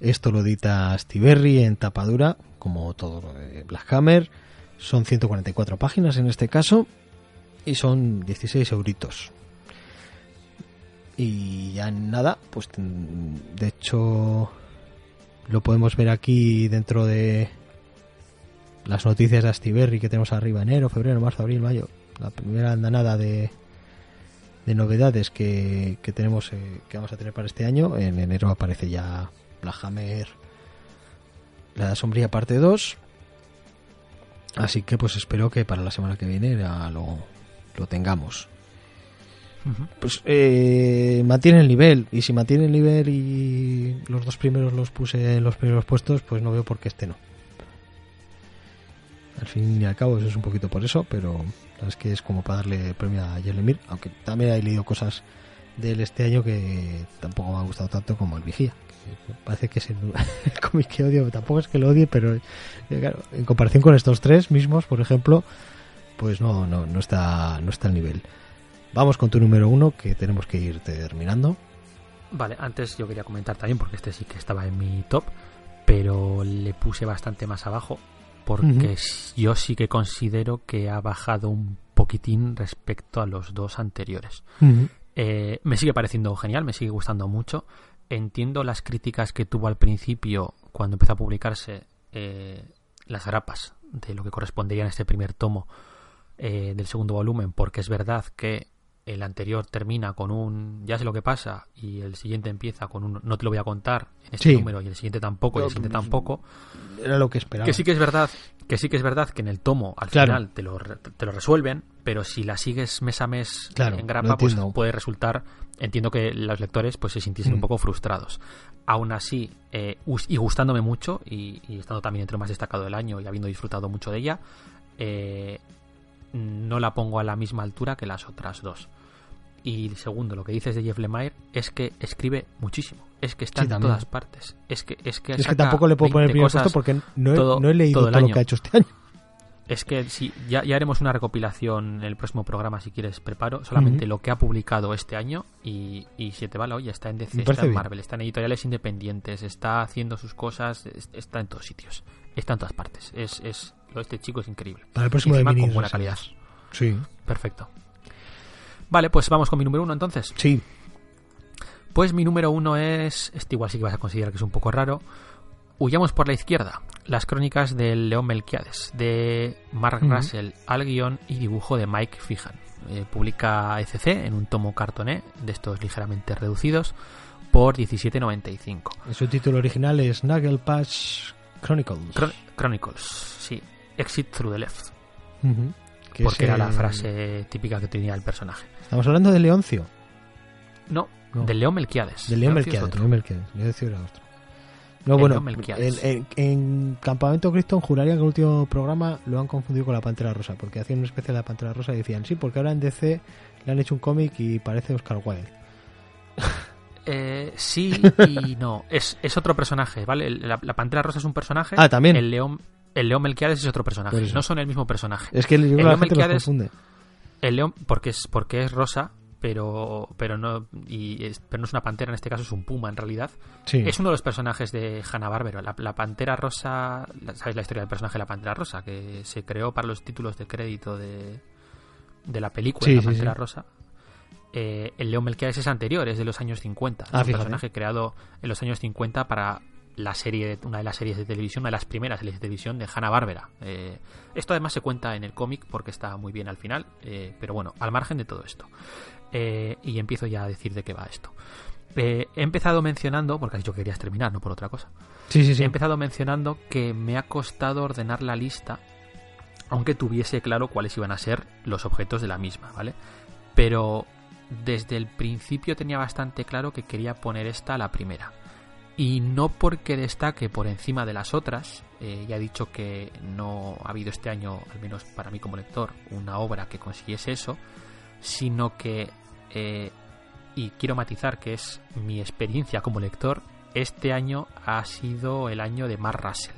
Esto lo edita Stiberry en tapadura, como todo lo de Black Hammer. Son 144 páginas en este caso, y son 16 euritos. Y ya nada, pues mm, de hecho lo podemos ver aquí dentro de las noticias de Astiberri que tenemos arriba enero, febrero, marzo, abril, mayo. La primera andanada de, de novedades que, que tenemos eh, que vamos a tener para este año. En enero aparece ya Black Hammer, La Sombría parte 2. Así que pues espero que para la semana que viene ya lo, lo tengamos. Pues eh, mantiene el nivel. Y si mantiene el nivel y los dos primeros los puse en los primeros puestos, pues no veo por qué este no. Al fin y al cabo, eso es un poquito por eso, pero es que es como para darle premio a Yelemir, aunque también he leído cosas del este año que tampoco me ha gustado tanto como el Vigía. Parece que es el, cómic que odio, tampoco es que lo odie, pero eh, en comparación con estos tres mismos, por ejemplo, pues no, no, no está, no está al nivel. Vamos con tu número uno, que tenemos que ir terminando. Vale, antes yo quería comentar también, porque este sí que estaba en mi top, pero le puse bastante más abajo, porque yo sí que considero que ha bajado un poquitín respecto a los dos anteriores. Eh, me sigue pareciendo genial, me sigue gustando mucho. Entiendo las críticas que tuvo al principio cuando empezó a publicarse eh, las grapas de lo que correspondería en este primer tomo eh, del segundo volumen, porque es verdad que el anterior termina con un ya sé lo que pasa y el siguiente empieza con un no te lo voy a contar en este Sí. número y el siguiente tampoco y el siguiente tampoco. Era lo que esperaba. Que sí que es verdad, que sí que es verdad que en el tomo al Claro. final te lo, te lo resuelven, pero si la sigues mes a mes Claro, en grapa, pues puede resultar, entiendo que los lectores pues se sintiesen Mm. un poco frustrados. Aún así, eh, y gustándome mucho, y, y estando también entre lo más destacado del año y habiendo disfrutado mucho de ella, eh, no la pongo a la misma altura que las otras dos. Y segundo, lo que dices de Jeff Lemire es que escribe muchísimo. Es que está Sí, en también. todas partes. Es que, es que, Es que tampoco le puedo poner 20 primer puesto porque no he, todo- no he leído todo lo que ha hecho este año. Es que sí, ya, ya haremos una recopilación en el próximo programa, si quieres, preparo. Solamente lo que ha publicado este año y, y si te va la olla, está en DC, está en bien. Marvel, está en editoriales independientes, está haciendo sus cosas, es- está en todos sitios, está en todas partes. Es, es, este chico es increíble. Para el próximo Y de con buena calidad. Sí, Perfecto. Vale, pues vamos con mi número uno entonces. sí. Pues mi número uno es. Este igual sí que vas a considerar que es un poco raro. Huyamos por la izquierda. Las crónicas del León Melquiades, de Mark. Russell, al guion y dibujo de Mike Fijan. Eh, publica ECC en un tomo cartoné, de estos ligeramente reducidos, por 17.95. Su título original es Nuggle Patch Chronicles. Chron- Chronicles, sí. Exit through the left. Porque era la frase típica que tenía el personaje. Estamos hablando de Leoncio. No, No. del León Melquiades. De León Melquiades. León Melquiades. Leoncio era otro. No, El bueno, en, en- en Campamento Krypton juraría que el último programa lo han confundido con la Pantera Rosa, porque hacían una especie de la Pantera Rosa y decían, sí, porque ahora en DC le han hecho un cómic y parece Oscar Wilde. Eh, sí y no. Es, es otro personaje, ¿vale? La, la Pantera Rosa es un personaje. Ah, también. El León, el León Melquiades es otro personaje. No son el mismo personaje. Es que El la León Melquiades- confunde. El León, porque es, porque es rosa, pero, pero no, y es, pero no es una pantera, en este caso es un puma en realidad. Sí. Es uno de los personajes de Hanna Barbera. La, la pantera rosa, ¿sabes la historia del personaje de la pantera rosa? Que se creó para los títulos de crédito de, de la película Sí, La sí, pantera rosa. Eh, el León Melquiades es anterior, es de los años 50. Es Ah, un fíjate. personaje creado en los años 50 para la serie, una de las series de televisión, una de las primeras series de televisión de Hanna Barbera. esto además se cuenta en el cómic porque está muy bien al final, eh, pero bueno, al margen de todo esto. Eh, y empiezo ya a decir de qué va esto. Eh, he empezado mencionando, porque has dicho que querías terminar, no por otra cosa. Sí, sí, sí. He empezado mencionando que me ha costado ordenar la lista, aunque tuviese claro cuáles iban a ser los objetos de la misma, ¿vale? Pero desde el principio tenía bastante claro que quería poner esta a la primera. Y no porque destaque por encima de las otras, eh, ya he dicho que no ha habido este año, al menos para mí como lector, una obra que consiguiese eso, sino que, eh, y quiero matizar que es mi experiencia como lector, este año ha sido el año de Mark Russell.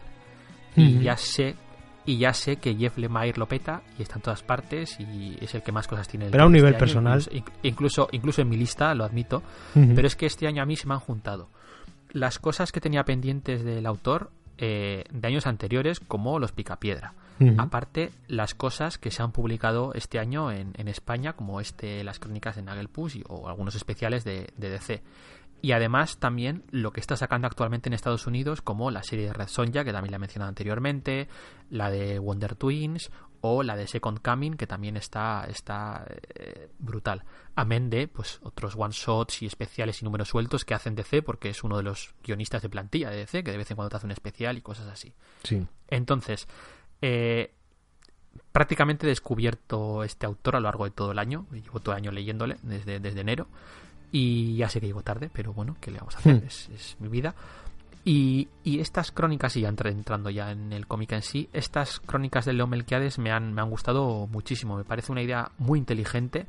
Y ya sé y ya sé que Jeff Lemire lo peta y está en todas partes y es el que más cosas tiene. Pero a un este nivel personal. Incluso, incluso, incluso en mi lista, lo admito. Pero es que este año a mí se me han juntado las cosas que tenía pendientes del autor eh, de años anteriores, como los Picapiedra. Aparte, las cosas que se han publicado este año en, en España, como este las crónicas de Nagelpuss y- o algunos especiales de, de DC. Y además también lo que está sacando actualmente en Estados Unidos, como la serie de Red Sonja, que también la he mencionado anteriormente, la de Wonder Twins o la de Second Coming, que también está, está eh, brutal. Amén de pues otros one shots y especiales y números sueltos que hacen DC, porque es uno de los guionistas de plantilla de DC, que de vez en cuando te hace un especial y cosas así. Sí. Entonces, eh, prácticamente he descubierto este autor a lo largo de todo el año. Llevo todo el año leyéndole desde, desde enero. Y ya sé que llego tarde, pero bueno, ¿qué le vamos a hacer? Hmm. Es, es mi vida. Y, y estas crónicas, y ya entrando ya en el cómic en sí, estas crónicas de Leo Melquiades me han, me han gustado muchísimo. Me parece una idea muy inteligente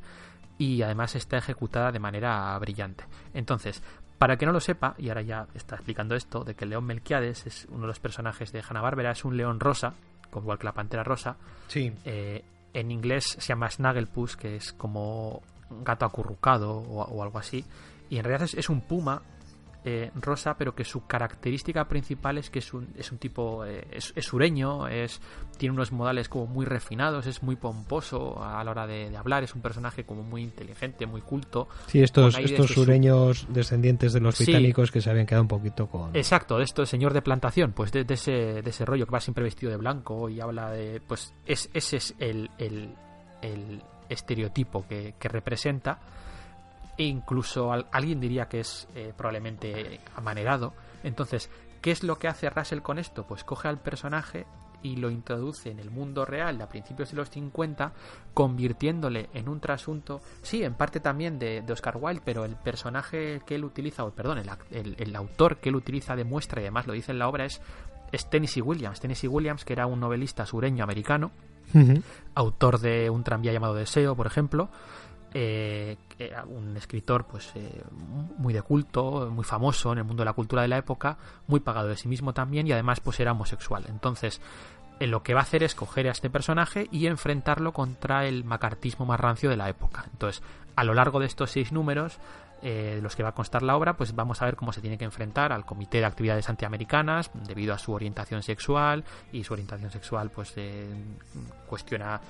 y además está ejecutada de manera brillante. Entonces, para que no lo sepa, y ahora ya está explicando esto, de que el león Melquiades es uno de los personajes de Hanna-Barbera, es un león rosa, como igual que la pantera rosa. Sí. Eh, en inglés se llama Snagglepuss, que es como un gato acurrucado o, o algo así. Y en realidad es, es un puma eh, rosa, pero que su característica principal es que es un, es un tipo, eh, es, es sureño, es, tiene unos modales como muy refinados, es muy pomposo a la hora de, de hablar, es un personaje como muy inteligente, muy culto. Sí, estos, estos de su- sureños descendientes de los Sí. británicos que se habían quedado un poquito con... Exacto, de esto, señor de plantación, pues de, de ese, de ese rollo que va siempre vestido de blanco y habla de. Pues es, ese es el, el, el estereotipo que, que representa. E incluso al- alguien diría que es eh, probablemente amanerado. Entonces, ¿qué es lo que hace Russell con esto? Pues coge al personaje y lo introduce en el mundo real a principios de los 50, convirtiéndole en un trasunto, sí, en parte también de, de Oscar Wilde, pero el personaje que él utiliza, o perdón, el, el- el autor que él utiliza de muestra y además lo dice en la obra es, es Tennessee Williams. Tennessee Williams, que era un novelista sureño americano, autor de un tranvía llamado Deseo, por ejemplo, eh, un escritor pues eh, muy de culto, muy famoso en el mundo de la cultura de la época, muy pagado de sí mismo también y además pues era homosexual. Entonces, eh, lo que va a hacer es coger a este personaje y enfrentarlo contra el macartismo más rancio de la época. Entonces, a lo largo de estos seis números, de los que va a constar la obra, pues vamos a ver cómo se tiene que enfrentar al Comité de Actividades Antiamericanas debido a su orientación sexual y su orientación sexual pues cuestiona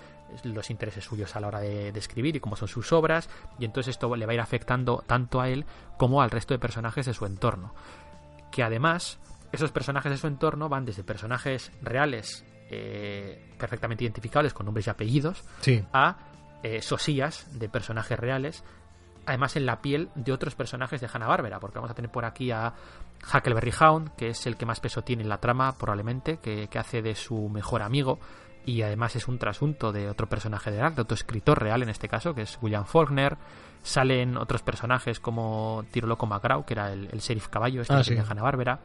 los intereses suyos a la hora de, de escribir y cómo son sus obras y entonces esto le va a ir afectando tanto a él como al resto de personajes de su entorno que además esos personajes de su entorno van desde personajes reales eh, perfectamente identificables con nombres y apellidos Sí. a eh, sosías de personajes reales, además en la piel de otros personajes de Hanna-Barbera, porque vamos a tener por aquí a Huckleberry Hound, que es el que más peso tiene en la trama, probablemente, que, que hace de su mejor amigo, y además es un trasunto de otro personaje de de otro escritor real en este caso, que es William Faulkner. Salen otros personajes como Tiro Loco McGraw, que era el, el sheriff caballo este Ah, sí. tenía Hanna-Barbera,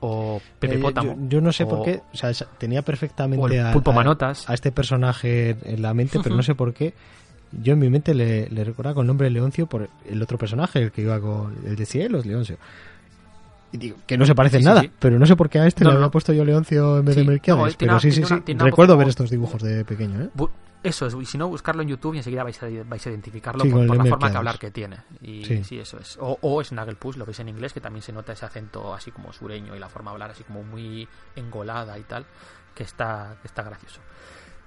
o Pepe Eh, yo- Pótamo. yo, yo no sé o- por qué, o sea, tenía perfectamente a, Pulpo a- Manotas. a este personaje en la mente, pero no sé por qué. Yo en mi mente le, le recordaba con el nombre de Leoncio por el otro personaje, el que iba con el de Cielos, Leoncio. Digo, que no se parece en Sí, nada, sí. pero no sé por qué a este No, le no, había puesto yo Leoncio en vez de Melquiades. no, pero una- sí, sí, sí. Recuerdo ver estos dibujos de pequeño, ¿eh? Eso es, y si no, buscarlo en YouTube y enseguida vais a, vais a identificarlo por, la forma de hablar que tiene. Y Sí. sí, eso es. O, o Snagglepuss, lo veis en inglés, que también se nota ese acento así como sureño y la forma de hablar así como muy engolada y tal, que está, que está gracioso.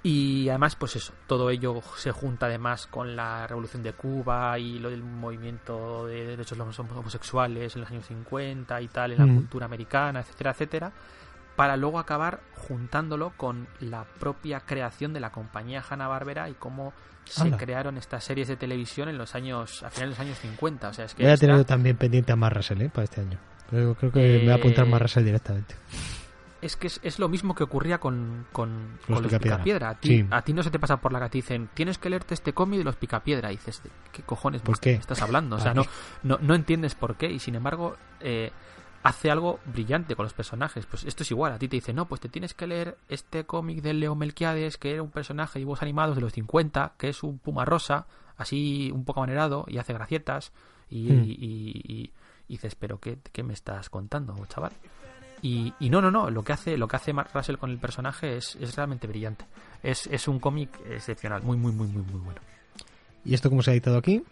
Y además, pues eso, todo ello se junta además con la revolución de Cuba y lo del movimiento de derechos homosexuales en los años 50 y tal, en la Mm. cultura americana, etcétera, etcétera, para luego acabar juntándolo con la propia creación de la compañía Hanna-Barbera y cómo se crearon estas series de televisión en los años, a finales de los años 50. O sea, es que Voy a tener también pendiente a Mark Russell, ¿eh? Para este año. Pero creo que me voy a apuntar Eh, Mark Russell directamente. Es que es, es lo mismo que ocurría con, con, Los con los Picapiedra. A ti, Sí. a ti no se te pasa por la que te dicen, tienes que leerte este cómic de los Picapiedra. Y dices, ¿de qué cojones ¿Por me qué? estás hablando? O ¿Para sea, no, no, no entiendes por qué. Y sin embargo, eh, hace algo brillante con los personajes. Pues esto es igual. A ti te dicen, no, pues te tienes que leer este cómic de Leo Melquiades, que era un personaje de dibujos animados de los 50, que es un puma rosa, así un poco manerado y hace gracietas. Y, Hmm. y- y dices, pero qué, ¿qué me estás contando, chaval? Y, y no, no, no, lo que hace, lo que hace Mark Russell con el personaje es, es realmente brillante. Es, es un cómic excepcional, muy, muy, muy, muy, muy bueno. ¿Y esto cómo se ha editado aquí?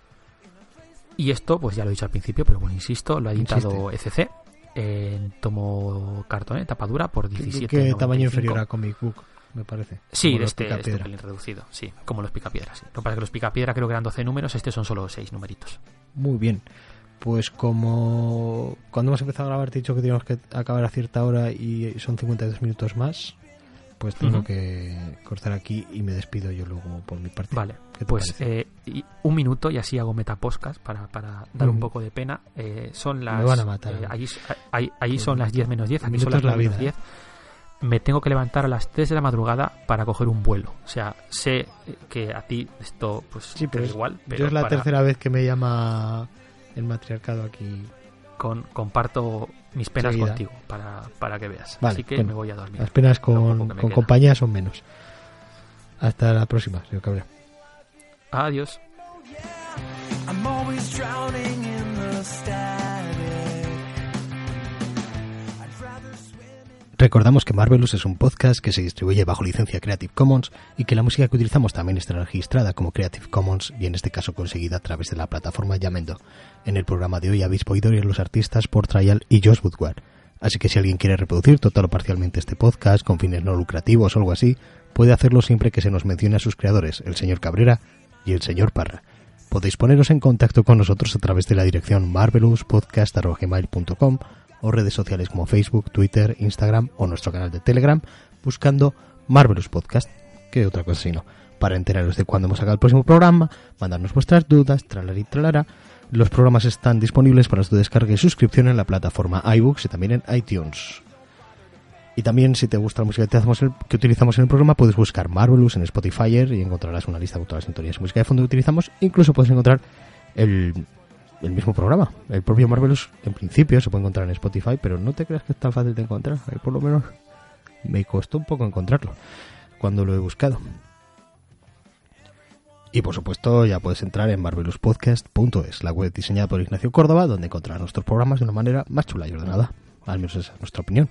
Y esto, pues ya lo he dicho al principio, pero bueno, insisto, lo ha editado ECC en tomo cartón, eh, tapadura, por ¿Qué, 17. qué tamaño inferior a Comic Book, me parece? Sí, de este, este reducido, sí, como los picapiedras. Sí. Lo que pasa es que los picapiedra creo que eran 12 números, este son solo 6 numeritos. Muy bien. Pues como cuando hemos empezado a grabar te he dicho que teníamos que acabar a cierta hora y son 52 minutos más, pues tengo que cortar aquí y me despido yo luego por mi parte. Vale, ¿Qué te pues eh, y un minuto y así hago metapodcast para, para dar un poco de pena. Eh, son las. Me van a matar. eh, allí ahí, ahí son las 10 menos 10, Un aquí son las la 9 menos vida, 10. Me tengo que levantar a las 3 de la madrugada para coger un vuelo. O sea, sé eh, que a ti esto, pues, Sí, pero es- igual. yo Pero es la para- tercera vez que me llama el matriarcado aquí. con, comparto mis penas Seguida. contigo para, para que veas. Vale, Así que bueno, me voy a dormir. Las penas con, compañía son menos. Hasta la próxima, señor Cabrera. Adiós. Yeah. drowning in the static. Recordamos que Marvelous es un podcast que se distribuye bajo licencia Creative Commons y que la música que utilizamos también está registrada como Creative Commons y en este caso conseguida a través de la plataforma Yamendo. En el programa de hoy habéis podido oír los artistas por Trial y Josh Woodward. Así que si alguien quiere reproducir total o parcialmente este podcast con fines no lucrativos o algo así, puede hacerlo siempre que se nos mencione a sus creadores, el señor Cabrera y el señor Parra. Podéis poneros en contacto con nosotros a través de la dirección marvelouspodcast.gmail.com o redes sociales como Facebook, Twitter, Instagram o nuestro canal de Telegram buscando Marvelous Podcast, que otra cosa sino, para enteraros de cuándo hemos sacado el próximo programa, mandarnos vuestras dudas, tralari tralara. Los programas están disponibles para su descarga y suscripción en la plataforma iBooks y también en iTunes. Y también, si te gusta la música que utilizamos en el programa, puedes buscar Marvelous en Spotify y encontrarás una lista con todas las sintonías de música de fondo que utilizamos. Incluso puedes encontrar el, el mismo programa. El propio Marvelous, en principio, se puede encontrar en Spotify, pero no te creas que es tan fácil de encontrar. A por lo menos, me costó un poco encontrarlo cuando lo he buscado. Y por supuesto, ya puedes entrar en marvelouspodcast.es, la web diseñada por Ignacio Córdoba, donde encontrarás nuestros programas de una manera más chula y ordenada. Al menos esa es nuestra opinión.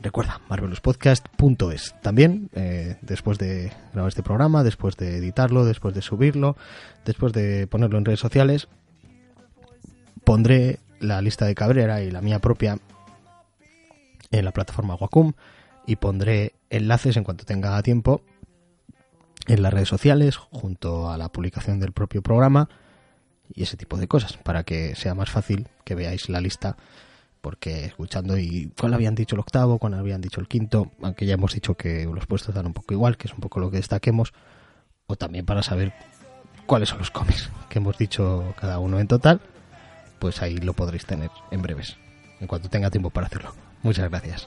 Recuerda, marvelouspodcast.es. También, eh, después de grabar este programa, después de editarlo, después de subirlo, después de ponerlo en redes sociales, pondré la lista de Cabrera y la mía propia en la plataforma Wacom y pondré enlaces en cuanto tenga tiempo en las redes sociales junto a la publicación del propio programa y ese tipo de cosas para que sea más fácil que veáis la lista porque escuchando y cuál habían dicho el octavo, cuál habían dicho el quinto, aunque ya hemos dicho que los puestos dan un poco igual, que es un poco lo que destaquemos, o también para saber cuáles son los cómics que hemos dicho cada uno en total, pues ahí lo podréis tener en breves, en cuanto tenga tiempo para hacerlo. Muchas gracias.